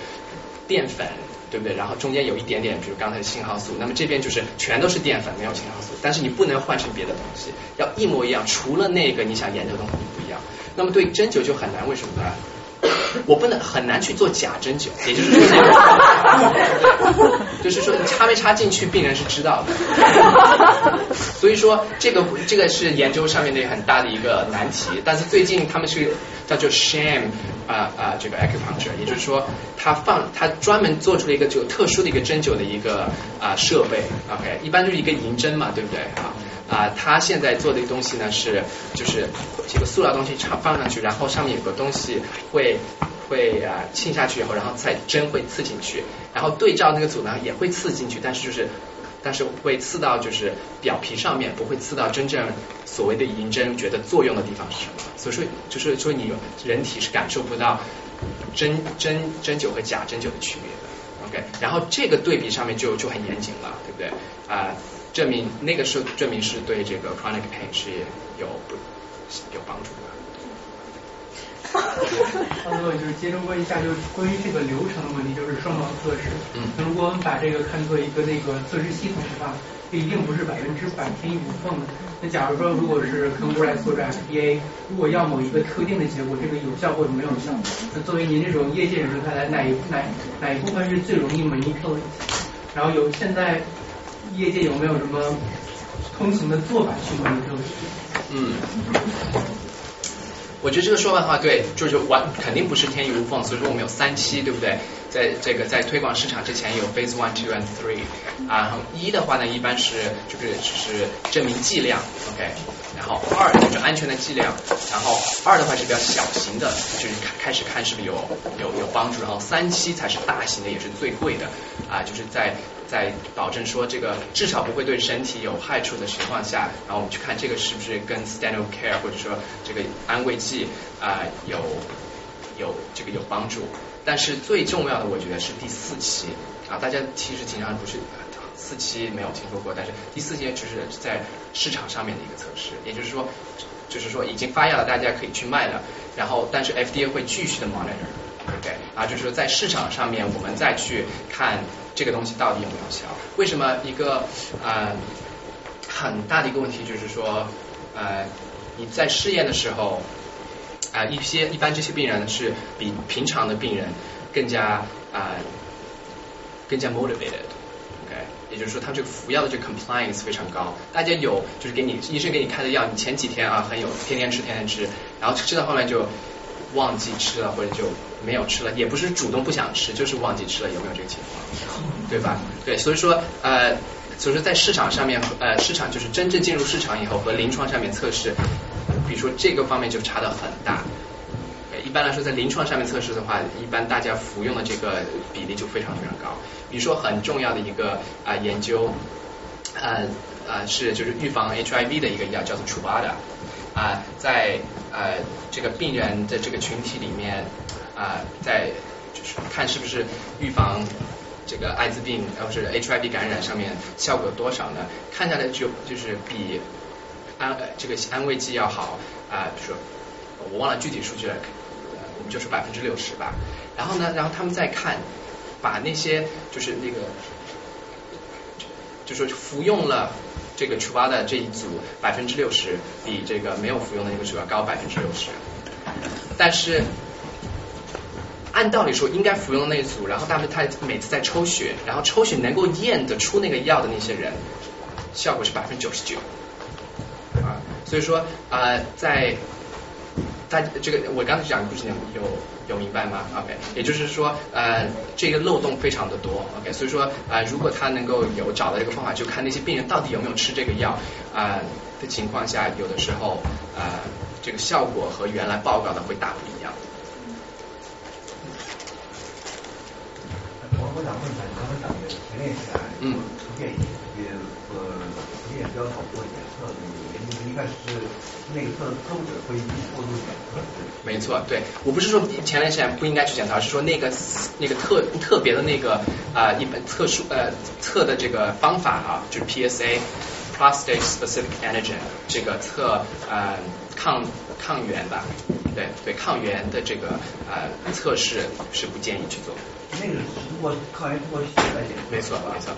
Speaker 1: 淀粉。对不对？然后中间有一点点，比如刚才的信号素，那么这边就是全都是淀粉，没有信号素。但是你不能换成别的东西，要一模一样，除了那个你想研究的东西不一样。那么对针灸就很难，为什么呢？我不能很难去做假针灸，也就是说，就是说你插没插进去，病人是知道的。所以说这个这个是研究上面的很大的一个难题。但是最近他们是叫做 sham 啊啊这个 acupuncture，也就是说他放他专门做出了一个就特殊的一个针灸的一个啊设备，OK，一般就是一个银针嘛，对不对啊？啊，他现在做的一个东西呢是，就是这个塑料东西插放上去，然后上面有个东西会会啊浸下去以后，然后再针会刺进去，然后对照那个组呢也会刺进去，但是就是但是会刺到就是表皮上面，不会刺到真正所谓的银针觉得作用的地方是什么？所以说就是说你人体是感受不到针针针灸和假针灸的区别的，OK？然后这个对比上面就就很严谨了，对不对啊？证明那个是证明是对这个 chronic pain 是有不有帮助的。
Speaker 16: 差不多就是接着问一下，就是关于这个流程的问题，就是双盲测试。嗯。如果我们把这个看作一个那个测试系统的话，这一定不是百分之百天衣无缝的。那假如说，如果是跟过来做这 FDA，如果要某一个特定的结果，这个有效或者没有效，那作为您这种业界人士看来，哪一哪哪一部分是最容易 manipulate？然后有现在。业界有没有什么通行的做法去模拟这个
Speaker 1: 嗯，我觉得这个说法的话，对，就是完肯定不是天衣无缝，所以说我们有三期，对不对？在这个在推广市场之前有 phase one, two and three 啊，然后一的话呢，一般是就是是证明剂量，OK，然后二就是安全的剂量，然后二的话是比较小型的，就是开开始看是不是有有有帮助，然后三期才是大型的，也是最贵的啊，就是在。在保证说这个至少不会对身体有害处的情况下，然后我们去看这个是不是跟 standard care 或者说这个安慰剂啊有有这个有帮助。但是最重要的我觉得是第四期啊，大家其实经常不是四期没有听说过，但是第四期就是在市场上面的一个测试，也就是说就是说已经发药了，大家可以去卖了，然后但是 FDA 会继续的 monitor，OK 啊，就是说在市场上面我们再去看。这个东西到底有没有效？为什么一个呃很大的一个问题就是说呃你在试验的时候啊一些一般这些病人是比平常的病人更加啊更加 motivated，OK，也就是说他这个服药的这个 compliance 非常高。大家有就是给你医生给你开的药，你前几天啊很有天天吃天天吃，然后吃到后面就忘记吃了或者就没有吃了，也不是主动不想吃，就是忘记吃了，有没有这个情况？对吧？对，所以说呃。所以说，在市场上面，呃，市场就是真正进入市场以后和临床上面测试，比如说这个方面就差的很大。一般来说，在临床上面测试的话，一般大家服用的这个比例就非常非常高。比如说很重要的一个啊研究，呃呃是就是预防 HIV 的一个药叫做 Truvada 啊，在呃这个病人的这个群体里面啊，在就是看是不是预防。这个艾滋病，或是 HIV 感染上面效果有多少呢？看下来就就是比安这个安慰剂要好啊，说我忘了具体数据了，我们就是百分之六十吧。然后呢，然后他们再看，把那些就是那个，就说服用了这个除疤的这一组百分之六十，比这个没有服用的那个组要高百分之六十，但是。按道理说应该服用的那组，然后但是他每次在抽血，然后抽血能够验得出那个药的那些人，效果是百分之九十九啊，所以说啊，在大这个我刚才讲的故事有有明白吗？OK，也就是说呃这个漏洞非常的多，OK，所以说啊如果他能够有找到这个方法，就看那些病人到底有没有吃这个药啊的情况下，有的时候啊这个效果和原来报告的会大不一样。
Speaker 17: 我想问一下，你刚才讲的前列腺癌图片也和图片标好做检测的原因，应该是那个测测者会过度检测。
Speaker 1: 没错，对我不是说前列腺不应该去检查，而是说那个那个特特别的那个啊一本特殊呃测的这个方法啊，就是 PSA prostate specific antigen 这个测呃抗抗原吧，对对抗原的这个呃测试是不建议去做。
Speaker 17: 那个是通过抗原通过血来检测，
Speaker 1: 没错没错。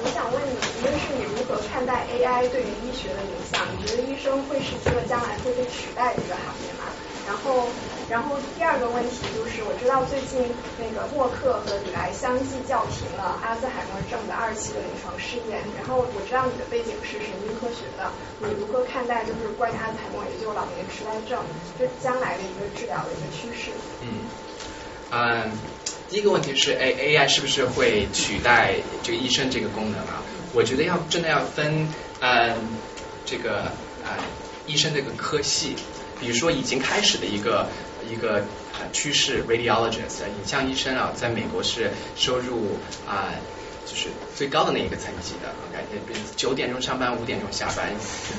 Speaker 9: 我想问你，一个是你如何看待 AI 对于医学的影响？你觉得医生会是一个将来会被取代的一个行业吗？然后，然后第二个问题就是，我知道最近那个默克和李来相继叫停了阿兹海默症的二期的临床试验。然后我知道你的背景是神经科学的，你如何看待就是关于阿兹海默也就老年痴呆症，就将来的一个治疗的一个趋势？
Speaker 1: 嗯，嗯，第一个问题是 A A I 是不是会取代这个医生这个功能啊？我觉得要真的要分嗯这个啊医生这个科系。比如说已经开始的一个一个趋势，radiologist 影像医生啊，在美国是收入啊就是最高的那一个层级的，OK，九点钟上班，五点钟下班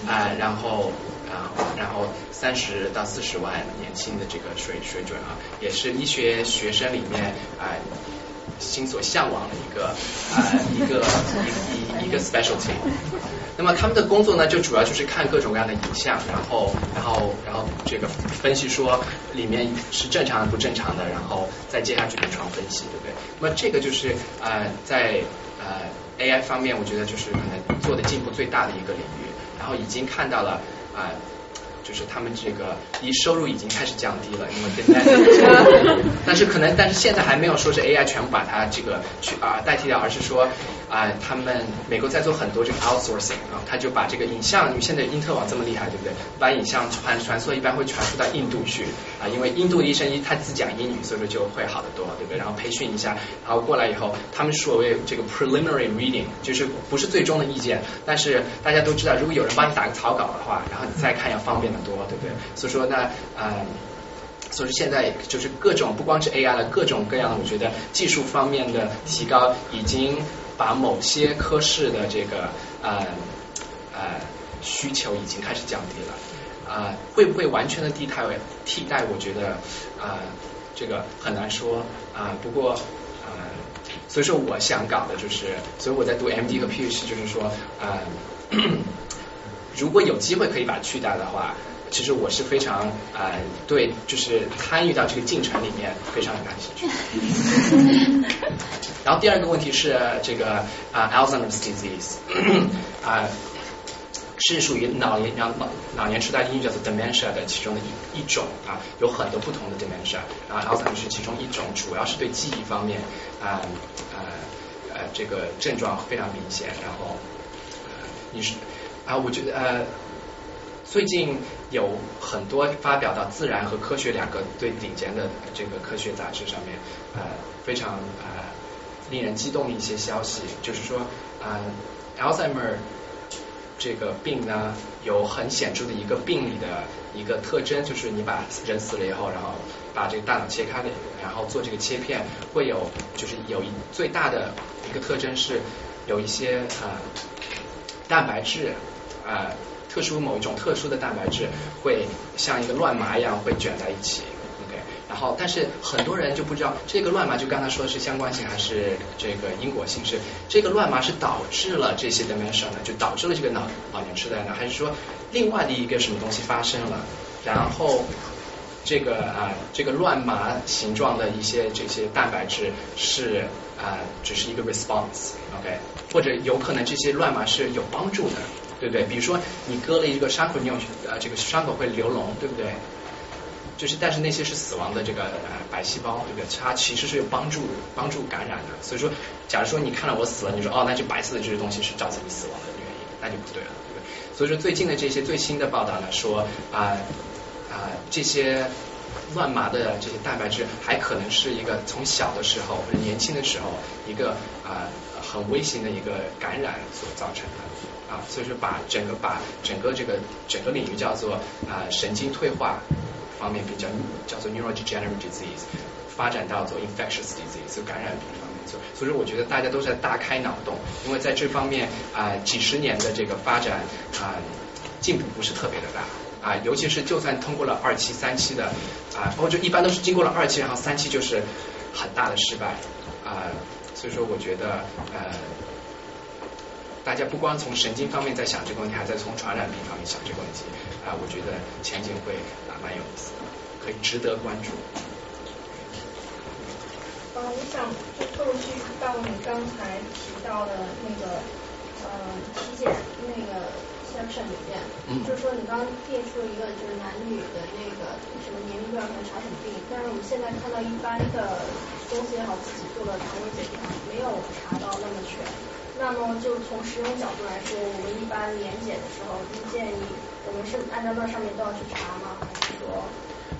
Speaker 1: 啊，然后啊然后三十到四十万年薪的这个水水准啊，也是医学学生里面啊。心所向往的一个啊一个一一一个 specialty，那么他们的工作呢，就主要就是看各种各样的影像，然后然后然后这个分析说里面是正常的不正常的，然后再接下去临床分析，对不对？那么这个就是啊在呃 AI 方面，我觉得就是可能做的进步最大的一个领域，然后已经看到了啊。就是他们这个一收入已经开始降低了，因为跟 代，但是可能但是现在还没有说是 AI 全部把它这个去啊代替掉，而是说啊他们美国在做很多这个 outsourcing 啊，他就把这个影像，因为现在因特网这么厉害，对不对？把影像传传输一般会传输到印度去啊，因为印度医生一他自讲英语，所以说就会好得多，对不对？然后培训一下，然后过来以后，他们所谓这个 preliminary reading 就是不是最终的意见，但是大家都知道，如果有人帮你打个草稿的话，然后你再看要方便。很多，对不对？所以说呢，呃，所以说现在就是各种不光是 AI 了，各种各样的，我觉得技术方面的提高，已经把某些科室的这个呃呃需求已经开始降低了。啊，会不会完全的替代替代？我觉得啊，这个很难说啊。不过啊，所以说我想搞的就是，所以我在读 MD 和 P H，就是说啊。如果有机会可以把它取代的话，其实我是非常啊对，就是参与到这个进程里面非常感兴趣。然后第二个问题是这个啊 Alzheimer's disease 啊，是属于老年老老年痴呆英语叫做 dementia 的其中的一一种啊，有很多不同的 dementia，然后 Alzheimer 是其中一种，主要是对记忆方面啊呃呃这个症状非常明显，然后你是啊我觉得呃最近有很多发表到《自然》和《科学》两个最顶尖的这个科学杂志上面呃非常啊令人激动的一些消息，就是说啊 Alzheimer。这个病呢，有很显著的一个病理的一个特征，就是你把人死了以后，然后把这个大脑切开了，然后做这个切片，会有就是有一最大的一个特征是有一些啊蛋白质啊特殊某一种特殊的蛋白质会像一个乱麻一样会卷在一起，OK，。然后，但是很多人就不知道这个乱麻，就刚才说的是相关性还是这个因果性？是这个乱麻是导致了这些 dementia 呢？就导致了这个脑老年痴呆呢？还是说另外的一个什么东西发生了？然后这个啊，这个乱麻形状的一些这些蛋白质是啊，只是一个 response，OK？或者有可能这些乱麻是有帮助的，对不对？比如说你割了一个伤口，你有呃这个伤口会流脓，对不对？就是，但是那些是死亡的这个呃白细胞，对不对？它其实是有帮助帮助感染的。所以说，假如说你看到我死了，你说哦，那就白色的这些东西是造成你死亡的原因，那就不对了，对不对？所以说，最近的这些最新的报道呢，说啊啊这些乱麻的这些蛋白质，还可能是一个从小的时候或者年轻的时候一个啊很微型的一个感染所造成的啊。所以说，把整个把整个这个整个领域叫做啊神经退化。方面比较叫做 neurodegenerative disease，发展到做 infectious disease，就感染病方面做，所以说我觉得大家都在大开脑洞，因为在这方面啊几十年的这个发展啊进步不是特别的大啊，尤其是就算通过了二期三期的啊，或者一般都是经过了二期，然后三期就是很大的失败啊，所以说我觉得呃大家不光从神经方面在想这个问题，还在从传染病方面想这个问题啊，我觉得前景会。蛮有意思的，可以值得关注。
Speaker 18: 呃，我想就透视到你刚才提到的那个呃体检那个 section 里面，就是说你刚列出了一个就是男女的那个什么年龄段可能查什么病，但是我们现在看到一般的公司也好，自己做的肠胃检查没有查到那么全。那么就从使用角度来说，我们一般年检的时候，就建议。我们是按照那上面都要去查吗？还是说？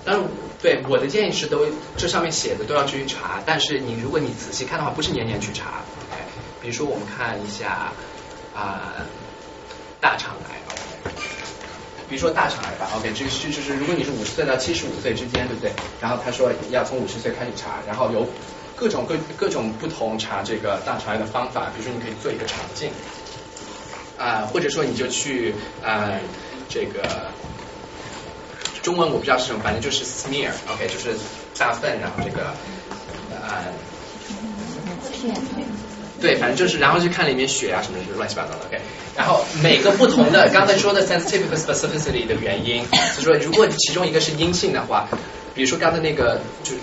Speaker 1: 但是对我的建议是，都这上面写的都要去查。但是你如果你仔细看的话，不是年年去查。OK，比如说我们看一下啊大肠癌，比如说大肠癌吧。OK，这个是就是如果你是五十岁到七十五岁之间，对不对？然后他说要从五十岁开始查，然后有各种各各种不同查这个大肠癌的方法。比如说你可以做一个肠镜啊，或者说你就去啊。这个中文我不知道是什么，反正就是 smear，OK，就是大粪，然后这个啊，对，反正就是，然后去看里面血啊什么的，乱七八糟的，OK。然后每个不同的刚才说的 sensitivity 和 specificity 的原因，就说如果其中一个是阴性的话，比如说刚才那个就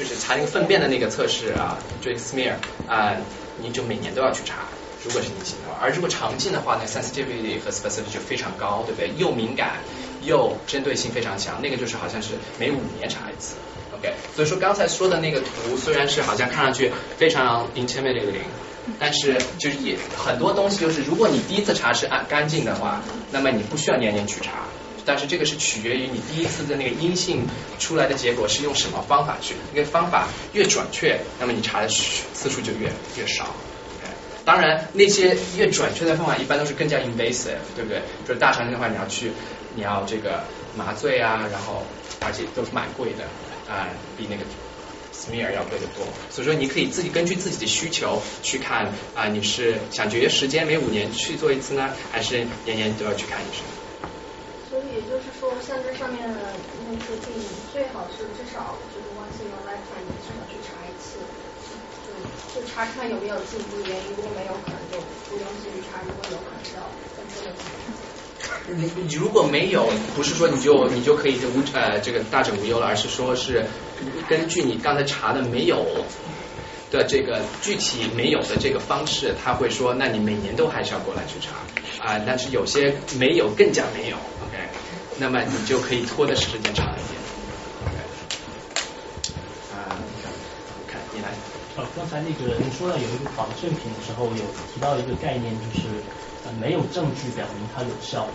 Speaker 1: 就是查那个粪便的那个测试啊，这个 smear 啊，你就每年都要去查。如果是阴性的话，而如果肠镜的话，那 sensitivity 和 specificity 就非常高，对不对？又敏感又针对性非常强，那个就是好像是每五年查一次，OK。所以说刚才说的那个图虽然是好像看上去非常 intimidating，但是就是也很多东西就是，如果你第一次查是按干净的话，那么你不需要年年去查。但是这个是取决于你第一次的那个阴性出来的结果是用什么方法去，那个方法越准确，那么你查的次数就越越少。当然，那些越准确的方法一般都是更加 invasive，对不对？就是大肠镜的话，你要去，你要这个麻醉啊，然后而且都是蛮贵的啊，比那个 smear 要贵得多。所以说，你可以自己根据自己的需求去看啊，你是想节约时间，每五年去做一次呢，还是年年都要去看医生？
Speaker 18: 所以也就是说，像这上面的那些病，最好是至少就是 once in a lifetime 至少去查一次。就查看有没有进步原因，如果没有，可能就不用继续查；如果有，可能要更多的
Speaker 1: 你你如果没有，不是说你就你就可以无呃这个大整无忧了，而是说是根据你刚才查的没有的这个具体没有的这个方式，他会说，那你每年都还是要过来去查啊。但是有些没有更加没有那么你就可以拖的时间长一点。啊，看你来。
Speaker 19: 呃，刚才那个你说到有一个保健品的时候，有提到一个概念，就是呃没有证据表明它有效。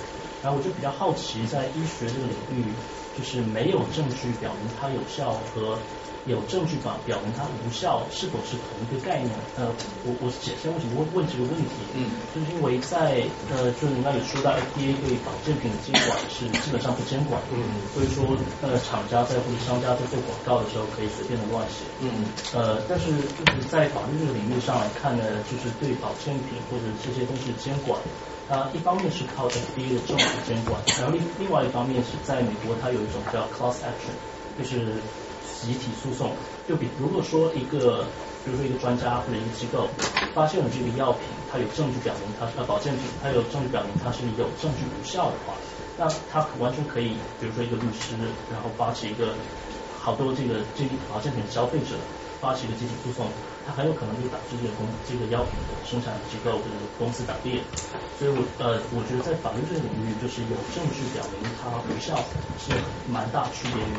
Speaker 19: 然后我就比较好奇，在医学这个领域，就是没有证据表明它有效和。有证据表表明它无效，是否是同一个概念？呃，我我解释为什么问问这个问题，嗯，就是因为在呃，就是你那里说到 FDA 对保健品的监管是基本上不监管，嗯，所以说呃，厂家在或者商家在做广告的时候可以随便的乱写，嗯，呃，但是就是在法律这个领域上来看呢，就是对保健品或者这些东西的监管，啊，一方面是靠 FDA 的政府监管，然后另另外一方面是在美国它有一种叫 class action，就是。集体诉讼，就比如果说一个，比如说一个专家或者一个机构发现了这个药品，它有证据表明它是保健品，它有证据表明它是有证据无效的话，那他完全可以，比如说一个律师，然后发起一个好多这个这保健品消费者发起一个集体诉讼。它很有可能就导致这个公这个药品的生产机构或者公司倒闭，所以我呃我觉得在法律这个领域，就是有证据表明它无效是蛮大区别于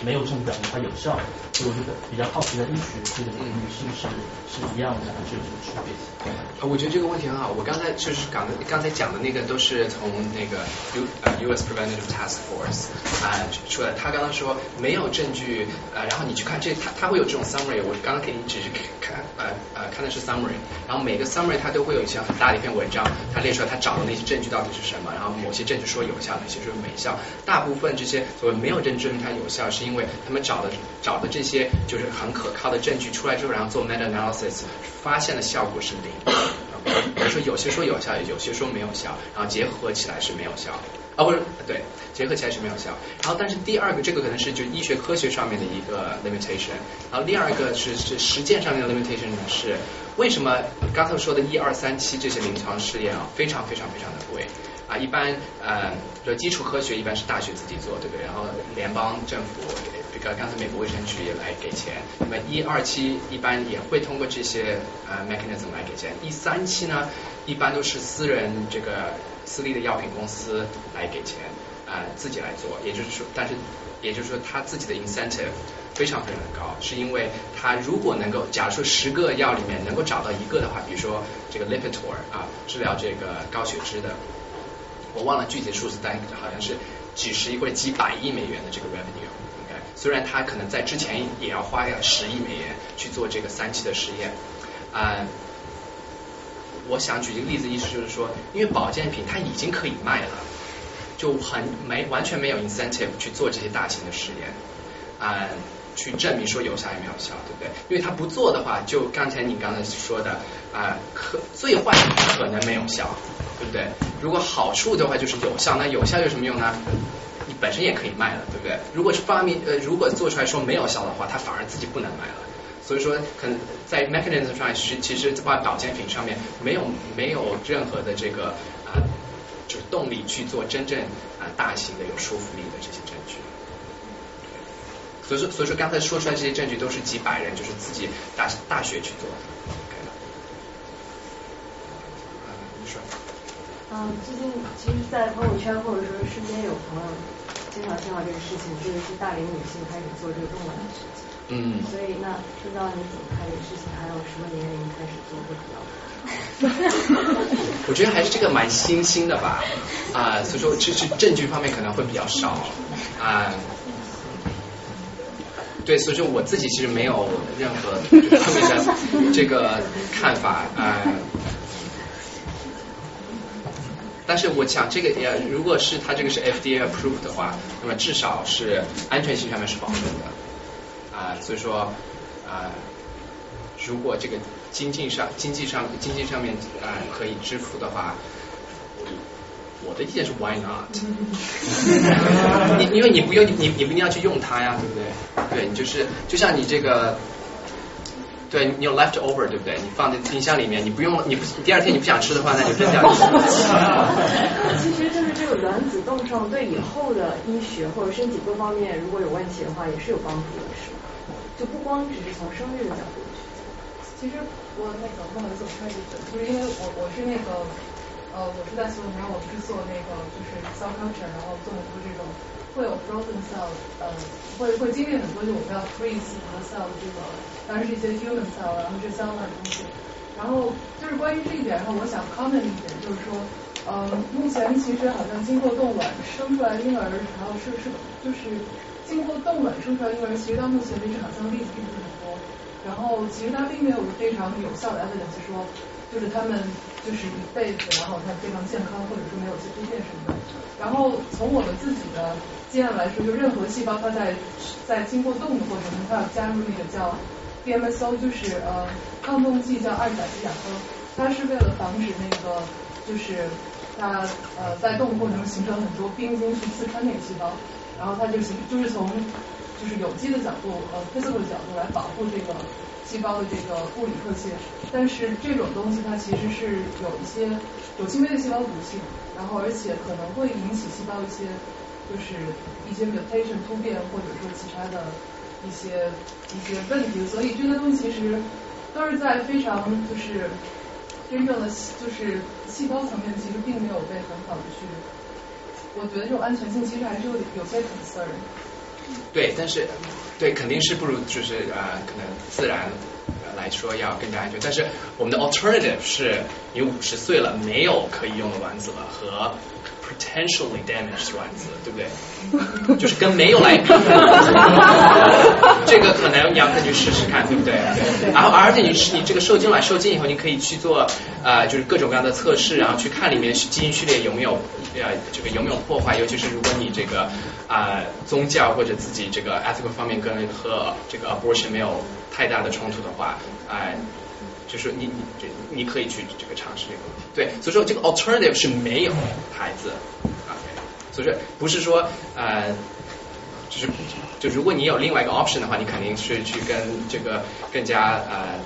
Speaker 19: 没有证据表明它有效，所以我觉得比较好奇在医学这个领域是不是是一样的，还是有什么区别？
Speaker 1: 呃，我觉得这个问题很好，我刚才就是讲的刚才讲的那个都是从那个 U U S Preventive Task Force 啊出来，他刚刚说没有证据呃，然后你去看这他他会有这种 summary，我刚刚给你只是看。呃呃，看的是 summary，然后每个 summary 它都会有一些很大的一篇文章，它列出来它找的那些证据到底是什么，然后某些证据说有效，哪些说没效。大部分这些所谓没有证据证明它有效，是因为他们找的找的这些就是很可靠的证据出来之后，然后做 meta analysis，发现的效果是零。比如说有些说有效，有些说没有效，然后结合起来是没有效。啊，不是，对，结合起来是没有效。然后，但是第二个，这个可能是就医学科学上面的一个 limitation。然后第二个是是实践上面的 limitation 呢，是为什么刚才说的一二三期这些临床试验啊，非常非常非常的贵啊。一般呃，就基础科学一般是大学自己做，对不对？然后联邦政府，个刚才美国卫生局也来给钱。那么一二期一般也会通过这些呃 mechanism 来给钱。第三期呢，一般都是私人这个。私立的药品公司来给钱啊，自己来做，也就是说，但是也就是说，他自己的 incentive 非常非常的高，是因为他如果能够，假如说十个药里面能够找到一个的话，比如说这个 Lipitor 啊，治疗这个高血脂的，我忘了具体数字，但好像是几十亿或者几百亿美元的这个 revenue 虽然他可能在之前也要花个十亿美元去做这个三期的实验啊。我想举一个例子，意思就是说，因为保健品它已经可以卖了，就很没完全没有 incentive 去做这些大型的实验啊，去证明说有效也没有效，对不对？因为他不做的话，就刚才你刚才说的啊，可最坏可能没有效，对不对？如果好处的话就是有效，那有效有什么用呢？你本身也可以卖了，对不对？如果是发明呃，如果做出来说没有效的话，它反而自己不能卖了。所以说，可能在 mechanism 上，其实其实在保健品上面没有没有任何的这个啊，就是动力去做真正啊大型的有说服力的这些证据。所以说，所以说刚才说出来这些证据都是几百人就是自己大大学去做的。你说。
Speaker 20: 嗯，最近其实，在朋友圈或者说身边有朋友经常听到这个事情，就是大龄女性开始做这个动卵的事情。
Speaker 1: 嗯，
Speaker 20: 所以那不知道你怎么看这个事情，还有什么年龄开始做会比较好？
Speaker 1: 我觉得还是这个蛮新兴的吧，啊，所以说其实证据方面可能会比较少啊。对，所以说我自己其实没有任何特别的这个看法啊。但是我想这个也，如果是它这个是 FDA approved 的话，那么至少是安全性上面是保证的。啊，所以说啊，如果这个经济上、经济上、经济上面啊可以支付的话，我的意见是 Why not？你因为你不用你你不一定要去用它呀，对不对？对你就是就像你这个，对你有 leftover 对不对？你放在冰箱里面，你不用你不第二天你不想吃的话，那就扔掉。
Speaker 20: 其实就是这个卵子冻上对以后的医学或者身体各方面如果有问题的话，也是有帮助的，是吧？就不光只是从生育的角度去讲。
Speaker 21: 其实我那个不好意思，我插一句，就是因为我我是那个呃我是在所里面，我不是做那个就是 cell culture，然后做很多这种会有 frozen cell，呃会会经历很多就我们要 freeze 和 cell 这个，当然是一些 human cell，然后这相关的东西。然后就是关于这一点，然后我想 comment 一点，就是说呃目前其实好像经过冻卵生出来婴儿，然后是是就是经过冻卵生出来婴儿，其实到目前为止好像例子并不是很多。然后其实它并没有非常有效的 evidence 说，就是他们就是一辈子，然后他非常健康，或者说没有一些突变什么的。然后从我们自己的经验来说，就任何细胞它在在经过冻的过程中，它要加入那个叫 DMSO，就是呃抗冻剂叫二甲基亚砜，它是为了防止那个就是它呃在冻的过程中形成很多冰晶去刺穿那个细胞，然后它就形就是从就是有机的角度，呃，physical 的角度来保护这个细胞的这个物理特性，但是这种东西它其实是有一些有轻微的细胞毒性，然后而且可能会引起细胞一些就是一些 mutation 突变或者说其他的一些一些问题，所以这些东西其实都是在非常就是真正的就是细胞层面其实并没有被很好的去，我觉得这种安全性其实还是有有些 concern。
Speaker 1: 对，但是对肯定是不如就是呃可能自然来说要更加安全。但是我们的 alternative 是你五十岁了没有可以用的卵子了和 potentially damaged 卵子，对不对？就是跟没有来比，这个可能你要再去试试看，对不对？然后而且你是你这个受精卵受精以后，你可以去做呃就是各种各样的测试，然后去看里面基因序列有没有呃这个有没有破坏，尤其是如果你这个啊宗教或者自己这个 ethical 方面跟和这个 abortion 没有太大的冲突的话，哎。就是你你这你可以去这个尝试这个对，所以说这个 alternative 是没有孩子，OK，所以说不是说呃，就是就如果你有另外一个 option 的话，你肯定是去跟这个更加呃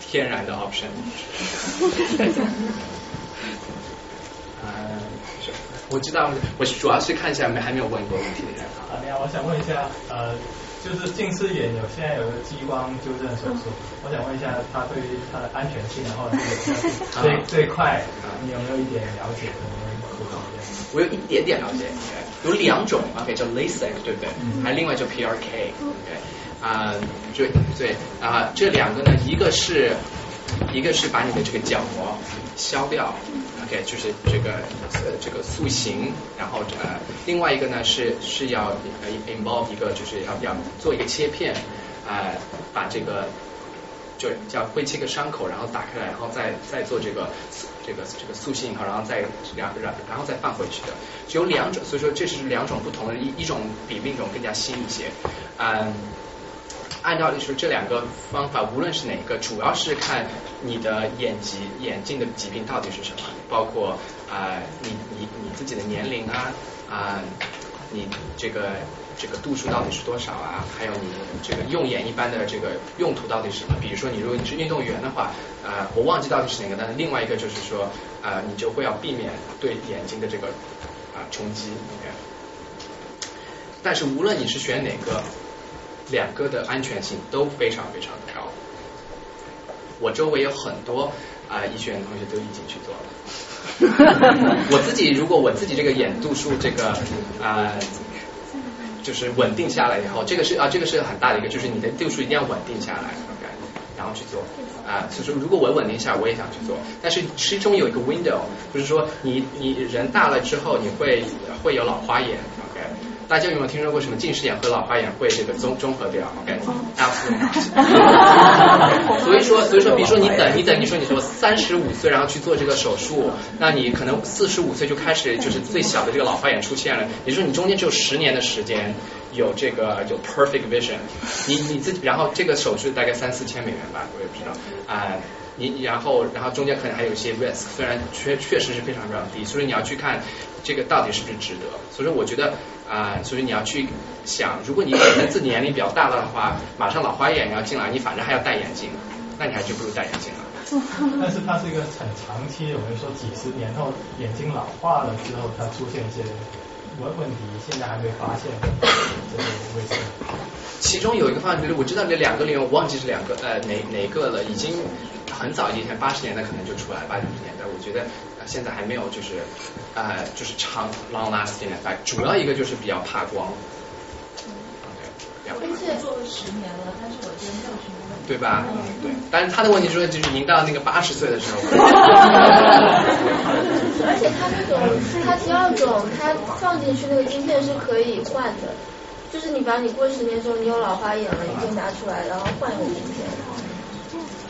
Speaker 1: 天然的 option。呃，我知道，我主要是看一下没还没有问过问题的人。
Speaker 22: 啊，你好，我想问一下，呃。就是近视眼有现在有个激光纠正手术，我想问一下，它对于它的安全性，然后这个最最快，你有没有一点了解？
Speaker 1: 我有一点点了解，有两种，OK，叫 LASIK，对不对？还有另外叫 PRK，OK，啊，对对啊，这两个呢，一个是一个是把你的这个角膜消掉。OK，就是这个呃这个塑形，然后呃另外一个呢是是要呃 involve 一个就是要要做一个切片啊把这个就叫会切个伤口，然后打开来，然后再再做这个这个这个塑形以后，然后再两然然后再放回去的，只有两种，所以说这是两种不同的，一一种比另一种更加新一些，嗯。按照就是这两个方法，无论是哪个，主要是看你的眼疾眼睛的疾病到底是什么，包括啊你你你自己的年龄啊啊你这个这个度数到底是多少啊，还有你这个用眼一般的这个用途到底是什么？比如说你如果你是运动员的话啊，我忘记到底是哪个，但是另外一个就是说啊你就会要避免对眼睛的这个啊冲击。但是无论你是选哪个。两个的安全性都非常非常的高，我周围有很多啊医学院的同学都已经去做了。我自己如果我自己这个眼度数这个啊就是稳定下来以后，这个是啊这个是很大的一个，就是你的度数一定要稳定下来，OK，然后去做啊。所以说如果我稳定下，我也想去做，但是其中有一个 window，就是说你你人大了之后，你会会有老花眼。大家有没有听说过什么近视眼和老花眼会这个综综合掉？OK，所以说所以说，比如说你等你等，你说你说三十五岁然后去做这个手术，那你可能四十五岁就开始就是最小的这个老花眼出现了，也就是说你中间只有十年的时间有这个有 perfect vision，你你自己然后这个手术大概三四千美元吧，我也不知道啊。你然后然后中间可能还有一些 risk，虽然确确实是非常非常低，所以你要去看这个到底是不是值得。所以说我觉得啊，所以你要去想，如果你可能自己年龄比较大了的话，马上老花眼要进来，你反正还要戴眼镜，那你还就不如戴眼镜了。
Speaker 22: 但是它是一个很长期，我们说几十年后眼睛老化了之后，它出现一些问问题现在还没发现这个卫生。
Speaker 1: 其中有一个方案，就是我知道这两个里面，我忘记是两个呃哪哪个了，已经很早以前八十年代可能就出来，八九十年代，我觉得现在还没有就是呃就是长 long lasting effect，主要一个就是比较怕光。
Speaker 12: 而且做了十年了，但是我觉得没有什么问题。
Speaker 1: 对吧？嗯，对。但是他的问题是，就是您到那个八十岁的时候。
Speaker 12: 而且他那种，他第二种，他放进去那个晶片是可以换的，就是你把你过十年之后你有老花眼了，你可以拿出来，然后换一个晶片。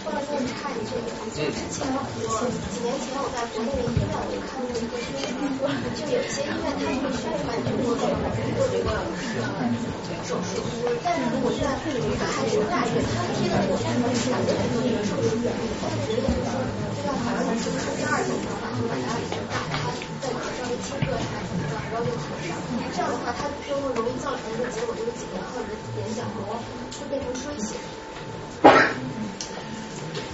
Speaker 6: 说到这插一句，就之前我几年前我在国内的医院，我就看过一个宣传，就有一些医院它会宣传做这个做这个手术，但是如果在这个还是大医院，他贴的那个宣传是两个人做这个手术，他觉得就是说这要好像是不是第二种方法，就把它打开，再稍微切割一下怎么着，然后又合上，这样的话它就会容易造成一个结果，就是几年后你的眼角膜会变成衰血。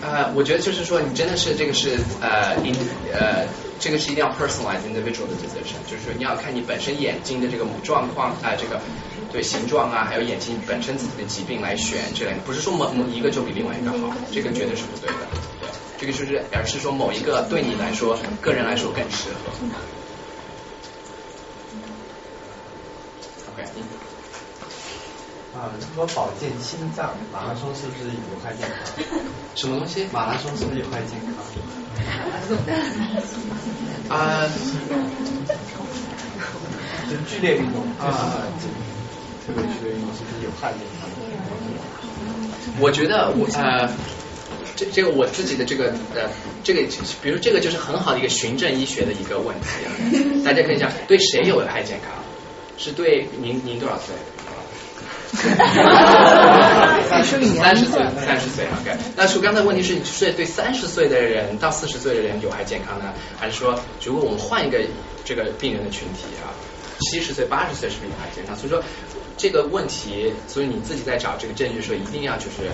Speaker 1: 呃，我觉得就是说，你真的是这个是呃，in 呃，这个是一定要 personalize individual 的 decision，就是说你要看你本身眼睛的这个状况啊，这个对形状啊，还有眼睛本身自己的疾病来选这类，不是说某某一个就比另外一个好，这个绝对是不对的，对，这个就是而是说某一个对你来说，个人来说更适合。OK。
Speaker 14: 啊，如果保健心脏，马拉松是不是有害健康？
Speaker 1: 什么东西？
Speaker 14: 马拉松是不是有害健康？
Speaker 1: 啊，
Speaker 14: 就剧烈运动啊，特别剧烈运动是不是有害健康？
Speaker 1: 我觉得我呃，这这个我自己的这个呃，这个比如这个就是很好的一个循证医学的一个问题啊，大家可以想对谁有害健康？是对您您多少岁？三十岁，三十岁，三十岁，OK。那说刚才问题是，是对三十岁的人到四十岁的人有害健康呢，还是说如果我们换一个这个病人的群体啊，七十岁、八十岁是不是有害健康？所以说这个问题，所以你自己在找这个证据的时候，一定要就是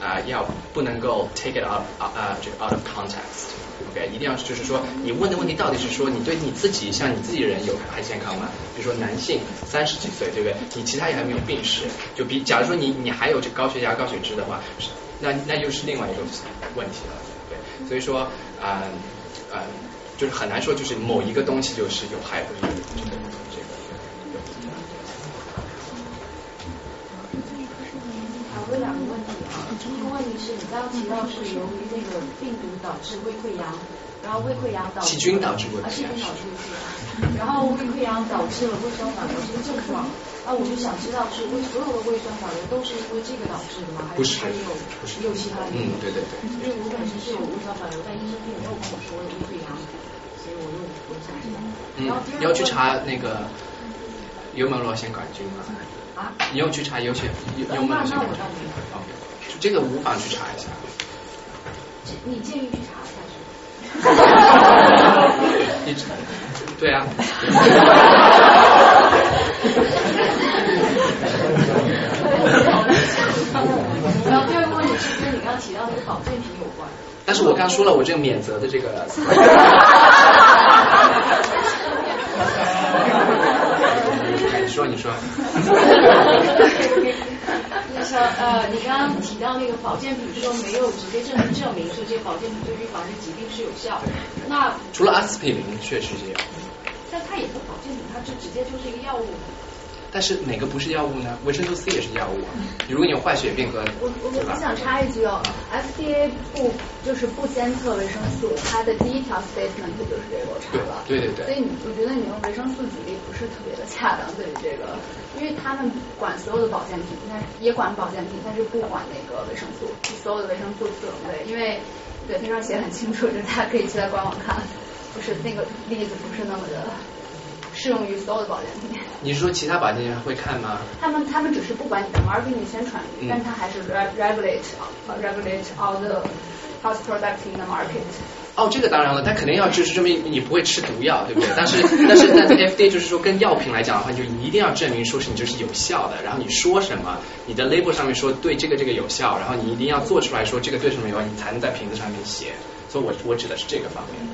Speaker 1: 啊，要不能够 take it out 啊这个 out of context。OK，一定要就是说，你问的问题到底是说你对你自己像你自己人有还健康吗？比如说男性三十几岁，对不对？你其他也还没有病史，就比假如说你你还有这高血压、高血脂的话，那那就是另外一种问题了，对。所以说啊啊，就是很难说就是某一个东西就是有害不利这个这个。
Speaker 3: 好，问两个问题。一个问题是你刚刚提到是由于那个病毒导致胃溃疡，然后胃溃疡导致
Speaker 1: 细菌导致胃
Speaker 3: 啊细菌导致胃溃疡，然后胃溃疡导致了胃酸反流这个症状，那我就想知道是胃所有的胃酸反流都是因为这个导致的吗？还是还有其他原因？
Speaker 1: 嗯对对对。
Speaker 3: 因为我本身是有胃酸反流，但医生并没有跟我说有胃溃疡，所以我又我想知道。
Speaker 1: 嗯，你要去查那个幽门螺旋杆菌吗？
Speaker 3: 啊？
Speaker 1: 你要去查幽血幽幽门螺旋杆菌？哦，这个无法去查一下。
Speaker 3: 你建议去查一下是？
Speaker 1: 一直 对啊。
Speaker 3: 然后第二个问题是跟你刚刚提到那个保健品有关。
Speaker 1: 但是我刚说了，我这个免责的这个。你说，你说。
Speaker 3: 呃，你刚刚提到那个保健品说没有直接证明证明说这个保健品对于防治疾病是有效的，那
Speaker 1: 除了阿司匹林确实是有。
Speaker 3: 但它也不保健品，它就直接就是一个药物。
Speaker 1: 但是哪个不是药物呢？维生素 C 也是药物啊。如果你有坏血病和
Speaker 11: 我我我想插一句哦，FDA 不就是不监测维生素，它的第一条 statement 就是这个我查了。
Speaker 1: 对对对。
Speaker 11: 所以你我觉得你用维生素举例不是特别的恰当，对于这个，因为他们管所有的保健品，但是也管保健品，但是不管那个维生素，所有的维生素种类，因为对它上写很清楚，就是大家可以去在官网看，不是那个例子不是那么的。适用于所有的保健品。
Speaker 1: 你是说其他保健品会看吗？
Speaker 11: 他们他们只是不管你的 marketing 宣传，但他还是 regulate regulate all the health products in the market。
Speaker 1: 哦，这个当然了，他肯定要支持证明你不会吃毒药，对不对？但是但是那 FDA 就是说跟药品来讲的话，就一定要证明说是你就是有效的，然后你说什么，你的 label 上面说对这个这个有效，然后你一定要做出来说这个对什么有效，你才能在瓶子上面写。所以我我指的是这个方面。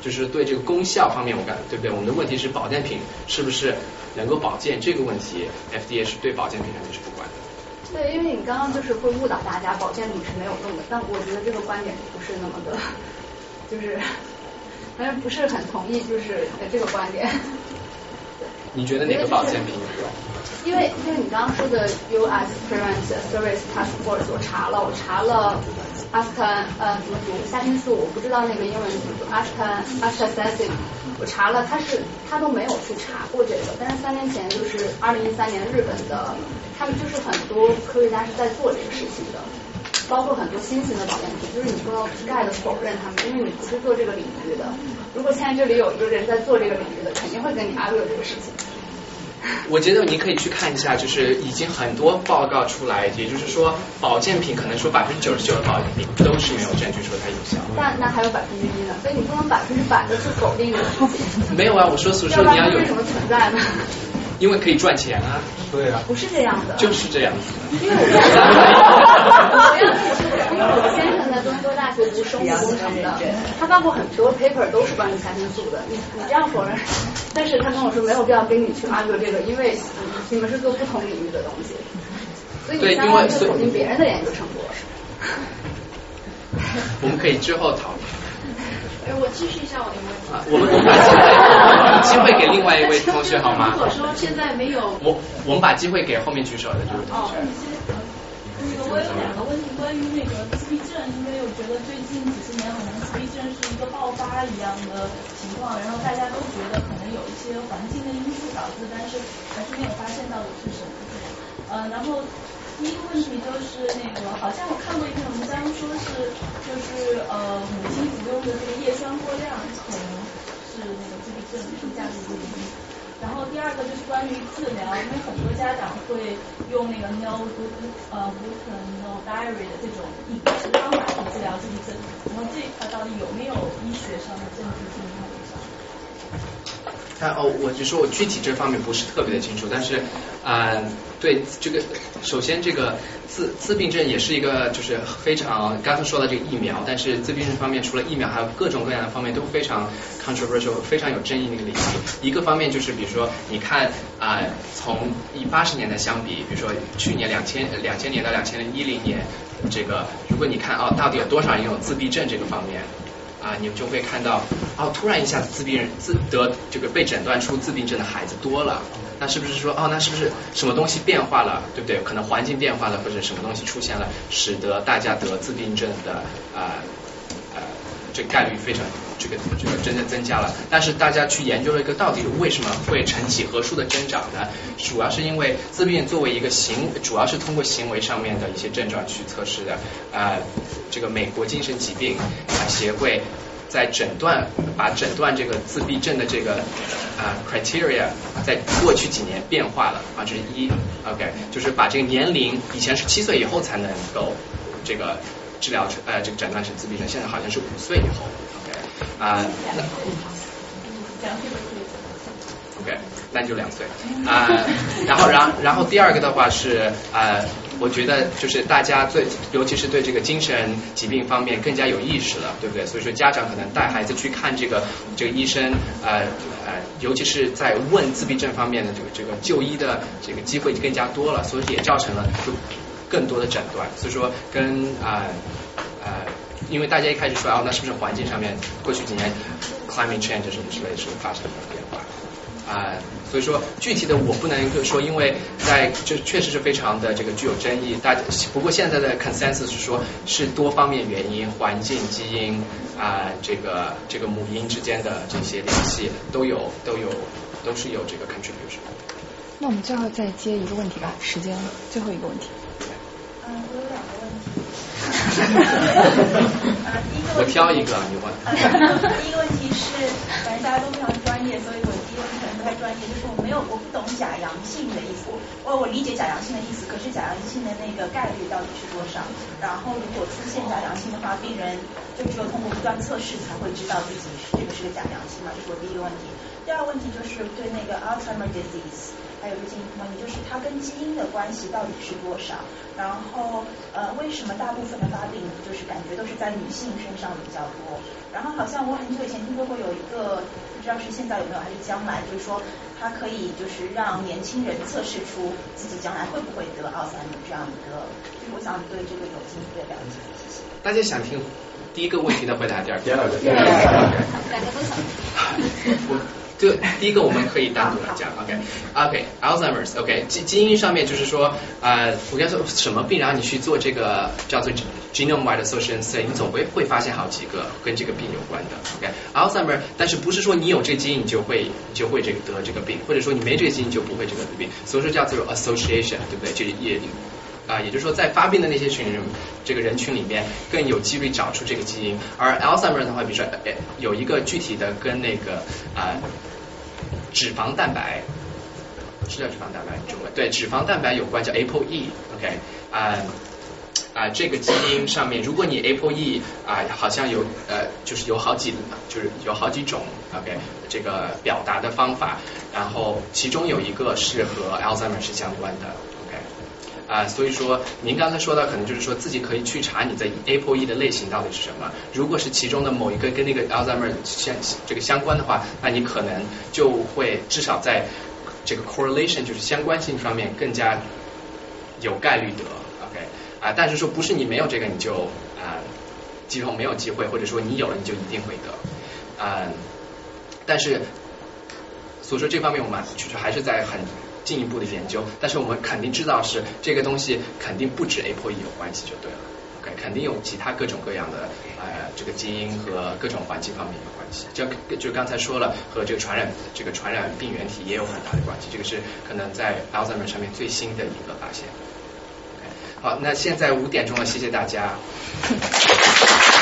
Speaker 1: 就是对这个功效方面，我感对不对？我们的问题是保健品是不是能够保健这个问题，FDA 是对保健品肯定是不管的。
Speaker 11: 对，因为你刚刚就是会误导大家，保健品是没有用的，但我觉得这个观点不是那么的，就是 反正不是很同意，就是这个观点。
Speaker 1: 你觉得哪个保健品有用？
Speaker 11: 因为因为你刚刚说的 US prevent Service Task Force，我查了，我查了阿斯坦呃怎么读虾青素，我不知道那个英文怎么读阿斯坦阿斯坦 s 我查了，他是他都没有去查过这个，但是三年前就是二零一三年日本的，他们就是很多科学家是在做这个事情的，包括很多新型的保健品，就是你不能盖的否认他们，因为你不是做这个领域的。如果现在这里有一个人在做这个领域的，肯定会跟你 argue 这个事情。
Speaker 1: 我觉得你可以去看一下，就是已经很多报告出来，也就是说保健品可能说百分之九十九的保健品都是没有证据说它有效。
Speaker 11: 但那还有百分之一呢？所以你不能百分之百的去否定这个事情。
Speaker 1: 没有啊，我说所说你要有。
Speaker 11: 为什么存在呢？
Speaker 1: 因为可以赚钱啊。
Speaker 22: 对啊。
Speaker 11: 不是这样的。
Speaker 1: 就是这样子。
Speaker 11: 因为我要因为我先生在多伦多大学读生物工程的，他发过很多 paper 都是关于虾青素的。你你这样否认？但是他跟我说没有必要跟你去 argue 这个，因为你们是做不同领域的东西，所以你相当于否定别人的研究成果。
Speaker 1: 我们可以之后讨论。
Speaker 3: 哎，我继续一下我的问题。
Speaker 1: 啊，我们我们把机会给另外一位同学好吗？
Speaker 3: 如果说现在没有，
Speaker 1: 我我们把机会给后面举手的这位同学。
Speaker 5: 那个我有两个问题，关于那个自闭症，因为我觉得最近几十年好像自闭症是一个爆发一样的情况，然后大家都觉得可能有一些环境的因素导致，但是还是没有发现到底是什么。呃，然后。第一个问题就是那个，好像我看过一篇文章，说是就是呃母亲服用的这个叶酸过量，可能是那个自闭症出现的一个原因。然后第二个就是关于治疗，因为很多家长会用那个 no gluten 呃 gluten no dairy 的这种饮食方法去治疗自闭症，然后这一块到底有没有医学上的证据证明？
Speaker 1: 但哦，我就说我具体这方面不是特别的清楚，但是啊，对这个，首先这个自自闭症也是一个就是非常刚才说的这个疫苗，但是自闭症方面除了疫苗，还有各种各样的方面都非常 controversial，非常有争议的一个领域。一个方面就是比如说，你看啊，从以八十年代相比，比如说去年两千两千年到两千零一零年，这个如果你看哦，到底有多少人有自闭症这个方面？啊，你们就会看到，哦，突然一下子自闭人自得这个被诊断出自闭症的孩子多了，那是不是说，哦，那是不是什么东西变化了，对不对？可能环境变化了，或者什么东西出现了，使得大家得自闭症的啊呃这概率非常这个这个真的增加了。但是大家去研究了一个到底为什么会呈几何数的增长呢？主要是因为自闭症作为一个行，主要是通过行为上面的一些症状去测试的啊。这个美国精神疾病协会在诊断，把诊断这个自闭症的这个啊 criteria 在过去几年变化了啊，这是一 OK，就是把这个年龄以前是七岁以后才能够这个治疗成呃这个诊断成自闭症，现在好像是五岁以后 OK 啊。OK，那就两岁啊，然后然然后第二个的话是啊，我觉得就是大家最尤其是对这个精神疾病方面更加有意识了，对不对？所以说家长可能带孩子去看这个这个医生呃呃，尤其是在问自闭症方面的这个这个就医的这个机会就更加多了，所以也造成了就更多的诊断。所以说跟啊呃，因为大家一开始说哦，那是不是环境上面过去几年 climate change 什么之类是发生了变化？啊，所以说具体的我不能就说，因为在这确实是非常的这个具有争议。大不过现在的 consensus 是说，是多方面原因，环境、基因啊，这个这个母婴之间的这些联系都有都有都是有这个 contribution。
Speaker 20: 那我们最后再接一个问题吧，时间最后一个问题。
Speaker 5: 嗯，我有两个问题。
Speaker 1: 我挑一个，你问。
Speaker 5: 第 一个问题是，反正大家都非常专业，所以我第一个问题可能不太专业，就是我没有，我不懂假阳性的意思。我我理解假阳性的意思，可是假阳性的那个概率到底是多少？然后如果出现假阳性的话，病人就只有通过不断测试才会知道自己这个是个假阳性嘛？这是我第一个问题。第二个问题就是对那个 Alzheimer disease。
Speaker 23: 还有一个进一步问题，就是它跟基因的关系到底是多少？然后呃，为什么大部分的发病就是感觉都是在女性身上比较多？然后好像我很久以前听说过有一个，不知道是现在有没有还是将来，就是说它可以就是让年轻人测试出自己将来会不会得奥斯姆这样一个，我想对这个有进一步的了解，谢谢。
Speaker 1: 大家想听第一个问题的回答，第二个。
Speaker 23: 第二个。大家都想。
Speaker 1: 就第一个我们可以单独来讲，OK，OK，Alzheimer's，OK，基基因上面就是说，呃，我该说什么病，然后你去做这个叫做 genome-wide association study，你总会会发现好几个跟这个病有关的，OK，Alzheimer，但是不是说你有这个基因你就会你就会这个得这个病，或者说你没这个基因就不会这个病，所以说叫做 association，对不对？就也啊，也就是说在发病的那些群人这个人群里面更有几率找出这个基因，而 Alzheimer 的话，比如说有一个具体的跟那个啊。脂肪蛋白是叫脂肪蛋白中文对脂肪蛋白有关叫 ApoE，OK 啊啊这个基因上面，如果你 ApoE 啊好像有呃就是有好几就是有好几种 OK 这个表达的方法，然后其中有一个是和 Alzheimer 是相关的。啊，所以说您刚才说到可能就是说自己可以去查你的 ApoE 的类型到底是什么。如果是其中的某一个跟那个 Alzheimer 相这个相关的话，那你可能就会至少在这个 correlation 就是相关性方面更加有概率得 OK 啊。但是说不是你没有这个你就啊几乎没有机会，或者说你有了你就一定会得啊。但是所以说这方面我们就是还是在很。进一步的研究，但是我们肯定知道是这个东西肯定不止 ApoE 有关系就对了，OK，肯定有其他各种各样的呃这个基因和各种环境方面有关系，就就刚才说了和这个传染这个传染病原体也有很大的关系，这个是可能在 Alzheimer 上面最新的一个发现。好，那现在五点钟了，谢谢大家。